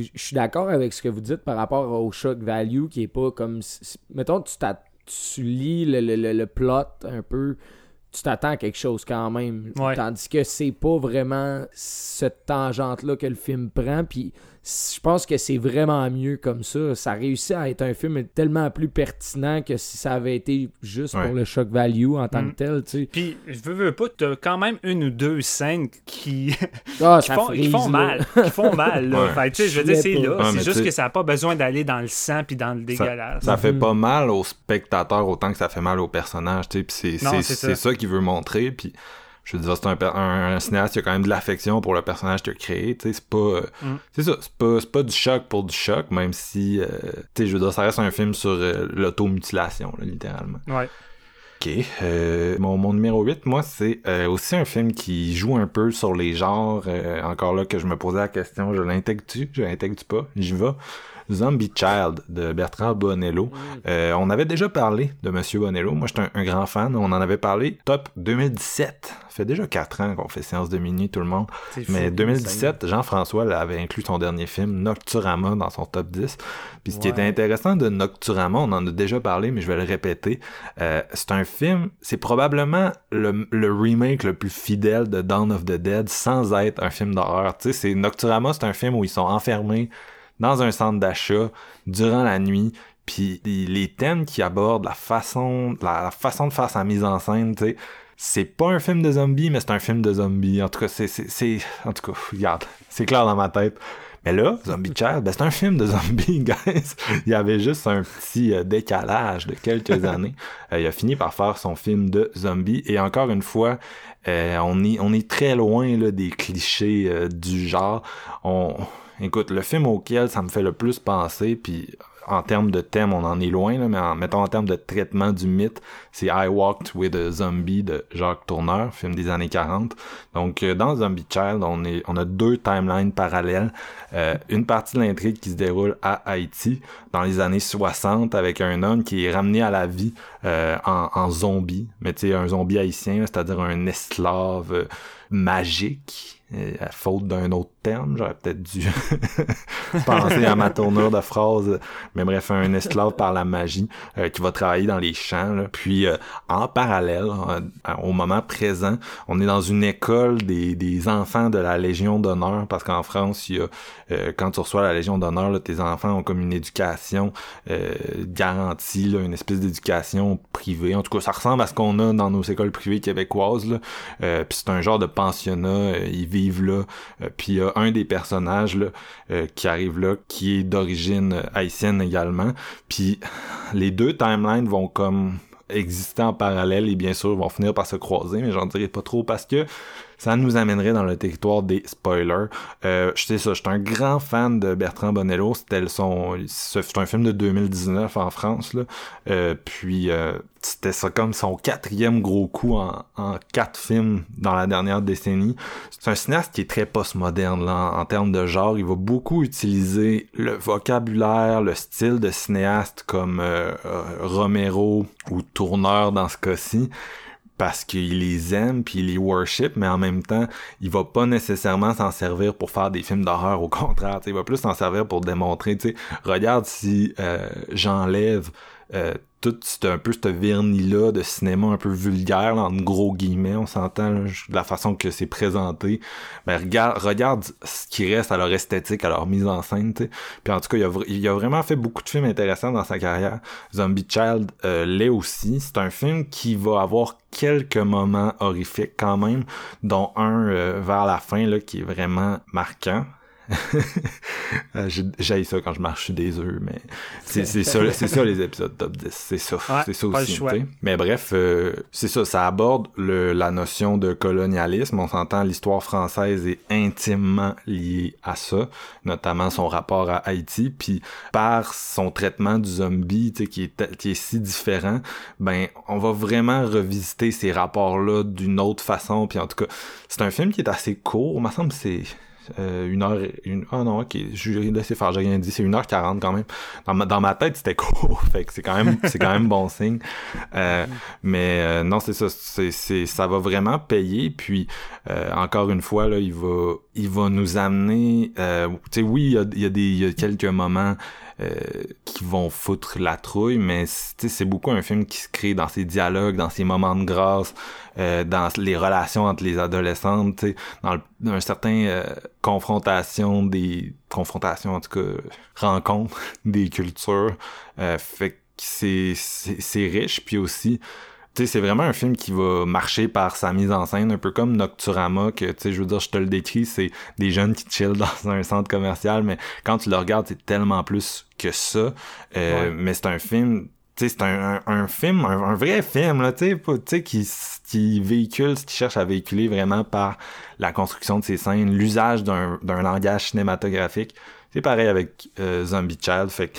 [SPEAKER 3] je suis d'accord avec ce que vous dites par rapport au shock value qui est pas comme. Mettons, tu, tu lis le, le- le- le plot un peu. Tu t'attends à quelque chose quand même.
[SPEAKER 11] Ouais.
[SPEAKER 3] Tandis que c'est pas vraiment cette tangente-là que le film prend. Puis je pense que c'est vraiment mieux comme ça. Ça réussit à être un film tellement plus pertinent que si ça avait été juste
[SPEAKER 10] Ouais.
[SPEAKER 3] pour le shock value en tant
[SPEAKER 11] Mm.
[SPEAKER 3] que tel, tu sais.
[SPEAKER 11] Puis, je veux, veux pas, t'as quand même une ou deux scènes qui,
[SPEAKER 3] Ah,
[SPEAKER 11] qui,
[SPEAKER 3] ça
[SPEAKER 11] font, qui font mal. Qui font mal, là.
[SPEAKER 10] Ouais.
[SPEAKER 11] Fait que, tu sais, je veux dire, c'est là.
[SPEAKER 10] Ouais,
[SPEAKER 11] c'est juste que ça n'a pas besoin d'aller dans le sang puis dans le
[SPEAKER 10] Ça,
[SPEAKER 11] dégueulasse.
[SPEAKER 10] ça fait
[SPEAKER 3] Mhm.
[SPEAKER 10] pas mal au spectateur autant que ça fait mal au personnage, tu sais, puis c'est,
[SPEAKER 11] Non,
[SPEAKER 10] c'est,
[SPEAKER 11] c'est
[SPEAKER 10] c'est
[SPEAKER 11] ça.
[SPEAKER 10] ça qu'il veut montrer, puis je veux dire, c'est un, un, un cinéaste qui a quand même de l'affection pour le personnage qu'il a créé, tu sais, c'est pas... euh,
[SPEAKER 11] Mm.
[SPEAKER 10] C'est ça, c'est pas, c'est pas du choc pour du choc, même si, euh, tu sais, je veux dire, ça reste un film sur euh, l'automutilation, littéralement.
[SPEAKER 11] Ouais.
[SPEAKER 10] Ok. Euh, mon, mon numéro 8, moi, c'est euh, aussi un film qui joue un peu sur les genres. euh, encore là que je me posais la question, je l'intègre-tu? Je l'intègre-tu pas? J'y vais. Zombie Child de Bertrand Bonello. Euh, on avait déjà parlé de Monsieur Bonello. Moi, j'étais un, un grand fan. On en avait parlé top 2017. Ça fait déjà 4 ans qu'on fait séance de minuit, tout le monde. Mais 2017, Jean-François avait inclus son dernier film, Nocturama, dans son top 10. Puis ce qui
[SPEAKER 3] Ouais.
[SPEAKER 10] était intéressant de Nocturama, on en a déjà parlé, mais je vais le répéter, euh, c'est un film, c'est probablement le, le remake le plus fidèle de Dawn of the Dead sans être un film d'horreur. Tu sais, c'est Nocturama, c'est un film où ils sont enfermés dans un centre d'achat durant la nuit. Puis les, thèmes qui abordent, la façon, la, la façon de faire sa mise en scène, tu sais, c'est pas un film de zombies, mais c'est un film de zombies. En tout cas, c'est, c'est, c'est- en tout cas, regarde, c'est clair dans ma tête. Mais là, Zombie Child, ben c'est un film de zombies, guys. Il y avait juste un petit euh, décalage de quelques années. Euh, il a fini par faire son film de zombies. Et encore une fois, euh, on, est, on est très loin là, des clichés du genre. On, écoute, le film auquel ça me fait le plus penser, puis en termes de thème, on en est loin, là, mais en, mettons en termes de traitement du mythe, c'est I Walked with a Zombie de Jacques Tourneur, film des années 40. Donc, euh, dans Zombie Child, on, est, on a deux timelines parallèles. Euh, une partie de l'intrigue qui se déroule à Haïti, dans les années 60, avec un homme qui est ramené à la vie euh, en, zombie, mais tu sais, un zombie haïtien, c'est-à-dire un esclave magique, à faute d'un autre j'aurais peut-être dû penser à ma tournure de phrase, mais bref, un esclave par la magie euh, qui va travailler dans les champs. là. Puis euh, en parallèle, euh, au moment présent, on est dans une école des, des enfants de la Légion d'honneur, parce qu'en France, il y a euh, quand tu reçois la Légion d'honneur, tes enfants ont comme une éducation euh, garantie, là, une espèce d'éducation privée. En tout cas, ça ressemble à ce qu'on a dans nos écoles privées québécoises. Là. Euh, puis c'est un genre de pensionnat, ils vivent là. Puis un des personnages là, euh, qui arrive là, qui est d'origine euh, haïtienne également. Puis les deux timelines vont comme exister en parallèle et bien sûr vont finir par se croiser, mais j'en dirai pas trop parce que ça nous amènerait dans le territoire des spoilers. Euh, je sais ça, je suis un grand fan de Bertrand Bonello. C'était son, c'est un film de 2019 en France là. Euh, puis euh, c'était ça comme son quatrième gros coup en, quatre films dans la dernière décennie. C'est un cinéaste qui est très postmoderne là, en, en termes de genre. Il va beaucoup utiliser le vocabulaire, le style de cinéaste comme euh, euh, Romero ou Tourneur dans ce cas-ci parce qu'il les aime puis il les worship mais en même temps il va pas nécessairement s'en servir pour faire des films d'horreur au contraire il va plus s'en servir pour démontrer tu sais regarde si euh, j'enlève euh, tout c'est un peu ce vernis-là de cinéma un peu vulgaire, en gros guillemets, on s'entend, la façon que c'est présenté. Ben, regarde, regarde ce qui reste à leur esthétique, à leur mise en scène, tu. Puis en tout cas, il a, vr- il a vraiment fait beaucoup de films intéressants dans sa carrière. Zombie Child euh, l'est aussi. C'est un film qui va avoir quelques moments horrifiques quand même, dont un euh, vers la fin, là, qui est vraiment marquant. Euh, j'ai- J'haïs ça quand je marche sur des œufs, mais c'est ça, ça les épisodes top 10, c'est ça,
[SPEAKER 11] Ouais,
[SPEAKER 10] c'est ça aussi. Mais bref, euh, c'est ça, ça aborde le, la notion de colonialisme. On s'entend, l'histoire française est intimement liée à ça, notamment son rapport à Haïti, puis par son traitement du zombie, qui est, qui est si différent, ben on va vraiment revisiter ces rapports-là d'une autre façon. Puis en tout cas, c'est un film qui est assez court, il me semble que c'est euh, une heure une ah non ok laisser faire j'ai rien dit c'est une heure quarante quand même. Dans ma, dans ma tête c'était court fait que c'est quand même c'est quand même bon signe. Euh, mais euh, non c'est ça c'est c'est ça va vraiment payer puis euh, encore une fois là il va il va nous amener euh, tu sais oui il y a, y a y a quelques moments euh, qui vont foutre la trouille, mais c'est beaucoup un film qui se crée dans ses dialogues, dans ses moments de grâce, euh, dans les relations entre les adolescentes, dans, le, dans un certain euh, confrontation des confrontations en tout cas rencontres des cultures, euh, fait que c'est c'est riche puis aussi c'est vraiment un film qui va marcher par sa mise en scène, un peu comme Nocturama, que, tu sais, je veux dire, je te le décris, c'est des jeunes qui chillent dans un centre commercial, mais quand tu le regardes, c'est tellement plus que ça. Euh, Mais c'est un film, tu sais, c'est un, un, un film, un, un vrai film, là, tu sais, pas- tu sais, qui, qui véhicule ce qu'il cherche à véhiculer vraiment par la construction de ses scènes, l'usage d'un d'un langage cinématographique. C'est pareil avec euh, Zombie Child, fait que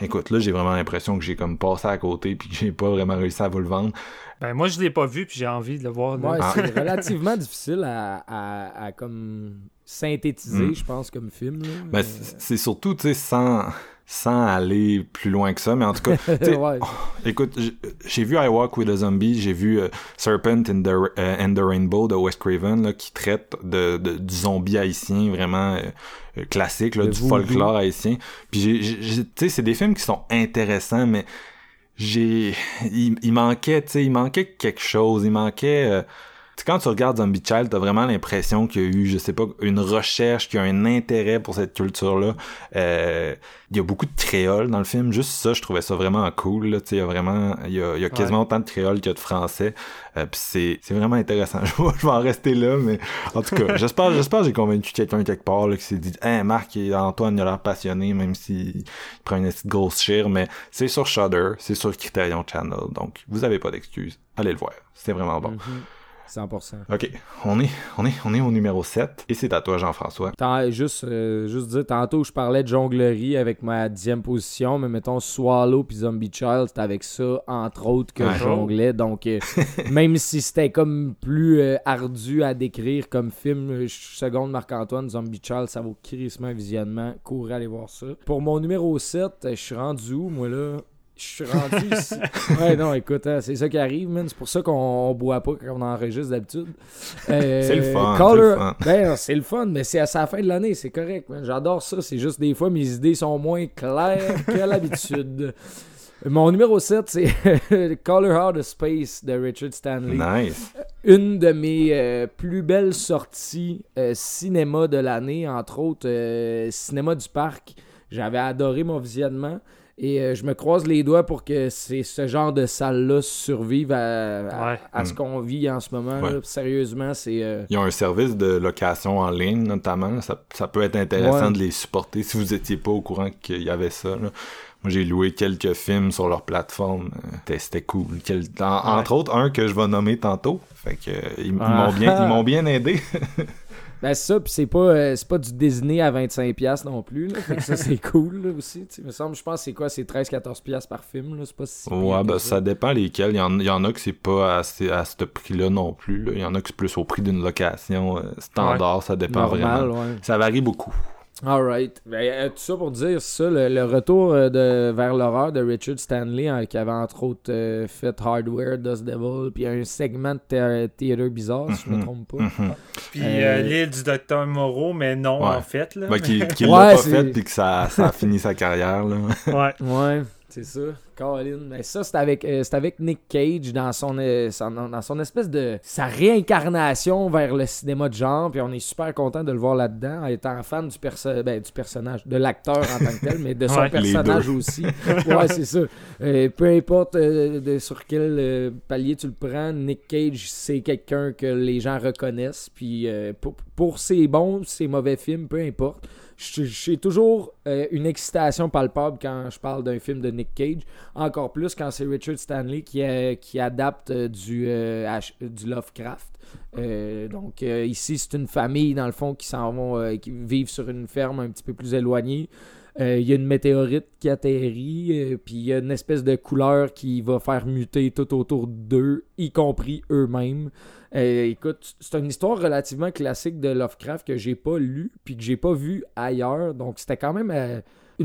[SPEAKER 10] écoute, là, j'ai vraiment l'impression que j'ai comme passé à côté puis que j'ai pas vraiment réussi à vous le vendre.
[SPEAKER 11] Ben, moi, je l'ai pas vu, puis j'ai envie de le voir.
[SPEAKER 3] Ouais,
[SPEAKER 10] Ah.
[SPEAKER 3] c'est relativement difficile à, à, à comme synthétiser,
[SPEAKER 10] Mm.
[SPEAKER 3] je pense, comme film. là.
[SPEAKER 10] Ben, c'est c'est surtout, tu sais, sans, sans aller plus loin que ça, mais en tout cas,
[SPEAKER 3] Ouais.
[SPEAKER 10] écoute, j'ai vu I Walk with a Zombie, j'ai vu euh, Serpent in the, euh, and the Rainbow de Wes Craven, là, qui traite de, de- du zombie haïtien vraiment euh, classique, là, du folklore haïtien. Puis, j'ai- j'ai- j'ai- tu sais, c'est des films qui sont intéressants, mais j'ai il, il manquait tu sais il manquait quelque chose il manquait euh, quand tu regardes Zombie Child, t'as vraiment l'impression qu'il y a eu, je sais pas, une recherche, qu'il y a un intérêt pour cette culture-là. Euh, il y a beaucoup de créoles dans le film. Juste ça, je trouvais ça vraiment cool. Là. Il y a vraiment, il y a, il y a quasiment autant de créoles qu'il y a de français. Euh, c'est, c'est vraiment intéressant. Je vais, je vais en rester là, mais en tout cas, j'espère, j'espère que j'ai convaincu quelqu'un quelque part là, qui s'est dit, hein, Marc et Antoine, il a l'air passionné, même s'il prend une petite grosse chire, mais c'est sur Shudder, c'est sur Criterion Channel, donc vous avez pas d'excuses. Allez le voir. C'est vraiment bon.
[SPEAKER 3] 100%.
[SPEAKER 10] Ok, on est, on est, on est au numéro 7 et c'est à toi Jean-François.
[SPEAKER 3] Juste, euh, juste dire, tantôt, je parlais de jonglerie avec ma dixième position, mais mettons Swallow puis Zombie Child, c'était avec ça, entre autres, que je jonglais. Donc, euh, même si c'était comme plus euh, ardu à décrire comme film, seconde Marc-Antoine, Zombie Child, ça vaut crissement un visionnement. Courez aller voir ça. Pour mon numéro 7, euh, je suis rendu où, moi, là? Je suis rendu ici. Ouais, non, écoute, hein, c'est ça qui arrive, man. C'est pour ça qu'on on boit pas quand on enregistre d'habitude. Euh,
[SPEAKER 10] C'est le fun,
[SPEAKER 3] Color-
[SPEAKER 10] c'est le fun.
[SPEAKER 3] Ben, c'est le fun, mais c'est à sa fin de l'année, c'est correct, man. J'adore ça. C'est juste des fois, mes idées sont moins claires que l'habitude. Mon numéro 7, c'est Color Out of Space de Richard Stanley.
[SPEAKER 10] Nice.
[SPEAKER 3] Une de mes euh, plus belles sorties euh, cinéma de l'année, entre autres euh, Cinéma du Parc. J'avais adoré mon visionnement. Et euh, je me croise les doigts pour que c'est ce genre de salle-là survive à, à-
[SPEAKER 11] Ouais.
[SPEAKER 3] à ce
[SPEAKER 10] Mm.
[SPEAKER 3] qu'on vit en ce moment.
[SPEAKER 10] Ouais.
[SPEAKER 3] là. Sérieusement, c'est. euh,
[SPEAKER 10] Ils ont un service de location en ligne, notamment. Ça, ça peut être intéressant
[SPEAKER 3] Ouais.
[SPEAKER 10] de les supporter si vous étiez pas au courant qu'il y avait ça. là. Moi, j'ai loué quelques films sur leur plateforme. C'était- cool. Quel- en- Entre autres, un que je vais nommer tantôt. Fait que, ils, ils
[SPEAKER 3] Ah.
[SPEAKER 10] m'ont bien, ils m'ont bien aidé.
[SPEAKER 3] Ben c'est ça, puis c'est pas, euh, c'est pas du Disney à 25$ non plus. Là. Fait que ça, c'est cool là, aussi. Il me semble, je pense, que c'est quoi C'est 13-14$ par film. Là. C'est pas si.
[SPEAKER 10] ouais, ben, ça dépend lesquels. Il y en, il y en a que c'est pas à, ce- à ce prix-là non plus. là. Il y en a que c'est plus au prix d'une location euh, standard. Ça dépend
[SPEAKER 3] Normal,
[SPEAKER 10] vraiment.
[SPEAKER 3] ouais.
[SPEAKER 10] Ça varie beaucoup.
[SPEAKER 3] Alright. Ben, euh, tout ça pour dire ça, le, le retour euh, de, vers l'horreur de Richard Stanley, hein, qui avait entre autres euh, fait Hardware, Dust Devil, puis un segment de thé- théâtre bizarre, si je me
[SPEAKER 10] Mhm.
[SPEAKER 3] trompe pas.
[SPEAKER 10] Mhm.
[SPEAKER 11] Puis
[SPEAKER 3] Euh,
[SPEAKER 11] euh, l'île du docteur Moreau, mais non,
[SPEAKER 10] Ouais.
[SPEAKER 11] en fait. Là,
[SPEAKER 10] Ben,
[SPEAKER 3] Ouais,
[SPEAKER 10] l'a pas fait puis que ça, ça a fini sa carrière. Là.
[SPEAKER 11] Ouais.
[SPEAKER 3] Ouais, c'est ça. Colin. Mais ça, c'est avec, euh, c'est avec Nick Cage dans son, euh, son- dans son espèce de. sa réincarnation vers le cinéma de genre. Puis on est super content de le voir là-dedans, en étant fan du, perso- ben, du personnage, de l'acteur en tant que tel, mais de son
[SPEAKER 11] Ouais.
[SPEAKER 3] Personnage aussi. Ouais, c'est ça. Euh, peu importe euh, de, sur quel euh, palier tu le prends, Nick Cage, c'est quelqu'un que les gens reconnaissent. Puis euh, pour, pour ses bons, ses mauvais films, peu importe. J'ai toujours euh, une excitation palpable quand je parle d'un film de Nick Cage. Encore plus quand c'est Richard Stanley qui, euh, qui adapte euh, du, du Lovecraft. Donc ici, c'est une famille, dans le fond, qui s'en vont, qui vivent sur une ferme un petit peu plus éloignée. Il y a une météorite qui atterrit, puis il y a une espèce de couleur qui va faire muter tout autour d'eux, y compris eux-mêmes. Euh, écoute, c'est une histoire relativement classique de Lovecraft que j'ai pas lu puis que j'ai pas vu ailleurs, donc c'était quand même euh,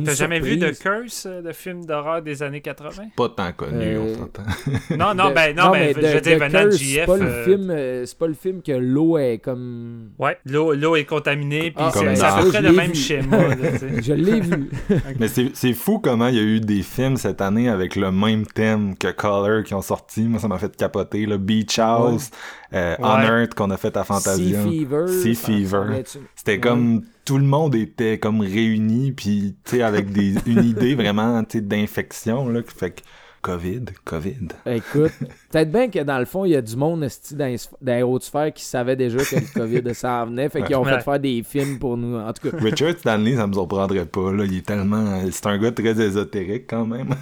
[SPEAKER 11] T'as jamais vu de. Curse, euh, le film d'horreur des années 80
[SPEAKER 10] Pas tant connu,
[SPEAKER 3] Euh,
[SPEAKER 10] on s'entend.
[SPEAKER 11] Non, non,
[SPEAKER 3] De-
[SPEAKER 11] ben, non, ben,
[SPEAKER 3] de-
[SPEAKER 11] je veux dire, venant de JF.
[SPEAKER 3] C'est pas, le
[SPEAKER 11] euh,
[SPEAKER 3] film, euh, c'est pas le film que l'eau est comme.
[SPEAKER 11] Ouais, l'eau l'eau est contaminée, puis
[SPEAKER 3] Ah,
[SPEAKER 11] c'est
[SPEAKER 10] ben,
[SPEAKER 11] à peu près le même
[SPEAKER 3] vu.
[SPEAKER 11] schéma. là.
[SPEAKER 3] Je l'ai vu.
[SPEAKER 10] Mais c'est c'est fou comment il y a eu des films cette année avec le même thème que Color qui ont sorti. Moi, ça m'a fait capoter. Là. Beach House, euh,
[SPEAKER 11] Ouais.
[SPEAKER 10] Unearthed qu'on a fait à Fantasia.
[SPEAKER 3] Sea Fever.
[SPEAKER 10] Sea Fever. C'était
[SPEAKER 3] Ouais.
[SPEAKER 10] Tout le monde était comme réuni puis tu sais avec des une idée vraiment tu sais d'infection là qui fait que Covid, Covid.
[SPEAKER 3] Écoute, peut-être bien que dans le fond, il y a du monde dans les sp- dans les hautes sphères qui savait déjà que le COVID s'en venait. Fait qu'ils ont fait faire des films pour nous. En tout cas,
[SPEAKER 10] Richard Stanley, ça me surprendrait pas là, il est tellement c'est un gars très ésotérique quand même.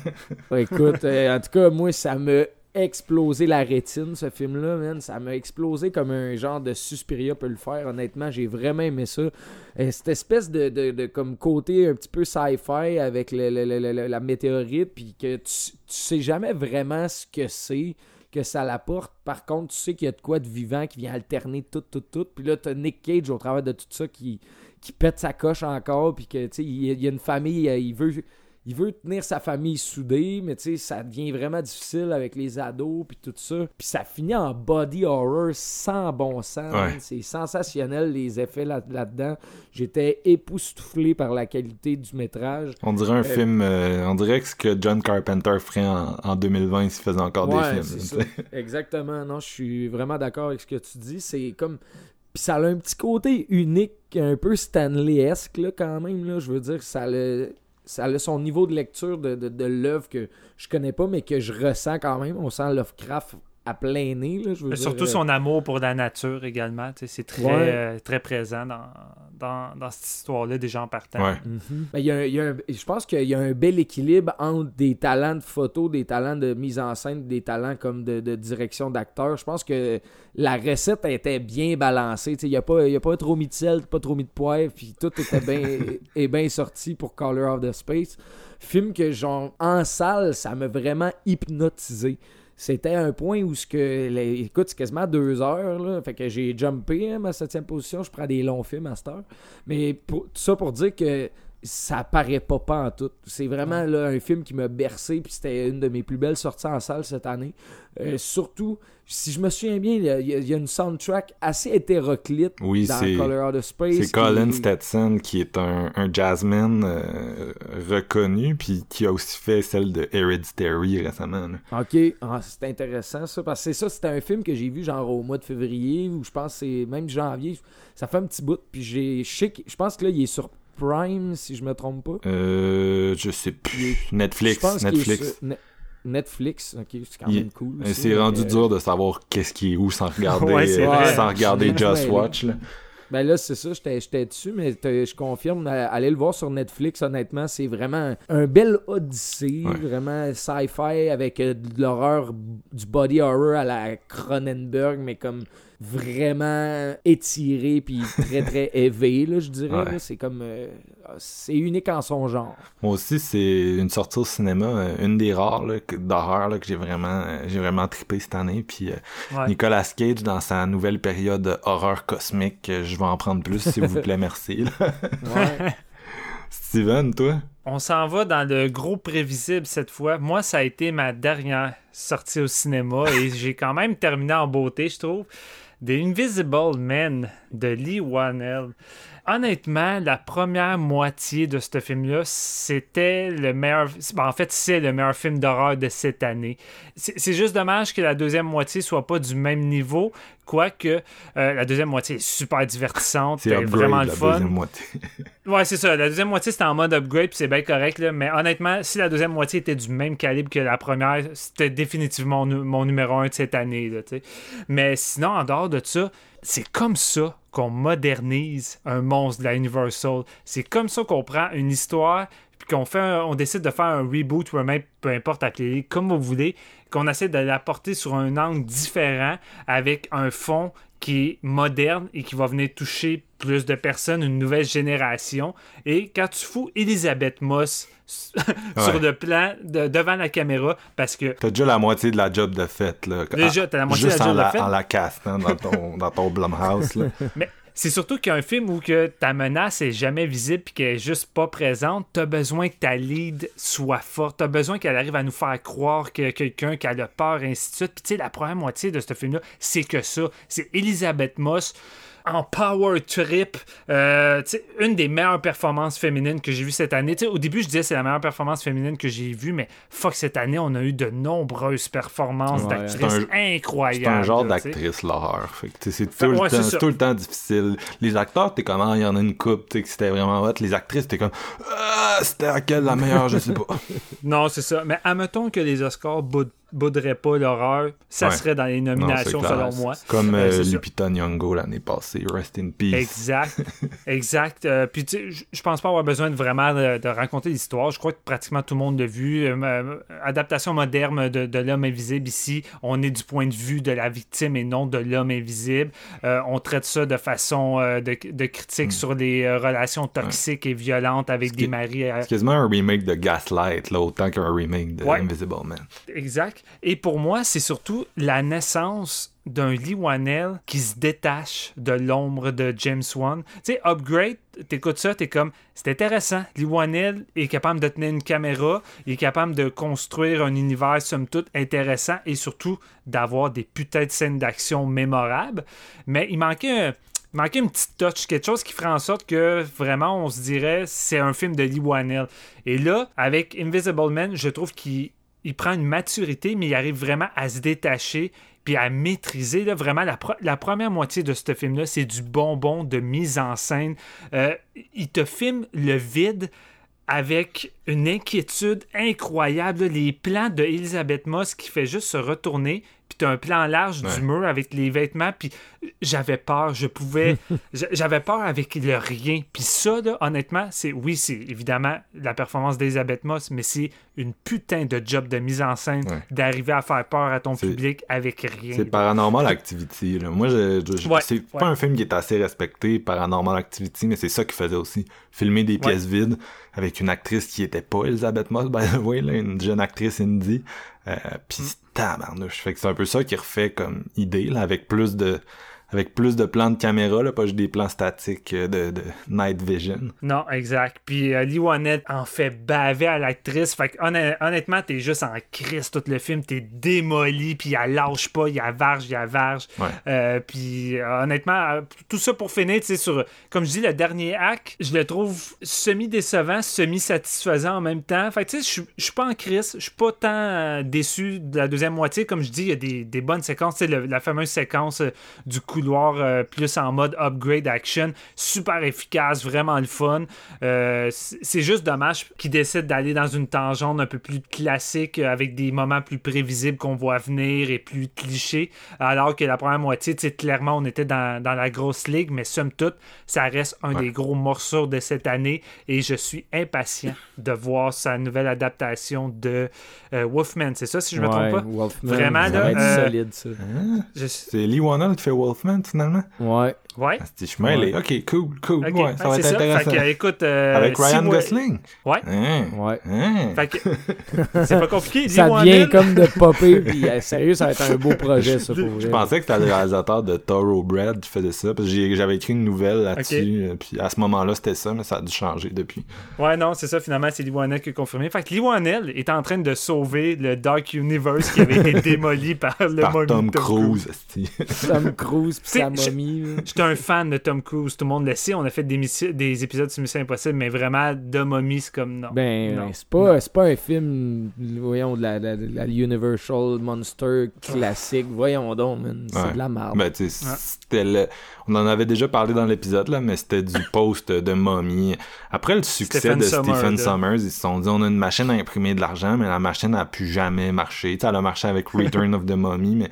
[SPEAKER 3] écoute, euh, en tout cas, moi, ça m'a explosé la rétine, ce film-là. Ça m'a explosé comme un genre de Suspiria peut le faire. Honnêtement, j'ai vraiment aimé ça. Euh, cette espèce de, comme côté un petit peu sci-fi avec la météorite, puis que tu, tu sais jamais vraiment ce que c'est que ça l'apporte. Par contre, tu sais qu'il y a de quoi de vivant qui vient alterner tout, tout, tout. Puis là, t'as Nick Cage au travers de tout ça qui, qui pète sa coche encore. Puis que, tu sais, il y a- il y a une famille, euh, il veut il veut tenir sa famille soudée, mais tu sais, ça devient vraiment difficile avec les ados puis tout ça. Puis ça finit en body horror sans bon sens.
[SPEAKER 10] Ouais.
[SPEAKER 3] C'est sensationnel les effets là- là-dedans. J'étais époustouflé par la qualité du métrage.
[SPEAKER 10] On dirait un film euh, on dirait que ce que John Carpenter ferait en, en 2020 s'il faisait encore
[SPEAKER 3] Ouais,
[SPEAKER 10] des films.
[SPEAKER 3] ça. Exactement. Non, je suis vraiment d'accord avec ce que tu dis. C'est comme. Puis ça a un petit côté unique, un peu Stanley-esque, là, quand même. Là. Je veux dire, ça le- ça a son niveau de lecture de, de, de l'œuvre que je connais pas, mais que je ressens quand même. On sent Lovecraft à plein nez. Là, je veux dire,
[SPEAKER 11] Surtout
[SPEAKER 3] euh,
[SPEAKER 11] son amour pour la nature également. C'est très,
[SPEAKER 3] Ouais.
[SPEAKER 11] euh, très présent dans, dans, dans cette histoire-là des gens partant.
[SPEAKER 10] Ouais.
[SPEAKER 3] Mhm. Ben, il y a un- il y a un- je pense qu'il y a un bel équilibre entre des talents de photo, des talents de mise en scène, des talents comme de, de direction d'acteur. Je pense que la recette était bien balancée. Il n'y a, pas- il y a pas trop mis de sel, pas trop mis de poivre, puis tout était bien est bien sorti pour Color of the Space. Film que, genre, en salle, ça m'a vraiment hypnotisé. C'était un point où, ce que, écoute, c'est quasiment deux heures, là. Fait que j'ai jumpé à ma septième position. Je prends des longs films à cette heure. Mais pour, tout ça pour dire que ça paraît pas pas en tout. C'est vraiment là, un film qui m'a bercé, puis c'était une de mes plus belles sorties en salle cette année. Euh, surtout, si je me souviens bien, il y, a- il y une soundtrack assez hétéroclite
[SPEAKER 10] Oui,
[SPEAKER 3] dans Color of the Space.
[SPEAKER 10] C'est Colin Stetson qui est un, un jazzman euh, reconnu puis qui a aussi fait celle de Hereditary récemment. là.
[SPEAKER 3] Ok, ah, c'est intéressant ça, parce que c'est ça, c'était un film que j'ai vu genre au mois de février, ou je pense c'est même janvier, ça fait un petit bout, puis j'ai, je pense que là, il est sur Prime, si je me trompe pas.
[SPEAKER 10] Euh, je sais plus. Netflix.
[SPEAKER 3] Je pense qu'il est
[SPEAKER 10] Netflix.
[SPEAKER 3] Netflix, ok, c'est quand
[SPEAKER 10] Il-
[SPEAKER 3] même cool.
[SPEAKER 10] C'est rendu
[SPEAKER 3] euh,
[SPEAKER 10] dur de savoir qu'est-ce qui est où sans regarder,
[SPEAKER 11] Ouais,
[SPEAKER 10] euh, sans regarder Just. Watch. Là.
[SPEAKER 3] Ben là, c'est ça, j'étais j'étais dessus, mais je confirme, euh, allez le voir sur Netflix, honnêtement, c'est vraiment un bel odyssée,
[SPEAKER 10] Ouais.
[SPEAKER 3] vraiment sci-fi avec euh, de l'horreur, du body horror à la Cronenberg, mais comme vraiment étiré puis très très élevé, là, je dirais.
[SPEAKER 10] Ouais.
[SPEAKER 3] C'est comme... euh, c'est unique en son genre.
[SPEAKER 10] Moi aussi, c'est une sortie au cinéma, euh, une des rares d'horreur là, que j'ai vraiment, euh, j'ai vraiment trippé cette année. Puis euh,
[SPEAKER 11] Ouais.
[SPEAKER 10] Nicolas Cage dans sa nouvelle période horreur cosmique, je vais en prendre plus, s'il vous plaît, merci. là.
[SPEAKER 3] Ouais.
[SPEAKER 10] Steven, toi?
[SPEAKER 11] On s'en va dans le gros prévisible cette fois. Moi, ça a été ma dernière sortie au cinéma et j'ai quand même terminé en beauté, je trouve. The Invisible Man de Lee Wanell. Honnêtement, la première moitié de ce film-là, c'était le meilleur. ben, en fait, c'est le meilleur film d'horreur de cette année. C'est juste dommage que la deuxième moitié soit pas du même niveau, quoique euh, la deuxième moitié est super divertissante,
[SPEAKER 10] C'est
[SPEAKER 11] vraiment le
[SPEAKER 10] la
[SPEAKER 11] fun.
[SPEAKER 10] deuxième moitié.
[SPEAKER 11] Ouais, c'est ça. La deuxième moitié, c'était en mode upgrade, puis c'est bien correct. Là. Mais honnêtement, si la deuxième moitié était du même calibre que la première, c'était définitivement mon, mon numéro un de cette année. Là. Mais sinon, en dehors de ça, c'est comme ça qu'on modernise un monstre de la Universal. C'est comme ça qu'on prend une histoire, puis qu'on fait on décide de faire un reboot ou même, peu importe, appelez comme vous voulez, qu'on essaie de l'apporter sur un angle différent avec un fond qui est moderne et qui va venir toucher plus de personnes, une nouvelle génération. Et quand tu fous Elisabeth Moss sur
[SPEAKER 10] Ouais.
[SPEAKER 11] le plan de- devant la caméra, parce que
[SPEAKER 10] T'as déjà la moitié de la job de fait. Là.
[SPEAKER 11] Déjà, t'as la moitié de la
[SPEAKER 10] en
[SPEAKER 11] job de
[SPEAKER 10] la,
[SPEAKER 11] fait?
[SPEAKER 10] en la castant dans ton, dans ton Blumhouse. Là.
[SPEAKER 11] Mais c'est surtout qu'un film où que ta menace est jamais visible et qu'elle est juste pas présente, t'as besoin que ta lead soit forte. T'as besoin qu'elle arrive à nous faire croire que quelqu'un qui a peur, et ainsi de suite. Puis tu sais, la première moitié de ce film-là, c'est que ça. C'est Elisabeth Moss en power trip. Euh, une des meilleures performances féminines que j'ai vues cette année. Au début, je disais c'est la meilleure performance féminine que j'ai vue, mais fuck, cette année, on a eu de nombreuses performances
[SPEAKER 3] Ouais.
[SPEAKER 11] d'actrices incroyables.
[SPEAKER 10] C'est un genre d'actrice, l'horreur. C'est tout, le
[SPEAKER 11] ouais,
[SPEAKER 10] temps-
[SPEAKER 11] ça.
[SPEAKER 10] c'est tout le temps difficile. Les acteurs, t'es comment il y en a une coupe, que c'était vraiment hot. Les actrices, t'es comme, ah, c'était laquelle la meilleure, je sais pas.
[SPEAKER 11] Non, c'est ça. Mais admettons que les Oscars boud- bouderaient pas l'horreur, ça
[SPEAKER 10] Ouais.
[SPEAKER 11] serait dans les nominations selon moi.
[SPEAKER 10] Comme
[SPEAKER 11] Euh,
[SPEAKER 10] euh. Lupita Nyong'o l'année passée, Rest in Peace.
[SPEAKER 11] Exact, exact. Euh, puis tu sais, je- pense pas avoir besoin de vraiment de, de raconter l'histoire. Je crois que pratiquement tout le monde l'a vu. Euh, adaptation moderne de, de l'homme invisible ici. On est du point de vue de la victime et non de l'homme invisible. On traite ça de façon de, de critique sur les relations toxiques et violentes avec des maris.
[SPEAKER 10] C'est quasiment un remake de Gaslight, là, autant qu'un remake de
[SPEAKER 11] Ouais.
[SPEAKER 10] Invisible Man.
[SPEAKER 11] Exact. Et pour moi, c'est surtout la naissance d'un Lee Wanell qui se détache de l'ombre de James Wan. Tu sais, Upgrade, t'écoutes ça, t'es comme, c'est intéressant. Lee Wanell est capable de tenir une caméra, il est capable de construire un univers, somme toute, intéressant et surtout d'avoir des putains de scènes d'action mémorables. Mais il manquait un... manquait une petite touch, quelque chose qui ferait en sorte que vraiment on se dirait c'est un film de Lee Wanell. Et là, avec Invisible Man, je trouve qu'il il prend une maturité, mais il arrive vraiment à se détacher puis à maîtriser vraiment la, première moitié de ce film-là, c'est du bonbon de mise en scène. Euh, il te filme le vide avec une inquiétude incroyable. Les plans de Moss qui fait juste se retourner, puis t'as un plan large
[SPEAKER 10] Ouais.
[SPEAKER 11] du mur avec les vêtements, puis j'avais peur, je pouvais... j'a- j'avais peur avec le rien. Puis ça, là, honnêtement, c'est... Oui, c'est évidemment la performance d'Elizabeth Moss, mais c'est une putain de job de mise en scène
[SPEAKER 10] Ouais.
[SPEAKER 11] d'arriver à faire peur à ton public avec rien.
[SPEAKER 10] C'est Paranormal Activity. Là. Moi, je, je-
[SPEAKER 11] Ouais,
[SPEAKER 10] c'est pas un film qui est assez respecté, Paranormal Activity, mais c'est ça qu'il faisait aussi. Filmer des pièces vides avec une actrice qui était pas Elisabeth Moss, by the way, là, une jeune actrice indie. Euh, Pis
[SPEAKER 11] Mm.
[SPEAKER 10] Tabarnouche. Fait que c'est un peu ça qui refait comme idée, là, avec plus de avec plus de plans de caméra, là, pas juste des plans statiques euh, de, de night vision.
[SPEAKER 11] Non, exact. Puis euh, Lee Wanett en fait baver à l'actrice. Fait que honn- honnêtement, t'es juste en crise tout le film. T'es démoli, puis elle lâche pas, il varge, il varge.
[SPEAKER 10] Ouais.
[SPEAKER 11] Euh, puis euh, honnêtement, tout ça pour finir, tu sais, sur, comme je dis, le dernier acte, je le trouve semi-décevant, semi-satisfaisant en même temps. Fait que tu sais, je suis- pas en crise, je suis pas tant déçu de la deuxième moitié. Comme je dis, il y a des, des bonnes séquences, tu sais, la fameuse séquence du coup couloir euh, plus en mode upgrade action. Super efficace, vraiment le fun. Euh, c'est juste dommage qu'ils décident d'aller dans une tangente un peu plus classique euh, avec des moments plus prévisibles qu'on voit venir et plus clichés. Alors que la première moitié, tu sais, clairement, on était dans, dans la grosse ligue, mais somme toute, ça reste un
[SPEAKER 10] Ouais.
[SPEAKER 11] des gros morceaux de cette année et je suis impatient de voir sa nouvelle adaptation de euh, Wolfman. C'est ça, si je me trompe pas?
[SPEAKER 3] Wolfman,
[SPEAKER 11] Vraiment, là, euh,
[SPEAKER 3] solide, ça.
[SPEAKER 11] Je-
[SPEAKER 10] C'est Lee Wannell qui fait Wolfman, finalement?
[SPEAKER 3] Ouais.
[SPEAKER 11] Ouais.
[SPEAKER 10] Ah, c'est- Je suis mêlé. Ok, cool, cool.
[SPEAKER 11] Ok,
[SPEAKER 10] Ouais, ça
[SPEAKER 11] ouais,
[SPEAKER 10] va
[SPEAKER 11] c'est
[SPEAKER 10] être
[SPEAKER 11] ça.
[SPEAKER 10] intéressant.
[SPEAKER 11] Fait que, écoute, euh,
[SPEAKER 10] Avec Ryan Gosling?
[SPEAKER 11] Ouais.
[SPEAKER 10] Hein,
[SPEAKER 3] Ouais.
[SPEAKER 10] hein?
[SPEAKER 11] Fait que c'est pas compliqué.
[SPEAKER 3] Ça
[SPEAKER 11] Wannell-
[SPEAKER 3] vient comme de popper, puis euh, sérieux, ça va être un beau projet, ça, pour vrai.
[SPEAKER 10] Je pensais que c'était le réalisateur de Thoroughbred qui faisait ça, parce que j'avais écrit une nouvelle là-dessus, euh, puis à ce moment-là, c'était ça, mais ça a dû changer depuis.
[SPEAKER 11] Ouais, non, c'est ça, finalement, c'est Lee Wannell qui a confirmé. Fait que Lee Wannell est en train de sauver le Dark Universe qui avait été démoli par le
[SPEAKER 10] Par
[SPEAKER 11] mommy
[SPEAKER 10] Tom
[SPEAKER 11] de
[SPEAKER 10] Cruise.
[SPEAKER 3] Tom Cruise, puis
[SPEAKER 11] C'est-
[SPEAKER 3] sa momie.
[SPEAKER 11] J'étais un fan de Tom Cruise, tout le monde le sait. On a fait des, épisodes sur Mission Impossible, mais vraiment, de momie, c'est comme non.
[SPEAKER 3] Ben,
[SPEAKER 11] Non.
[SPEAKER 3] c'est pas, c'est pas un film, voyons, de la, la, la Universal Monster classique. Voyons donc. C'est
[SPEAKER 10] Ouais.
[SPEAKER 3] de la merde.
[SPEAKER 10] Ben, c'était le... On en avait déjà parlé dans l'épisode, là, mais c'était du post de Mommy. Après le succès
[SPEAKER 11] Stephen
[SPEAKER 10] de Stephen. Summers, ils se sont dit, on a une machine à imprimer de l'argent, mais la machine n'a plus jamais marché. Tu sais, elle a marché avec Return of the Mummy, mais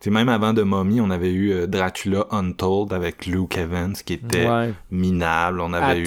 [SPEAKER 10] sais, même avant The Mummy, on avait eu euh, Dracula Untold avec Luke Evans, qui était
[SPEAKER 3] Ouais.
[SPEAKER 10] minable. On avait eu...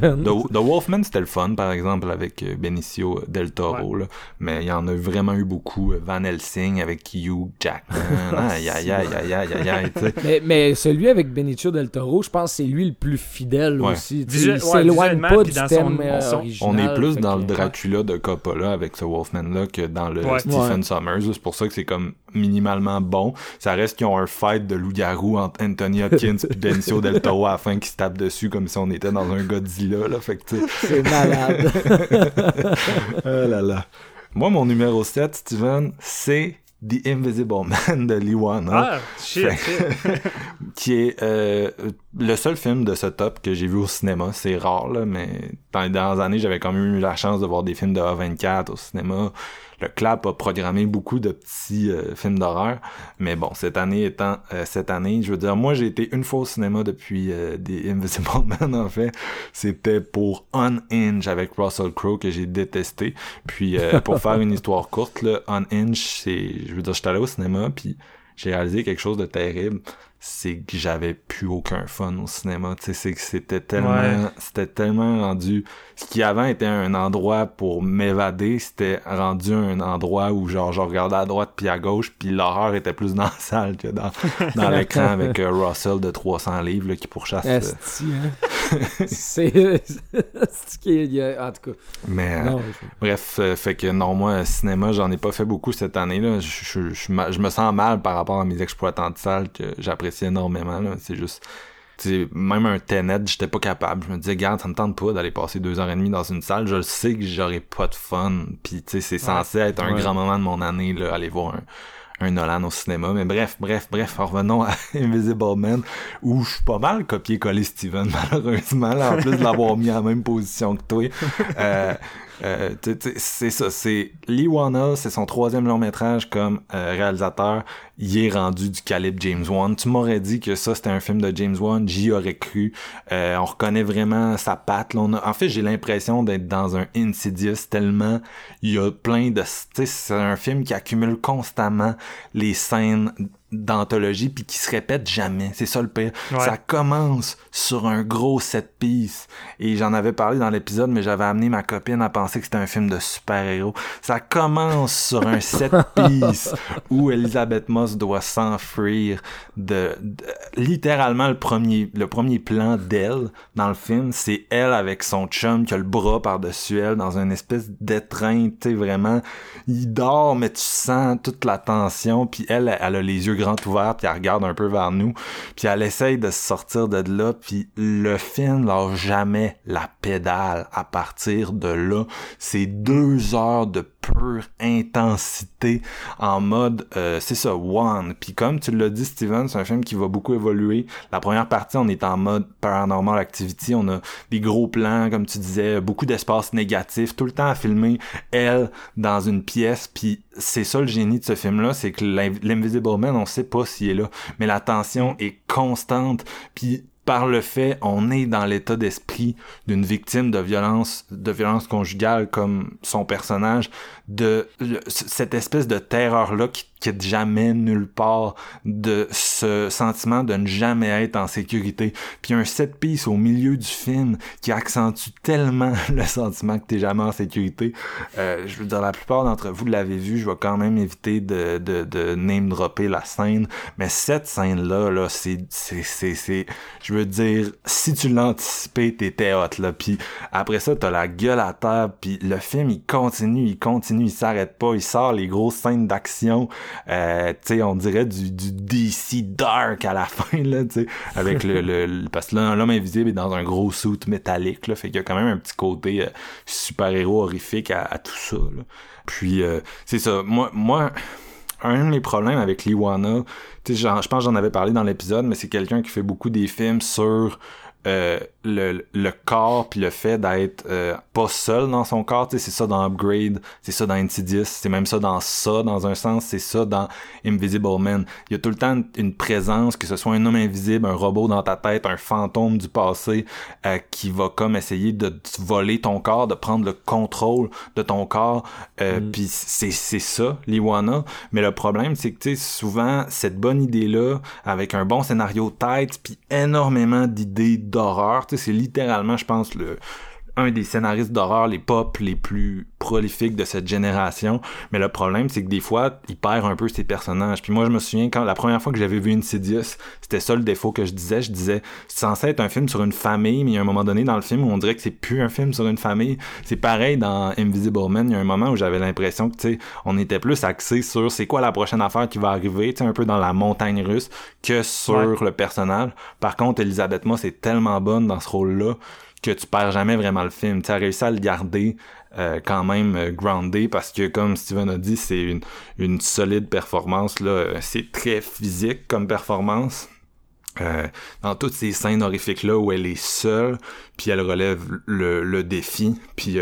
[SPEAKER 3] Man.
[SPEAKER 10] The, The Wolfman, c'était le fun, par exemple, avec euh, Benicio del Toro, là. Mais il y en a vraiment eu beaucoup. euh, Van Helsing avec Hugh Jackman. aïe, aïe, aïe, aïe, aïe, aïe, aïe, tu sais.
[SPEAKER 3] Mais, mais celui avec Benicio del Toro, je pense que c'est lui le plus fidèle
[SPEAKER 10] Ouais.
[SPEAKER 3] aussi.
[SPEAKER 11] Visuel-
[SPEAKER 3] il
[SPEAKER 11] ouais,
[SPEAKER 3] s'éloigne pas du
[SPEAKER 11] dans
[SPEAKER 3] thème
[SPEAKER 11] son- son-
[SPEAKER 3] original.
[SPEAKER 10] On est plus dans
[SPEAKER 3] que-
[SPEAKER 10] le Dracula de Coppola avec ce Wolfman-là que dans le
[SPEAKER 11] Ouais.
[SPEAKER 10] Stephen
[SPEAKER 3] Ouais.
[SPEAKER 10] Summers. C'est pour ça que c'est comme minimalement bon. Ça reste qu'ils ont un fight de loup-garou entre Anthony Hopkins et Benicio del Toro à la fin qui se tape dessus comme si on était dans un Godzilla. Là. Fait
[SPEAKER 3] C'est malade.
[SPEAKER 10] oh là là. Moi, mon numéro 7, Steven, c'est The Invisible Man de Lee Wannell.
[SPEAKER 11] Ah, shit.
[SPEAKER 10] qui est euh, le seul film de ce top que j'ai vu au cinéma. C'est rare, là, mais dans les dernières années, j'avais quand même eu la chance de voir des films de A24 au cinéma. Le Clap a programmé beaucoup de petits euh, films d'horreur. Mais bon, cette année étant euh, cette année, je veux dire, moi j'ai été une fois au cinéma depuis euh, des Invisible Man en fait. C'était pour Unhinged avec Russell Crowe que j'ai détesté. Puis euh, pour faire une histoire courte, là, Unhinged, c'est. Je veux dire, j'étais allé au cinéma puis j'ai réalisé quelque chose de terrible c'est que j'avais plus aucun fun au cinéma tu sais c'est que c'était tellement
[SPEAKER 11] Ouais.
[SPEAKER 10] c'était tellement rendu ce qui avant était un endroit pour m'évader c'était rendu un endroit où genre je regardais à droite puis à gauche puis l'horreur était plus dans la salle que dans dans l'écran avec euh, Russell de 300 livres là, qui pourchasse euh,
[SPEAKER 3] Esti, hein. C'est. qu'il y a- En tout cas.
[SPEAKER 10] mais euh, Bref, euh, fait que non, moi, cinéma, j'en ai pas fait beaucoup cette année-là. Je, je, je, me sens mal par rapport à mes exploitants de salle que j'apprécie énormément. là. C'est juste. même un Tenet, j'étais pas capable. Je me disais, garde, ça me tente pas d'aller passer deux heures et demie dans une salle. Je le sais que j'aurais pas de fun. Puis, tu sais, c'est censé être un
[SPEAKER 3] Ouais.
[SPEAKER 10] grand moment de mon année, là, aller voir un, un Nolan au cinéma. Mais bref, bref, bref, revenons à Invisible Man, où je suis pas mal copié-collé Steven, malheureusement, là, en plus de l'avoir mis en même position que toi. Euh, euh, c'est ça, c'est Lee Wannell, c'est son troisième long métrage comme euh, réalisateur. Il est rendu du calibre James Wan. Tu m'aurais dit que ça c'était un film de James Wan, j'y aurais cru. Euh, on reconnaît vraiment sa patte. Là, a- en fait, j'ai l'impression d'être dans un Insidious tellement il y a plein de. C'est un film qui accumule constamment les scènes d'anthologie puis qui se répète jamais. C'est ça le pire.
[SPEAKER 11] Ouais.
[SPEAKER 10] Ça commence sur un gros set piece et j'en avais parlé dans l'épisode mais j'avais amené ma copine à penser que c'était un film de super-héros. Ça commence sur un set piece où Elisabeth Moss doit s'enfuir de, de- littéralement le premier le premier plan d'elle dans le film, c'est elle avec son chum qui a le bras par-dessus elle dans une espèce d'étreinte, tu sais vraiment il dort mais tu sens toute la tension puis elle elle a les yeux grands ouverts puis elle regarde un peu vers nous puis elle essaye de se sortir de là puis le film lâche jamais la pédale à partir de là. C'est deux heures de pure intensité en mode, euh, c'est ça, one. Puis comme tu l'as dit, Steven, c'est un film qui va beaucoup évoluer. La première partie, on est en mode paranormal activity. On a des gros plans, comme tu disais, beaucoup d'espace négatif, tout le temps à filmer elle dans une pièce. Puis c'est ça le génie de ce film-là, c'est que l'Invisible Man, on sait pas s'il est là, mais la tension est constante. Puis par le fait, on est dans l'état d'esprit d'une victime de violence, de violence conjugale comme son personnage, de cette espèce de terreur là qui quitte jamais nulle part de ce sentiment de ne jamais être en sécurité. Puis un set piece au milieu du film qui accentue tellement le sentiment que t'es jamais en sécurité. Euh, je veux dire, la plupart d'entre vous l'avez vu, je vais quand même éviter de, de, de name dropper la scène. Mais cette scène-là, là, c'est, c'est, c'est, c'est, je veux dire, si tu l'anticipais, t'étais hot, là. Puis après ça, t'as la gueule à terre, puis le film, il continue, il continue, il s'arrête pas, il sort les grosses scènes d'action. Euh, tu sais, on dirait du, du DC dark à la fin, là, tu sais, avec le, le, parce que là, l'homme invisible est dans un gros suit métallique, là, fait qu'il y a quand même un petit côté euh, super-héros horrifique à, tout ça, là. Puis, euh, c'est ça, moi, moi, un de mes problèmes avec Liwana, tu sais, je pense que j'en avais parlé dans l'épisode, mais c'est quelqu'un qui fait beaucoup des films sur euh, le, le corps puis le fait d'être euh, pas seul dans son corps, c'est ça dans Upgrade, c'est ça dans Insidious, c'est même ça dans ça dans un sens, c'est ça dans Invisible Man. Il y a tout le temps une présence, que ce soit un homme invisible, un robot dans ta tête, un fantôme du passé euh, qui va comme essayer de voler ton corps, de prendre le contrôle de ton corps. Mm. Puis c'est c'est ça, l'Iwana. Mais le problème, c'est que tu sais souvent cette bonne idée là, avec un bon scénario tête, puis énormément d'idées d'horreur. C'est littéralement, je pense, le, un des scénaristes d'horreur les pop les plus prolifiques de cette génération. Mais le problème, c'est que des fois, il perd un peu ses personnages. Puis moi, je me souviens quand la première fois que j'avais vu Insidious, c'était ça le défaut que je disais. Je disais, c'est censé être un film sur une famille, mais il y a un moment donné dans le film où on dirait que c'est plus un film sur une famille. C'est pareil dans Invisible Man. Il y a un moment où j'avais l'impression que, tu sais, on était plus axé sur c'est quoi la prochaine affaire qui va arriver, tu sais, un peu dans la montagne russe, que sur le personnage. Par contre, Elisabeth Moss est tellement bonne dans ce rôle-là que tu perds jamais vraiment le film. Tu as réussi à le garder euh, quand même euh, groundé parce que comme Steven a dit, c'est une, une solide performance. là C'est très physique comme performance. Euh, dans toutes ces scènes horrifiques là où elle est seule puis elle relève le, le défi puis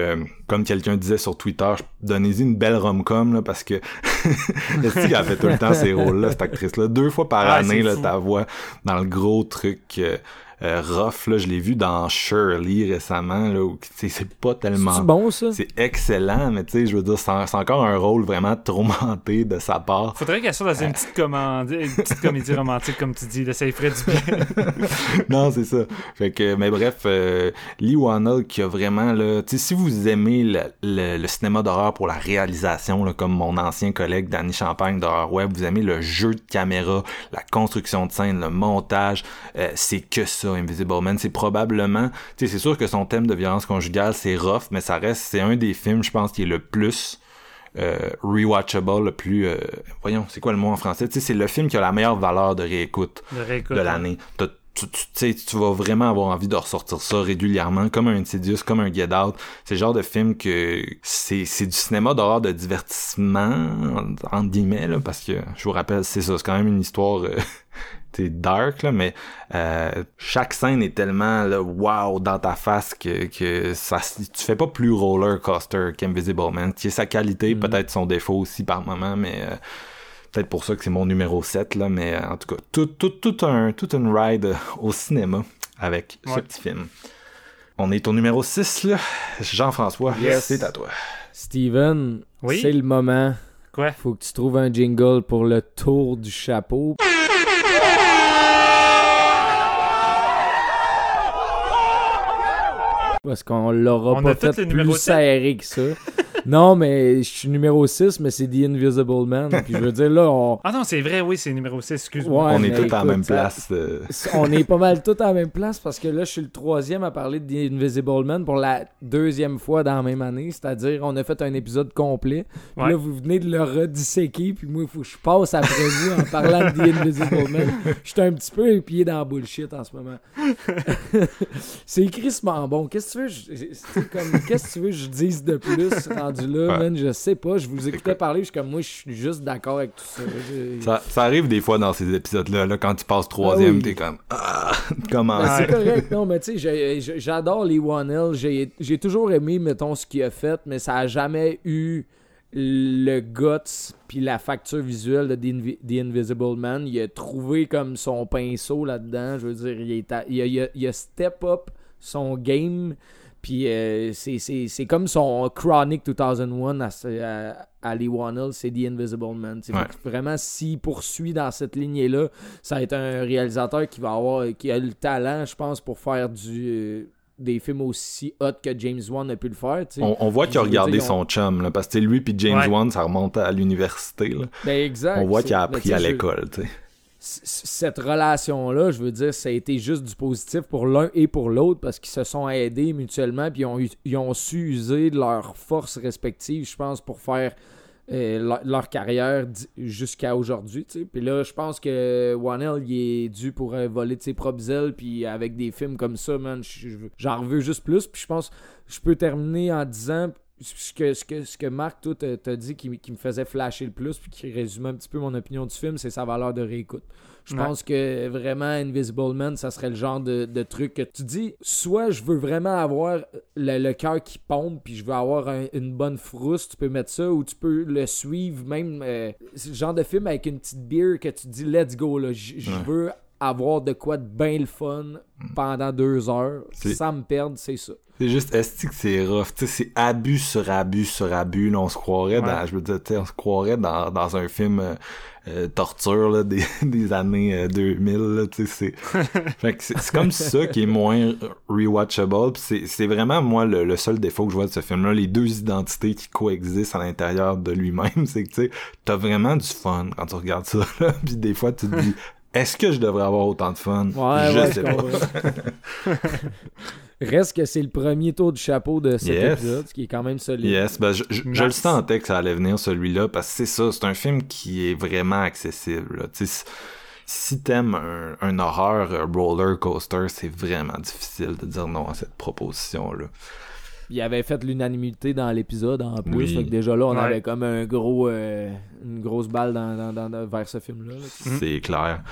[SPEAKER 10] comme quelqu'un disait sur Twitter donnez-y une belle rom-com là parce que est a fait tout le temps ces rôles là cette actrice là deux fois par année là ta voix dans le gros truc euh, rough, là, je l'ai vu dans Shirley récemment, là, où c'est pas tellement...
[SPEAKER 3] C'est bon, ça?
[SPEAKER 10] C'est excellent, mais tu sais, je veux dire, c'est encore un rôle vraiment tourmenté de sa part.
[SPEAKER 11] Faudrait qu'elle soit dans une petite, commande, une petite comédie romantique, comme tu dis, là, ça ferait du bien.
[SPEAKER 10] non, c'est ça. Fait que, mais bref, euh, Lee Wannell qui a vraiment, là, tu sais, si vous aimez le, le, cinéma d'horreur pour la réalisation, là, comme mon ancien collègue Danny Champagne d'Horror Web, vous aimez le jeu de caméra, la construction de scène, le montage, euh, c'est que ça Invisible Man. C'est probablement, tu sais, c'est sûr que son thème de violence conjugale, c'est rough, mais ça reste, c'est un des films, je pense, qui est le plus euh, rewatchable, le plus, euh, voyons, c'est quoi le mot en français? Tu sais, c'est le film qui a la meilleure valeur de réécoute de, l'année. Tu, tu, tu vas vraiment avoir envie de ressortir ça régulièrement, comme un Insidious, comme un Get Out. C'est le genre de film que c'est, c'est du cinéma d'horreur de divertissement, entre guillemets, là, parce que je vous rappelle, c'est ça, c'est quand même une histoire euh, dark là, mais euh, chaque scène est tellement là, wow dans ta face que, que ça tu fais pas plus roller coaster qu'Invisible Man qui est sa qualité mm-hmm. peut-être son défaut aussi par moment mais euh, peut-être pour ça que c'est mon numéro 7 là mais euh, en tout cas tout, tout, tout un une ride au cinéma avec ce petit film. On est au numéro 6 là. Jean-François c'est à toi.
[SPEAKER 3] Steven c'est le moment.
[SPEAKER 11] Quoi?
[SPEAKER 3] Faut que tu trouves un jingle pour le tour du chapeau. Parce qu'on l'aura pas fait plus serré que ça. non, mais je suis numéro 6, mais c'est The Invisible Man. Puis je veux dire, là, on.
[SPEAKER 11] Ah non, c'est vrai, oui, c'est numéro 6, excuse-moi.
[SPEAKER 10] on est tous à la même place. Euh.
[SPEAKER 3] on est pas mal tous à la même place parce que là, je suis le troisième à parler de The Invisible Man pour la deuxième fois dans la même année. C'est-à-dire, on a fait un épisode complet. Puis là, vous venez de le redisséquer. Puis moi, il faut que je passe après vous en parlant de The Invisible Man. Je suis un petit peu épié dans la bullshit en ce moment. c'est crissement bon. Qu'est-ce que tu veux? Qu'est-ce que tu veux que je dise de plus rendu là,
[SPEAKER 10] Ouais.
[SPEAKER 3] man, je sais pas. Je vous écoutais parler, je suis comme moi, je suis juste d'accord avec tout ça.
[SPEAKER 10] Ça, ça arrive des fois dans ces épisodes-là, là, quand tu passes troisième,
[SPEAKER 3] oui.
[SPEAKER 10] t'es comme Ah, comment?
[SPEAKER 3] Ben? C'est correct, non, mais tu sais, j'adore les One L. J'ai toujours aimé, mettons, ce qu'il a fait, mais ça a jamais eu le guts puis la facture visuelle de The, Invi- The Invisible Man. Il a trouvé comme son pinceau là-dedans. Je veux dire, il, est à- il a, il a- il a step up son game. Puis euh, c'est- c'est c'est comme son Chronic 2001 à, à, à Lee Wannell, c'est The Invisible Man.
[SPEAKER 10] Ouais.
[SPEAKER 3] Vraiment, s'il poursuit dans cette lignée-là, ça va être un réalisateur qui va avoir qui a le talent, je pense, pour faire du euh, des films aussi hot que James Wan a pu le faire.
[SPEAKER 10] On, on voit qu'il a regardé
[SPEAKER 3] dire, on-
[SPEAKER 10] son chum, là, parce que lui puis James
[SPEAKER 11] Ouais.
[SPEAKER 10] Wan, ça remonte à l'université. là.
[SPEAKER 3] Ben, exact.
[SPEAKER 10] On voit qu'il a appris
[SPEAKER 3] sais,
[SPEAKER 10] à l'école. tu sais.
[SPEAKER 3] c- cette relation-là, je veux dire, ça a été juste du positif pour l'un et pour l'autre parce qu'ils se sont aidés mutuellement puis ils ont, su user de leurs forces respectives, je pense, pour faire euh, leur, carrière jusqu'à aujourd'hui. Puis là, je pense que Wanell, il est dû pour euh, voler de ses propres ailes puis avec des films comme ça, man, je- je- j'en veux juste plus. Puis je pense je peux terminer en disant ce que, ce que, ce que Marc, toi, t'as dit qui, qui me faisait flasher le plus puis qui résumait un petit peu mon opinion du film, c'est sa valeur de réécoute. Je
[SPEAKER 11] Ouais.
[SPEAKER 3] pense que vraiment Invisible Man, ça serait le genre de, de truc que tu dis, soit je veux vraiment avoir le, le cœur qui pompe, puis je veux avoir un- une bonne frousse, tu peux mettre ça, ou tu peux le suivre, même euh, le genre de film avec une petite bière que tu dis, let's go, là, je
[SPEAKER 10] Ouais.
[SPEAKER 3] veux avoir de quoi de bien le fun pendant deux heures, sans me perdre, c'est ça.
[SPEAKER 10] C'est juste, est-ce que c'est rough? C'est abus sur abus sur abus. Là, on se croirait dans, je veux dire, on se croirait dans, dans un film euh, euh, torture là, des, des années euh, 2000. Là, tu sais, c'est, comme ça qui est moins rewatchable. C'est, vraiment, moi, le, le seul défaut que je vois de ce film-là. Les deux identités qui coexistent à l'intérieur de lui-même, c'est que, tu t'as vraiment du fun quand tu regardes ça. Là, puis des fois, tu te dis, est-ce que je devrais avoir autant de fun?
[SPEAKER 3] Ouais,
[SPEAKER 10] je
[SPEAKER 3] ouais,
[SPEAKER 10] sais pas.
[SPEAKER 3] Reste que c'est le premier tour de chapeau de cet
[SPEAKER 10] Yes.
[SPEAKER 3] épisode, ce qui est quand même solide.
[SPEAKER 10] Yes, ben je, je, je le sentais que ça allait venir celui-là parce que c'est ça, c'est un film qui est vraiment accessible. si- t'aimes un, un horreur roller coaster, c'est vraiment difficile de dire non à cette proposition-là.
[SPEAKER 3] Il avait fait l'unanimité dans l'épisode en plus.
[SPEAKER 10] Oui.
[SPEAKER 3] Fait que déjà là, on
[SPEAKER 11] Ouais.
[SPEAKER 3] avait comme un gros, euh, une grosse balle dans, dans- vers ce film-là. là.
[SPEAKER 10] C'est clair.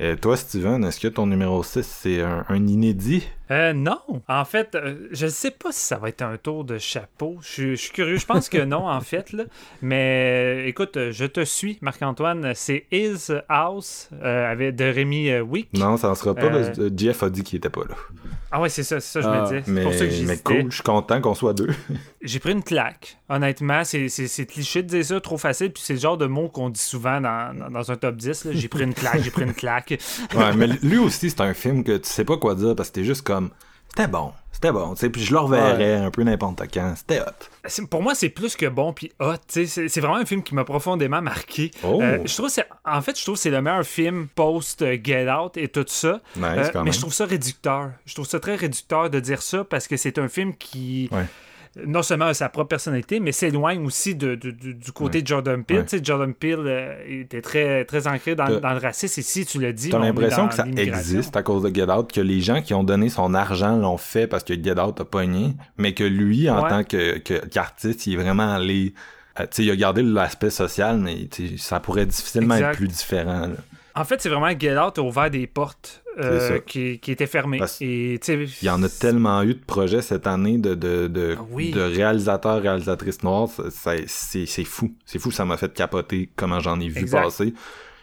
[SPEAKER 10] Euh, toi, Steven, est-ce que ton numéro 6, c'est un, un inédit?
[SPEAKER 11] Euh, non. En fait, euh, je ne sais pas si ça va être un tour de chapeau. Je, suis- je suis curieux. Je pense que non, en fait. Là. Mais euh, écoute, je te suis, Marc-Antoine. C'est His House avec de Rémi Wick.
[SPEAKER 10] Non, ça en sera pas. Jeff a dit qu'il était pas là.
[SPEAKER 11] Ah ouais, c'est ça, c'est ça, je
[SPEAKER 3] Ah,
[SPEAKER 11] me disais. C'est
[SPEAKER 10] Mais,
[SPEAKER 11] pour ça que
[SPEAKER 10] mais cool, je suis content qu'on soit deux.
[SPEAKER 11] J'ai pris une claque. Honnêtement, c'est, cliché de dire ça, trop facile. Puis c'est le genre de mot qu'on dit souvent dans, dans, dans un top 10. là. J'ai pris une claque, j'ai pris une claque.
[SPEAKER 10] Ouais, mais lui aussi, c'est un film que tu sais pas quoi dire parce que t'es juste comme. C'était bon, c'était bon, tu sais, puis je le reverrais un peu n'importe quand, c'était hot.
[SPEAKER 11] Pour moi, c'est plus que bon puis hot. tu sais, C'est, vraiment un film qui m'a profondément marqué.
[SPEAKER 10] Oh.
[SPEAKER 11] Euh, je trouve c'est, en fait, je trouve que c'est le meilleur film post Get Out et tout ça.
[SPEAKER 10] Nice,
[SPEAKER 11] Euh, mais je trouve ça réducteur. Je trouve ça très réducteur de dire ça parce que c'est un film qui
[SPEAKER 10] Ouais.
[SPEAKER 11] Non seulement a sa propre personnalité, mais s'éloigne aussi de, de- de- du côté de Jordan Peele.
[SPEAKER 10] Ouais.
[SPEAKER 11] Tu sais, Jordan Peele euh, était très, très ancré dans, le racisme. Et si tu le dis,
[SPEAKER 10] T'as l'impression que ça existe à cause de Get Out, que les gens qui ont donné son argent l'ont fait parce que Get Out a pogné, mais que lui, en
[SPEAKER 11] Ouais.
[SPEAKER 10] tant que, que- qu'artiste, il est vraiment allé... euh, tu sais, il a gardé l'aspect social, mais ça pourrait difficilement
[SPEAKER 11] Exact.
[SPEAKER 10] être plus différent. là.
[SPEAKER 11] En fait, c'est vraiment Get Out a ouvert des portes euh, qui, qui étaient fermées. Et,
[SPEAKER 10] Il y en a tellement eu de projets cette année de, de, de,
[SPEAKER 11] Ah oui.
[SPEAKER 10] de réalisateurs, réalisatrices ça- c'est, fou. C'est fou, ça m'a fait capoter comment j'en ai vu
[SPEAKER 11] Exact.
[SPEAKER 10] passer.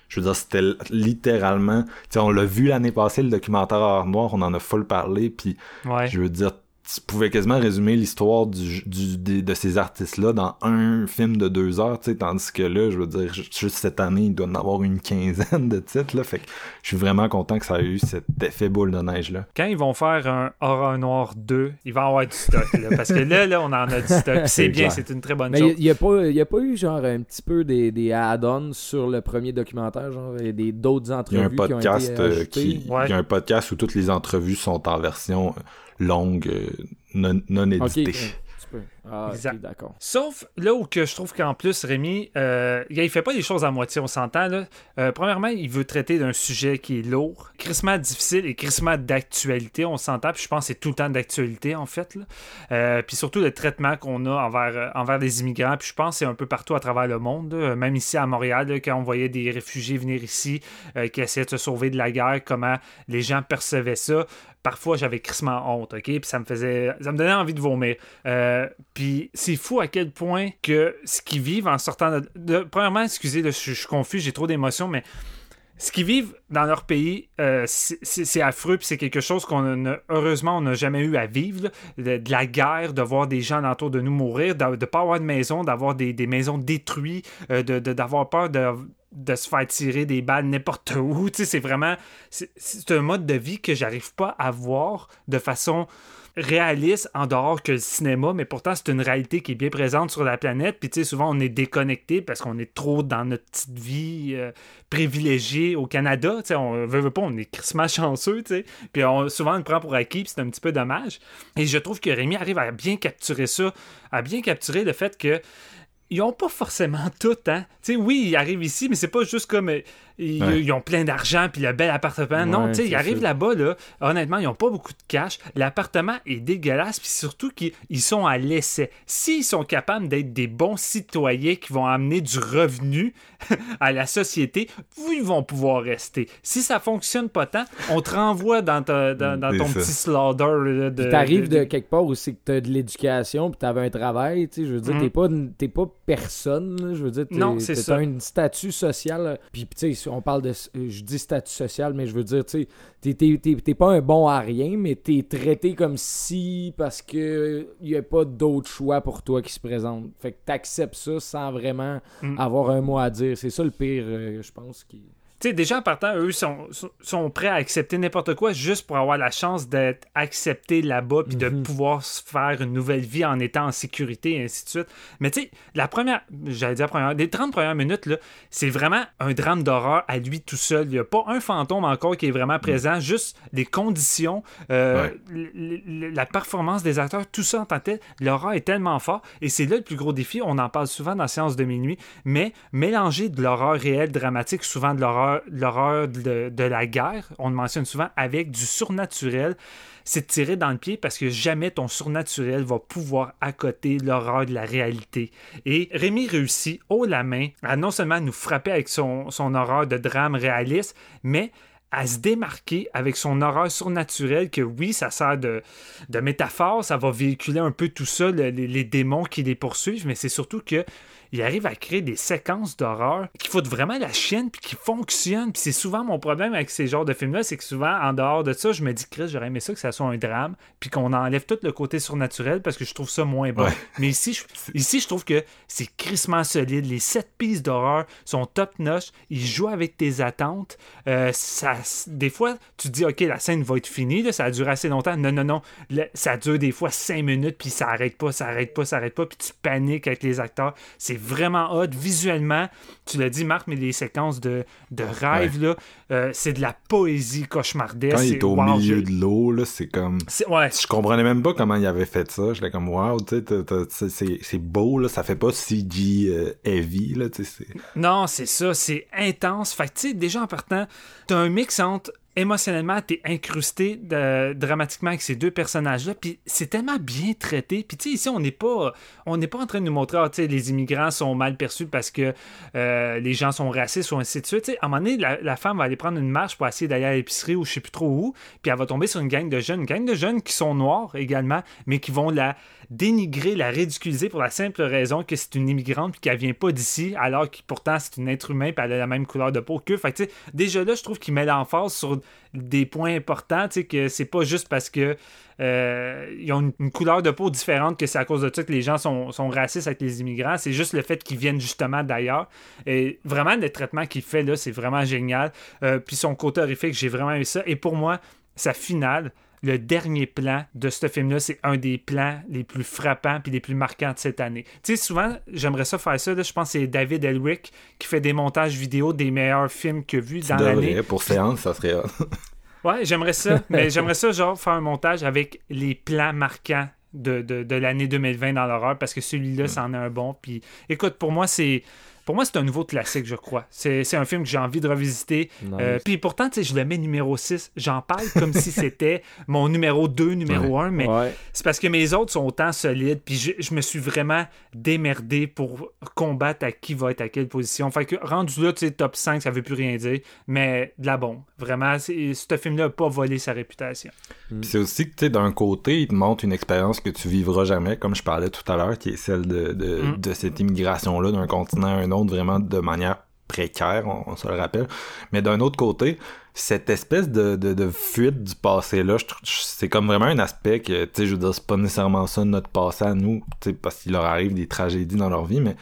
[SPEAKER 10] Je veux dire, c'était littéralement... On l'a vu l'année passée, le documentaire Art Noir, on en a full parlé, puis
[SPEAKER 11] Ouais.
[SPEAKER 10] je veux dire, tu pouvais quasiment résumer l'histoire du, du, des- de ces artistes-là dans un film de deux heures, tu sais, tandis que là, je veux dire, ju- juste cette année, il doit en avoir une quinzaine de titres, là, fait que je suis vraiment content que ça a eu cet effet boule de neige-là.
[SPEAKER 11] Quand ils vont faire un Horror Noir 2, il va y avoir du stock. là, parce que là, là, on en a du stock. C'est bien, c'est une très bonne
[SPEAKER 3] Mais
[SPEAKER 11] chose.
[SPEAKER 3] il n'y a, pas- y a pas eu genre un petit peu des, des add-ons sur le premier documentaire, genre il y a des d'autres
[SPEAKER 10] Il y a
[SPEAKER 3] entrevues
[SPEAKER 10] un
[SPEAKER 3] qui ont
[SPEAKER 10] podcast
[SPEAKER 3] été
[SPEAKER 10] euh, qui,
[SPEAKER 11] Ouais.
[SPEAKER 10] il y a un podcast où toutes les entrevues sont en version euh, longue, euh, non, non éditée.
[SPEAKER 3] Tu peux. Ah,
[SPEAKER 11] Exact.
[SPEAKER 3] d'accord.
[SPEAKER 11] Sauf là où que je trouve qu'en plus, Rémi, euh, il fait pas les choses à moitié, on s'entend. là. Euh, premièrement, il veut traiter d'un sujet qui est lourd, crissement difficile et crissement d'actualité, on s'entend. Puis je pense que c'est tout le temps d'actualité, en fait. là. Euh, puis surtout le traitement qu'on a envers, euh, envers les immigrants. Puis je pense que c'est un peu partout à travers le monde. là. Même ici à Montréal, là, quand on voyait des réfugiés venir ici euh, qui essayaient de se sauver de la guerre, comment les gens percevaient ça. Parfois, j'avais crissement honte, OK? Puis ça me faisait... Ça me donnait envie de vomir. Euh, puis c'est fou à quel point que ce qu'ils vivent en sortant de... premièrement, excusez, je, suis- confus, j'ai trop d'émotions, mais ce qu'ils vivent dans leur pays, euh, c'est affreux, puis c'est quelque chose qu'on heureusement on n'a jamais eu à vivre. De, la guerre, de voir des gens autour de nous mourir, de ne pas avoir de maison, d'avoir des, maisons détruites, euh, de- de- d'avoir de, se faire tirer des balles n'importe où. C'est vraiment. C'est c'est un mode de vie que j'arrive pas à voir de façon réaliste en dehors que le cinéma, mais pourtant c'est une réalité qui est bien présente sur la planète. Puis tu sais, souvent on est déconnecté parce qu'on est trop dans notre petite vie euh, privilégiée au Canada. Tu sais, on veut, veut pas, on est crissement chanceux, tu sais. Puis on, souvent on le prend pour acquis, puis c'est un petit peu dommage. Et je trouve que Rémi arrive à bien capturer ça, à bien capturer le fait que ils ont pas forcément tout, hein. Tu sais, oui, ils arrivent ici, mais c'est pas juste comme euh, ils,
[SPEAKER 10] Ouais.
[SPEAKER 11] ils ont plein d'argent puis le bel appartement. non, tu sais, ils arrivent là-bas, là, honnêtement, ils ont pas beaucoup de cash. L'appartement est dégueulasse, puis surtout qu'ils ils sont à l'essai. S'ils sont capables d'être des bons citoyens qui vont amener du revenu à la société, ils vont pouvoir rester. Si ça fonctionne pas tant, on te renvoie dans, ta- dans, ton
[SPEAKER 10] ça.
[SPEAKER 11] petit slaughter. là, de,
[SPEAKER 3] t'arrives
[SPEAKER 11] de-
[SPEAKER 3] de quelque part où c'est que t'as de l'éducation, puis t'avais un travail, tu sais, je veux dire,
[SPEAKER 11] Mhm.
[SPEAKER 3] t'es pas, t'es pas personne, je veux dire, t'es-
[SPEAKER 11] Non, c'est
[SPEAKER 3] t'as
[SPEAKER 11] ça.
[SPEAKER 3] un statut social, puis tu sais, on parle de, je dis statut social, mais je veux dire, tu sais, t'es- t'es t'es- t'es pas un bon à rien, mais t'es traité comme si, parce que y a pas d'autre choix pour toi qui se présente. Fait que t'acceptes ça sans vraiment
[SPEAKER 11] Mm.
[SPEAKER 3] avoir un mot à dire. C'est ça le pire, euh, je pense, qui...
[SPEAKER 11] Sais, déjà en partant, eux sont, sont- prêts à accepter n'importe quoi juste pour avoir la chance d'être acceptés là-bas puis de pouvoir se faire une nouvelle vie en étant en sécurité et ainsi de suite. Mais tu sais, la première, j'allais dire la première, les 30 premières minutes, c'est vraiment un drame d'horreur à lui tout seul. Il n'y a pas un fantôme encore qui est vraiment présent, juste les conditions, euh,
[SPEAKER 10] Ouais.
[SPEAKER 11] la performance des acteurs, tout ça en tant que tel, l'horreur est tellement fort et c'est là le plus gros défi. On en parle souvent dans Séance de minuit, mais mélanger de l'horreur réelle, dramatique, souvent de l'horreur, l'horreur de, la guerre, on le mentionne souvent, avec du surnaturel, c'est tirer dans le pied parce que jamais ton surnaturel va pouvoir accoter l'horreur de la réalité. Et Rémi réussit haut la main à non seulement nous frapper avec son, son horreur de drame réaliste, mais à se démarquer avec son horreur surnaturelle que oui, ça sert de, métaphore, ça va véhiculer un peu tout ça, le- les, les démons qui les poursuivent, mais c'est surtout que il arrive à créer des séquences d'horreur qui foutent vraiment la chienne puis qui fonctionnent. Puis c'est souvent mon problème avec ces genres de films-là, c'est que souvent, en dehors de ça, je me dis, Chris, j'aurais aimé ça que ça soit un drame, puis qu'on enlève tout le côté surnaturel parce que je trouve ça moins bon.
[SPEAKER 10] Ouais.
[SPEAKER 11] Mais ici je, ici, je trouve que c'est crissement solide. Les sept pistes d'horreur sont top-notch. Ils jouent avec tes attentes. Euh, ça, des fois, tu te dis, OK, la scène va être finie. là, ça a duré assez longtemps. Non, non, non. Le- ça dure des fois cinq minutes, puis ça arrête pas, ça arrête pas, ça arrête pas. Puis tu paniques avec les acteurs. C'est vraiment hot. Visuellement, tu l'as dit, Marc, mais les séquences de, de rêve, là, euh, c'est de la poésie cauchemardesque.
[SPEAKER 10] Quand il est au
[SPEAKER 11] wow,
[SPEAKER 10] milieu de l'eau, là, c'est comme.
[SPEAKER 11] Ouais,
[SPEAKER 10] Je comprenais même pas comment il avait fait ça. J'étais comme, wow, tu sais, c'est- beau, là, ça fait pas CG euh, heavy, là, tu sais.
[SPEAKER 11] Non, c'est ça, c'est intense. Fait que, tu sais, déjà en partant, t'as un mix entre émotionnellement, t'es incrusté dramatiquement avec ces deux personnages-là, puis c'est tellement bien traité. Puis tu sais, ici, on n'est pas, pas en train de nous montrer, ah, tu sais, les immigrants sont mal perçus parce que euh, les gens sont racistes ou ainsi de suite. Tu sais, à un moment donné, la, femme va aller prendre une marche pour essayer d'aller à l'épicerie ou je sais plus trop où, puis elle va tomber sur une gang de jeunes, une gang de jeunes qui sont noirs également, mais qui vont la dénigrer, la ridiculiser pour la simple raison que c'est une immigrante puis qu'elle vient pas d'ici, alors que pourtant c'est une être humain puis elle a la même couleur de peau qu'eux. Fait que, tu sais, déjà là, je trouve qu'il met l'emphase sur des points importants, tu sais, que c'est pas juste parce que euh, ils ont une, couleur de peau différente que c'est à cause de ça que les gens sont, racistes avec les immigrants. C'est juste le fait qu'ils viennent justement d'ailleurs. Et vraiment, le traitement qu'il fait là, c'est vraiment génial. Euh, puis son côté horrifique, j'ai vraiment aimé ça. Et pour moi, sa finale, le dernier plan de ce film-là, c'est un des plans les plus frappants puis les plus marquants de cette année. Tu sais, souvent, j'aimerais ça faire ça. là, je pense que c'est David Elric qui fait des montages vidéo des meilleurs films que vu dans l'année.
[SPEAKER 10] pour séance, ça serait.
[SPEAKER 11] Ouais, j'aimerais ça. mais j'aimerais ça, genre, faire un montage avec les plans marquants de, de, de l'année 2020 dans l'horreur parce que celui-là, c'en est un bon. Puis écoute, pour moi, c'est. Pour moi, c'est un nouveau classique, je crois. C'est un film que j'ai envie de revisiter.
[SPEAKER 3] Nice.
[SPEAKER 11] Euh, puis pourtant, tu sais, je le mets numéro 6. J'en parle comme si c'était mon numéro 2, numéro 1, mais
[SPEAKER 3] Ouais.
[SPEAKER 11] c'est parce que mes autres sont autant solides. Puis je, je me suis vraiment démerdé pour combattre à qui va être à quelle position. Fait que rendu là, tu sais, top 5, ça veut plus rien dire. Mais de la bombe. Vraiment, ce film-là n'a pas volé sa réputation.
[SPEAKER 10] Puis c'est aussi que, tu sais, d'un côté, il te montre une expérience que tu vivras jamais, comme je parlais tout à l'heure, qui est celle de, de,
[SPEAKER 11] Mm.
[SPEAKER 10] de cette immigration-là d'un continent à un autre, vraiment de manière précaire, on, se le rappelle. Mais d'un autre côté, cette espèce de, de, fuite du passé-là, c'est comme vraiment un aspect que, tu sais, je veux dire, c'est pas nécessairement ça notre passé à nous, tu sais, parce qu'il leur arrive des tragédies dans leur vie, mais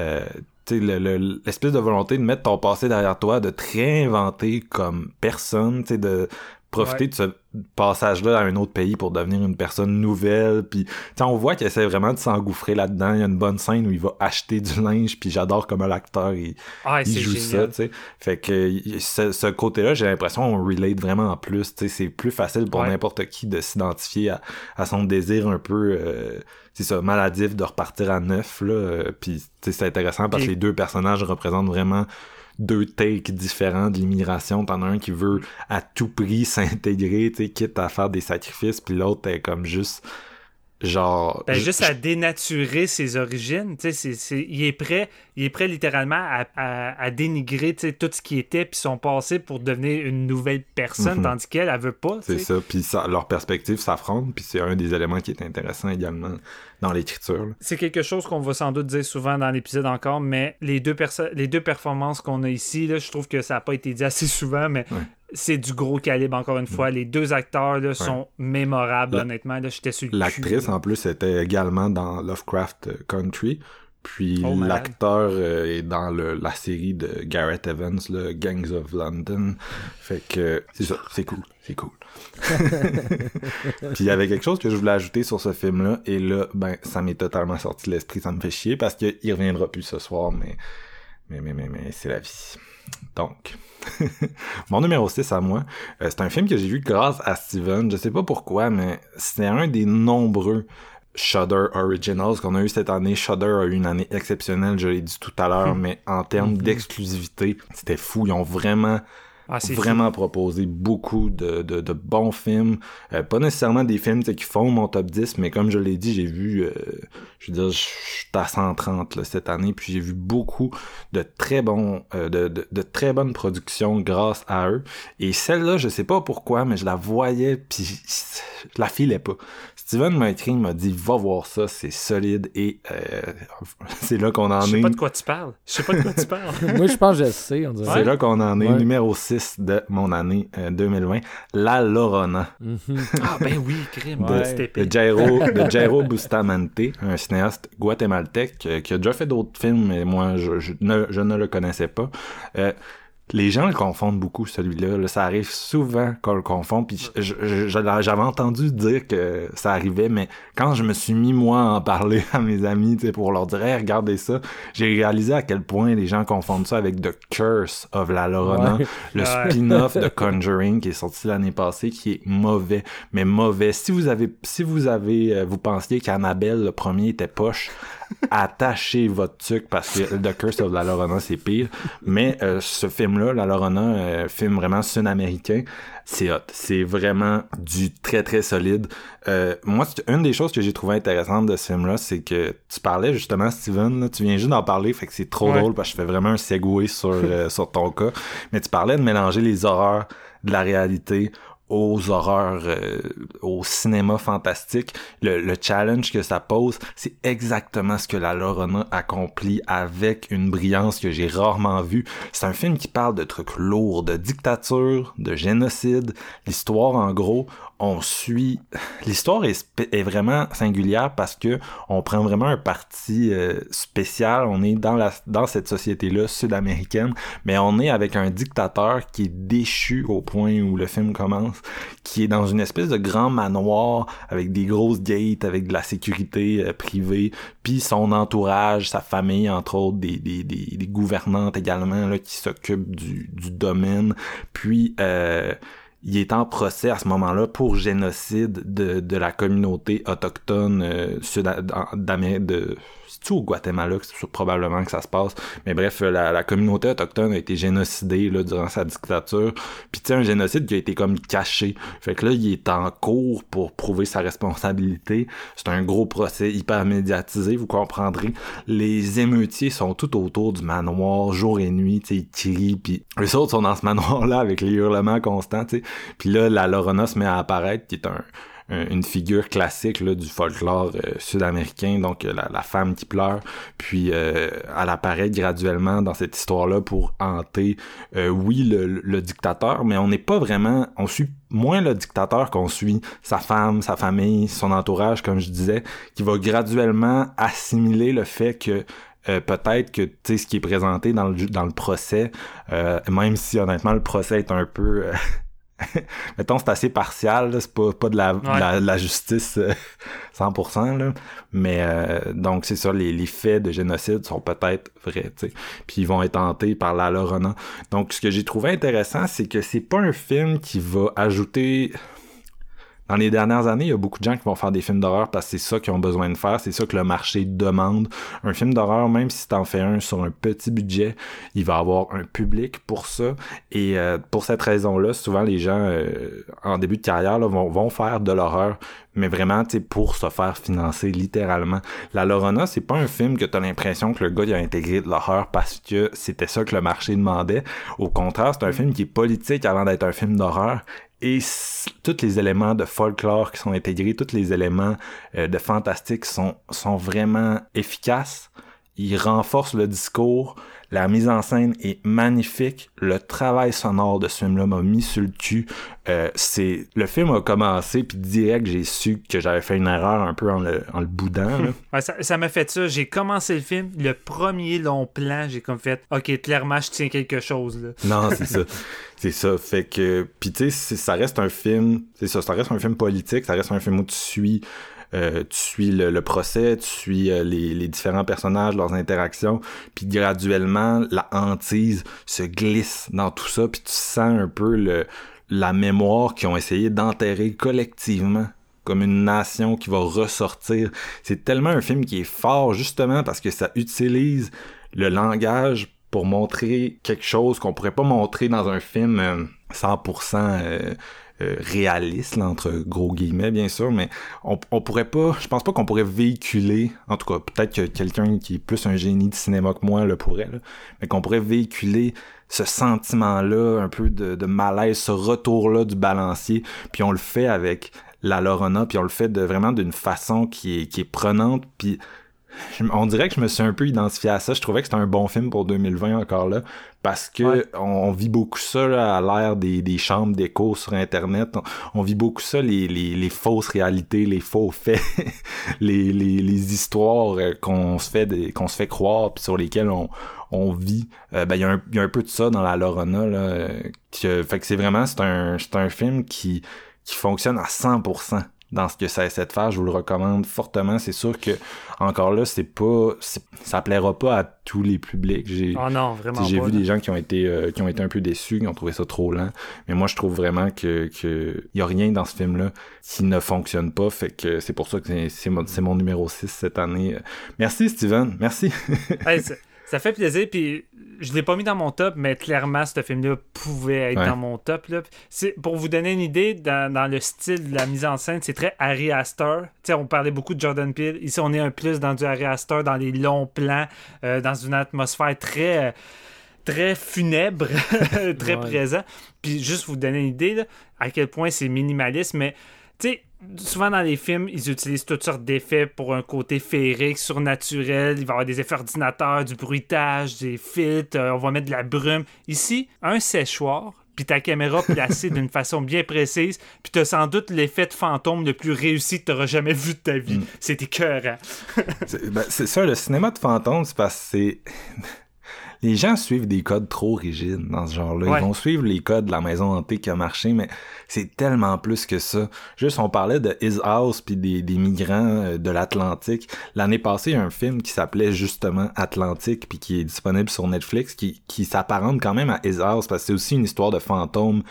[SPEAKER 10] euh, tu sais, le- le- l'espèce de volonté de mettre ton passé derrière toi, de te réinventer comme personne, tu sais, de profiter
[SPEAKER 11] Ouais.
[SPEAKER 10] de ce passage-là à un autre pays pour devenir une personne nouvelle. Puis, tu sais, on voit qu'il essaie vraiment de s'engouffrer là-dedans. Il y a une bonne scène où il va acheter du linge, puis j'adore comment l'acteur il,
[SPEAKER 11] Ah,
[SPEAKER 10] il joue ça,
[SPEAKER 11] génial.
[SPEAKER 10] tu sais. Fait que ce, ce côté-là, j'ai l'impression on relate vraiment en plus. Tu sais, c'est plus facile pour
[SPEAKER 11] Ouais.
[SPEAKER 10] n'importe qui de s'identifier à, à son désir un peu, euh, c'est ça, maladif de repartir à neuf là. Euh, Puis, c'est intéressant parce que les deux personnages représentent vraiment deux takes différents de l'immigration. T'en as un qui veut à tout prix s'intégrer, tu sais, quitte à faire des sacrifices, puis l'autre est comme juste genre
[SPEAKER 11] Ben, juste à dénaturer ses origines, tu sais, c'est- c'est- il est prêt, il est prêt littéralement à, à- à dénigrer tout ce qui était puis son passé pour devenir une nouvelle personne,
[SPEAKER 10] Mhm.
[SPEAKER 11] tandis qu'elle, elle veut pas.
[SPEAKER 10] C'est ça, puis ça, leurs perspectives s'affrontent, puis c'est un des éléments qui est intéressant également dans l'écriture.
[SPEAKER 11] C'est quelque chose qu'on va sans doute dire souvent dans l'épisode encore, mais les deux, les deux performances qu'on a ici, là, je trouve que ça n'a pas été dit assez souvent, mais
[SPEAKER 10] Ouais.
[SPEAKER 11] c'est du gros calibre encore une fois. Les deux acteurs là, sont mémorables,
[SPEAKER 10] La-
[SPEAKER 11] honnêtement. Là, j'étais sur
[SPEAKER 10] L'actrice, en plus, était également dans Lovecraft Country, puis
[SPEAKER 11] Oh,
[SPEAKER 10] l'acteur euh, est dans le, la série de Garrett Evans, le Gangs of London. Fait que c'est ça, c'est cool, c'est cool. puis il y avait quelque chose que je voulais ajouter sur ce film-là, et là, ben, ça m'est totalement sorti de l'esprit, ça me fait chier, parce qu'il reviendra plus ce soir, mais, mais, mais, mais, mais c'est la vie. Donc, mon numéro 6 à moi, euh, c'est un film que j'ai vu grâce à Steven. Je sais pas pourquoi, mais c'est un des nombreux Shudder Originals qu'on a eu cette année. Shudder a eu une année exceptionnelle, je l'ai dit tout à l'heure, mais en termes d'exclusivité, c'était fou. Ils ont vraiment
[SPEAKER 11] Ah,
[SPEAKER 10] vraiment proposé beaucoup de, de, bons films. Euh, pas nécessairement des films qui font mon top 10, mais comme je l'ai dit, j'ai vu, euh, je veux dire, je suis à 130 là, cette année, puis j'ai vu beaucoup de très bons, euh, de, de, de très bonnes productions grâce à eux. Et celle-là, je sais pas pourquoi, mais je la voyais, puis je la filais pas. Steven m'a écrit, il m'a dit, va voir ça, c'est solide, et euh, c'est là qu'on en
[SPEAKER 11] Je sais
[SPEAKER 10] est.
[SPEAKER 11] pas de quoi tu parles. Je sais pas de quoi tu parles.
[SPEAKER 3] Moi, je pense que je le sais, on dirait.
[SPEAKER 10] C'est là qu'on en est,
[SPEAKER 3] Ouais.
[SPEAKER 10] numéro 6 de mon année euh, 2020, La Lorona,
[SPEAKER 11] ah, ben oui, crime.
[SPEAKER 10] de, Jairo, de Jairo Bustamante, un cinéaste guatémaltèque euh, qui a déjà fait d'autres films, mais moi, je, je ne, je ne le connaissais pas. Les gens le confondent beaucoup, celui-là. là. Ça arrive souvent qu'on le confond. Puis j'avais entendu dire que ça arrivait, mais quand je me suis mis, moi, à en parler à mes amis, tu sais, pour leur dire, Hey, regardez ça, j'ai réalisé à quel point les gens confondent ça avec The Curse of la Lorena,
[SPEAKER 3] Ouais.
[SPEAKER 10] le
[SPEAKER 11] Ouais.
[SPEAKER 10] spin-off de Conjuring qui est sorti l'année passée, qui est mauvais, mais mauvais. Si vous avez, si vous avez, euh, vous pensiez qu'Annabelle, le premier, était poche, attachez votre truc parce que The Curse of la Lorena, c'est pire. Mais euh, ce film-là, La Lorena, euh, film vraiment sud-américain, c'est hot. C'est vraiment du très très solide. Euh, moi, une des choses que j'ai trouvé intéressante de ce film-là, c'est que tu parlais justement, Steven, là, tu viens juste d'en parler, fait que c'est trop
[SPEAKER 11] Ouais.
[SPEAKER 10] drôle parce que je fais vraiment un segway sur, euh, sur ton cas. Mais tu parlais de mélanger les horreurs de la réalité aux horreurs, euh, au cinéma fantastique. Le, le challenge que ça pose, c'est exactement ce que la Lorena accomplit avec une brillance que j'ai rarement vue. C'est un film qui parle de trucs lourds, de dictature, de génocide. L'histoire, en gros, on suit. L'histoire est, vraiment singulière parce que on prend vraiment un parti euh, spécial. On est dans la dans cette société-là sud-américaine, mais on est avec un dictateur qui est déchu au point où le film commence, qui est dans une espèce de grand manoir avec des grosses gates, avec de la sécurité euh, privée, puis son entourage, sa famille entre autres, des des des, des gouvernantes également là qui s'occupent du du domaine, puis euh, il est en procès à ce moment-là pour génocide de, de la communauté autochtone euh, sud d'Amérique de au Guatemala que c'est probablement que ça se passe? Mais bref la, la communauté autochtone a été génocidée là, durant sa dictature. Puis tu sais un génocide qui a été comme caché. Fait que là il est en cours pour prouver sa responsabilité. C'est un gros procès hyper médiatisé vous comprendrez. Les émeutiers sont tout autour du manoir jour et nuit tu sais ils crient puis eux autres sont dans ce manoir là avec les hurlements constants tu sais. Puis là, la Lorona se met à apparaître, qui est un, une figure classique là, du folklore euh, sud-américain, donc euh, la, femme qui pleure, puis euh, elle apparaît graduellement dans cette histoire-là pour hanter, oui, le, dictateur, mais on n'est pas vraiment, on suit moins le dictateur qu'on suit sa femme, sa famille, son entourage, comme je disais, qui va graduellement assimiler le fait que peut-être que ce qui est présenté dans le dans le procès même si honnêtement le procès est un peu mettons c'est assez partial c'est pas pas de la, la, justice 100% euh, là. Mais euh, donc c'est ça les, les, faits de génocide sont peut-être vrais tu sais. Puis ils vont être tentés par la Lorena donc ce que j'ai trouvé intéressant c'est que c'est pas un film qui va ajouter dans les dernières années, il y a beaucoup de gens qui vont faire des films d'horreur parce que c'est ça qu'ils ont besoin de faire, c'est ça que le marché demande. Un film d'horreur, même si t'en fais un sur un petit budget, il va avoir un public pour ça. Et euh, pour cette raison-là, souvent les gens euh, en début de carrière là, vont, vont faire de l'horreur, mais vraiment tu pour se faire financer littéralement. La Lorona, c'est pas un film que t'as l'impression que le gars il a intégré de l'horreur parce que c'était ça que le marché demandait. Au contraire, c'est un film qui est politique avant d'être un film d'horreur et tous les éléments de folklore qui sont intégrés, tous les éléments euh, de fantastique sont, sont vraiment efficaces. Ils renforcent le discours, la mise en scène est magnifique. Le travail sonore de ce film-là m'a mis sur le cul. Euh, c'est le film a commencé puis direct j'ai su que j'avais fait une erreur un peu en le, en le boudant.
[SPEAKER 11] ouais, ça m'a fait ça. J'ai commencé le film, le premier long plan, j'ai comme fait, ok clairement je tiens quelque chose là.
[SPEAKER 10] Non c'est ça. C'est ça. Fait que. Puis tu sais, ça reste un film. C'est ça, ça reste un film politique, ça reste un film où tu suis tu suis le, procès, tu suis euh, les, différents personnages, leurs interactions, puis graduellement, la hantise se glisse dans tout ça, puis tu sens un peu le, la mémoire qu'ils ont essayé d'enterrer collectivement comme une nation qui va ressortir. C'est tellement un film qui est fort justement parce que ça utilise le langage pour montrer quelque chose qu'on pourrait pas montrer dans un film 100% euh, réaliste, entre gros guillemets, bien sûr, mais on, on pourrait pas, je pense pas qu'on pourrait véhiculer, en tout cas, peut-être que quelqu'un qui est plus un génie de cinéma que moi le pourrait, là, mais qu'on pourrait véhiculer ce sentiment-là, un peu de, de malaise, ce retour-là du balancier, puis on le fait avec la Lorena, puis on le fait de vraiment d'une façon qui est, qui est prenante, puis on dirait que je me suis un peu identifié à ça. Je trouvais que c'était un bon film pour 2020 encore là, parce que on, vit beaucoup ça à l'ère des, des chambres d'écho sur Internet. On, vit beaucoup ça, les, les, les, fausses réalités, les faux faits, les, les, les histoires euh, qu'on se fait qu'on se fait croire, puis sur lesquelles on, on vit. Euh, ben il y, a un, y a un peu de ça dans la Lorona là. Euh, fait que c'est vraiment c'est un c'est un film qui qui fonctionne à 100% dans ce que ça essaie de faire. Je vous le recommande fortement. C'est sûr que encore là, c'est pas, ça plaira pas à tous les publics. J'ai,
[SPEAKER 11] oh non, vraiment
[SPEAKER 10] J'ai vu des gens qui ont été, euh, qui ont été un peu déçus, qui ont trouvé ça trop lent. Mais moi, je trouve vraiment que, que y a rien dans ce film-là qui ne fonctionne pas. Fait que c'est pour ça que c'est, mon, mon numéro 6 cette année. Merci, Steven. Merci.
[SPEAKER 11] ça fait plaisir. Puis je l'ai pas mis dans mon top, mais clairement, ce film-là pouvait être dans mon top. Là. Pour vous donner une idée, dans, le style de la mise en scène, c'est très Harry Astor. on parlait beaucoup de Jordan Peele. Ici, on est un plus dans du Harry Astor, dans les longs plans, euh, dans une atmosphère très. très funèbre, très présent. Puis juste vous donner une idée à quel point c'est minimaliste, mais tu sais, souvent dans les films, ils utilisent toutes sortes d'effets pour un côté féerique, surnaturel. Il va y avoir des effets ordinateurs, du bruitage, des filtres, euh, on va mettre de la brume. Ici, un séchoir, puis ta caméra placée d'une façon bien précise, puis t'as sans doute l'effet de fantôme le plus réussi que t'auras jamais vu de ta vie. Mm. C'est écœurant.
[SPEAKER 10] Ben, c'est ça, le cinéma de fantôme, c'est parce que c'est les gens suivent des codes trop rigides dans ce genre-là. Ils vont suivre les codes de la maison hantée qui a marché, mais c'est tellement plus que ça. Juste, on parlait de His House puis des, des migrants euh, de l'Atlantique. L'année passée, il y a un film qui s'appelait justement Atlantique puis qui est disponible sur Netflix qui, qui s'apparente quand même à His House parce que c'est aussi une histoire de fantôme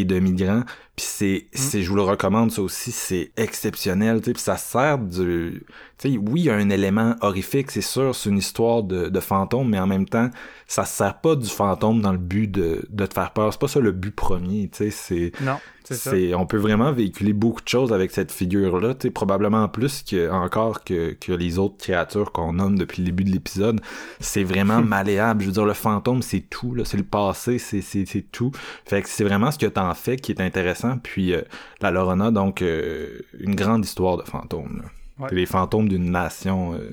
[SPEAKER 10] et de migrants. Puis c'est, c'est, je vous le recommande, ça aussi, c'est exceptionnel, tu sais, puis ça sert du... Tu sais, oui, il y a un élément horrifique, c'est sûr, c'est une histoire de, de fantôme, mais en même temps, ça sert pas du fantôme dans le but de, de te faire peur. C'est pas ça le but premier, tu sais, c'est...
[SPEAKER 11] Non, c'est
[SPEAKER 10] on peut vraiment véhiculer beaucoup de choses avec cette figure-là, probablement plus que, encore que, que les autres créatures qu'on nomme depuis le début de l'épisode. C'est vraiment malléable. Je veux dire, le fantôme, c'est tout, là. C'est le passé, c'est, c'est, c'est tout. Fait que c'est vraiment ce que t'en fais qui est intéressant. Puis, euh, la Lorena, donc, euh, une grande histoire de fantômes, là.
[SPEAKER 11] Ouais.
[SPEAKER 10] Les fantômes d'une nation euh,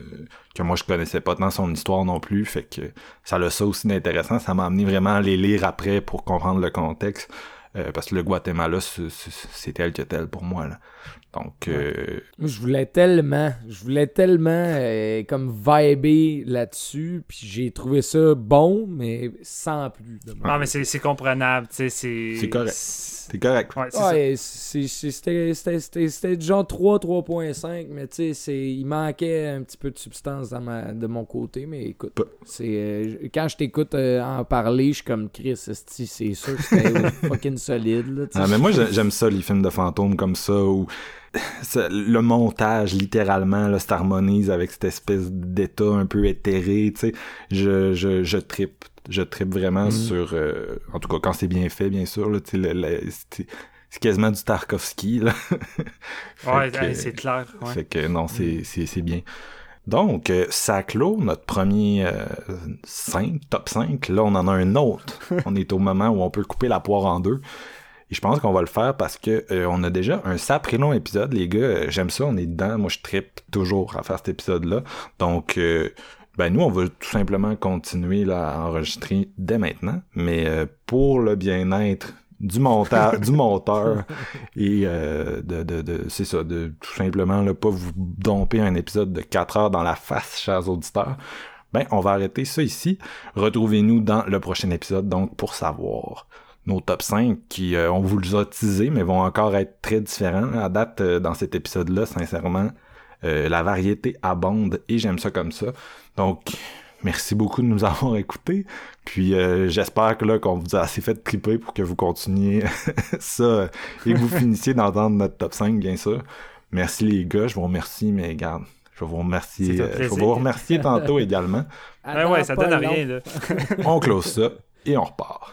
[SPEAKER 10] que moi je connaissais pas tant son histoire non plus, fait que ça a ça aussi d'intéressant. Ça m'a amené vraiment à les lire après pour comprendre le contexte. Euh, parce que le Guatemala, c'est- tel que tel pour moi. Là. Donc, euh,
[SPEAKER 3] je voulais tellement, je voulais tellement euh, comme vibrer là-dessus, puis j'ai trouvé ça bon, mais sans plus. de moi.
[SPEAKER 11] Non, mais c'est c'est comprenable, tu sais, c'est...
[SPEAKER 10] C'est correct. C'est correct.
[SPEAKER 11] Ouais, c'est-
[SPEAKER 3] c'était genre 3, 3.5, mais tu sais, il manquait un petit peu de substance dans ma- de mon côté, mais écoute, c'est euh, quand je t'écoute euh, en parler, je suis comme Chris, c'est sûr que c'était fucking solide, là.
[SPEAKER 10] Ah, mais moi, j'ai- j'aime ça, les films de fantômes comme ça, où le montage, littéralement, là, s'harmonise avec cette espèce d'état un peu éthéré, tu sais. Je, je, je trippe. Je trippe vraiment sur... euh, en tout cas, quand c'est bien fait, bien sûr, là, le- le- c'est quasiment du Tarkovsky, là.
[SPEAKER 11] Ouais, c'est clair. ouais.
[SPEAKER 10] Fait que non, c'est, c'est, c'est bien. Donc, euh, ça clôt notre premier 5, top 5. Là, on en a un autre. on est au moment où on peut couper la poire en deux. Et je pense qu'on va le faire parce que euh, on a déjà un sacré long épisode, les gars. Euh, J'aime ça, on est dedans. Moi, je trippe toujours à faire cet épisode-là. Donc, euh, ben nous, on va tout simplement continuer là, à enregistrer dès maintenant. Mais euh, pour le bien-être du monteur, du monteur et euh, de, de, de c'est ça, de tout simplement là, pas vous domper un épisode de 4 heures dans la face, chers auditeurs. Ben, on va arrêter ça ici. Retrouvez-nous dans le prochain épisode, donc, pour savoir nos top 5 qui, euh, on vous les a teasés, mais vont encore être très différents. À date, euh, dans cet épisode-là, sincèrement, euh, la variété abonde et j'aime ça comme ça. Donc, merci beaucoup de nous avoir écoutés. Puis, euh, j'espère que là, qu'on vous a assez fait triper pour que vous continuiez ça et que vous finissiez d'entendre notre top 5, bien sûr. Merci les gars, je vous remercie, mais regarde, je vais vous remercier, euh, je vais vous remercier tantôt également.
[SPEAKER 11] Ouais, ouais, ça donne
[SPEAKER 3] pas
[SPEAKER 11] rien, là.
[SPEAKER 10] On close ça et on repart.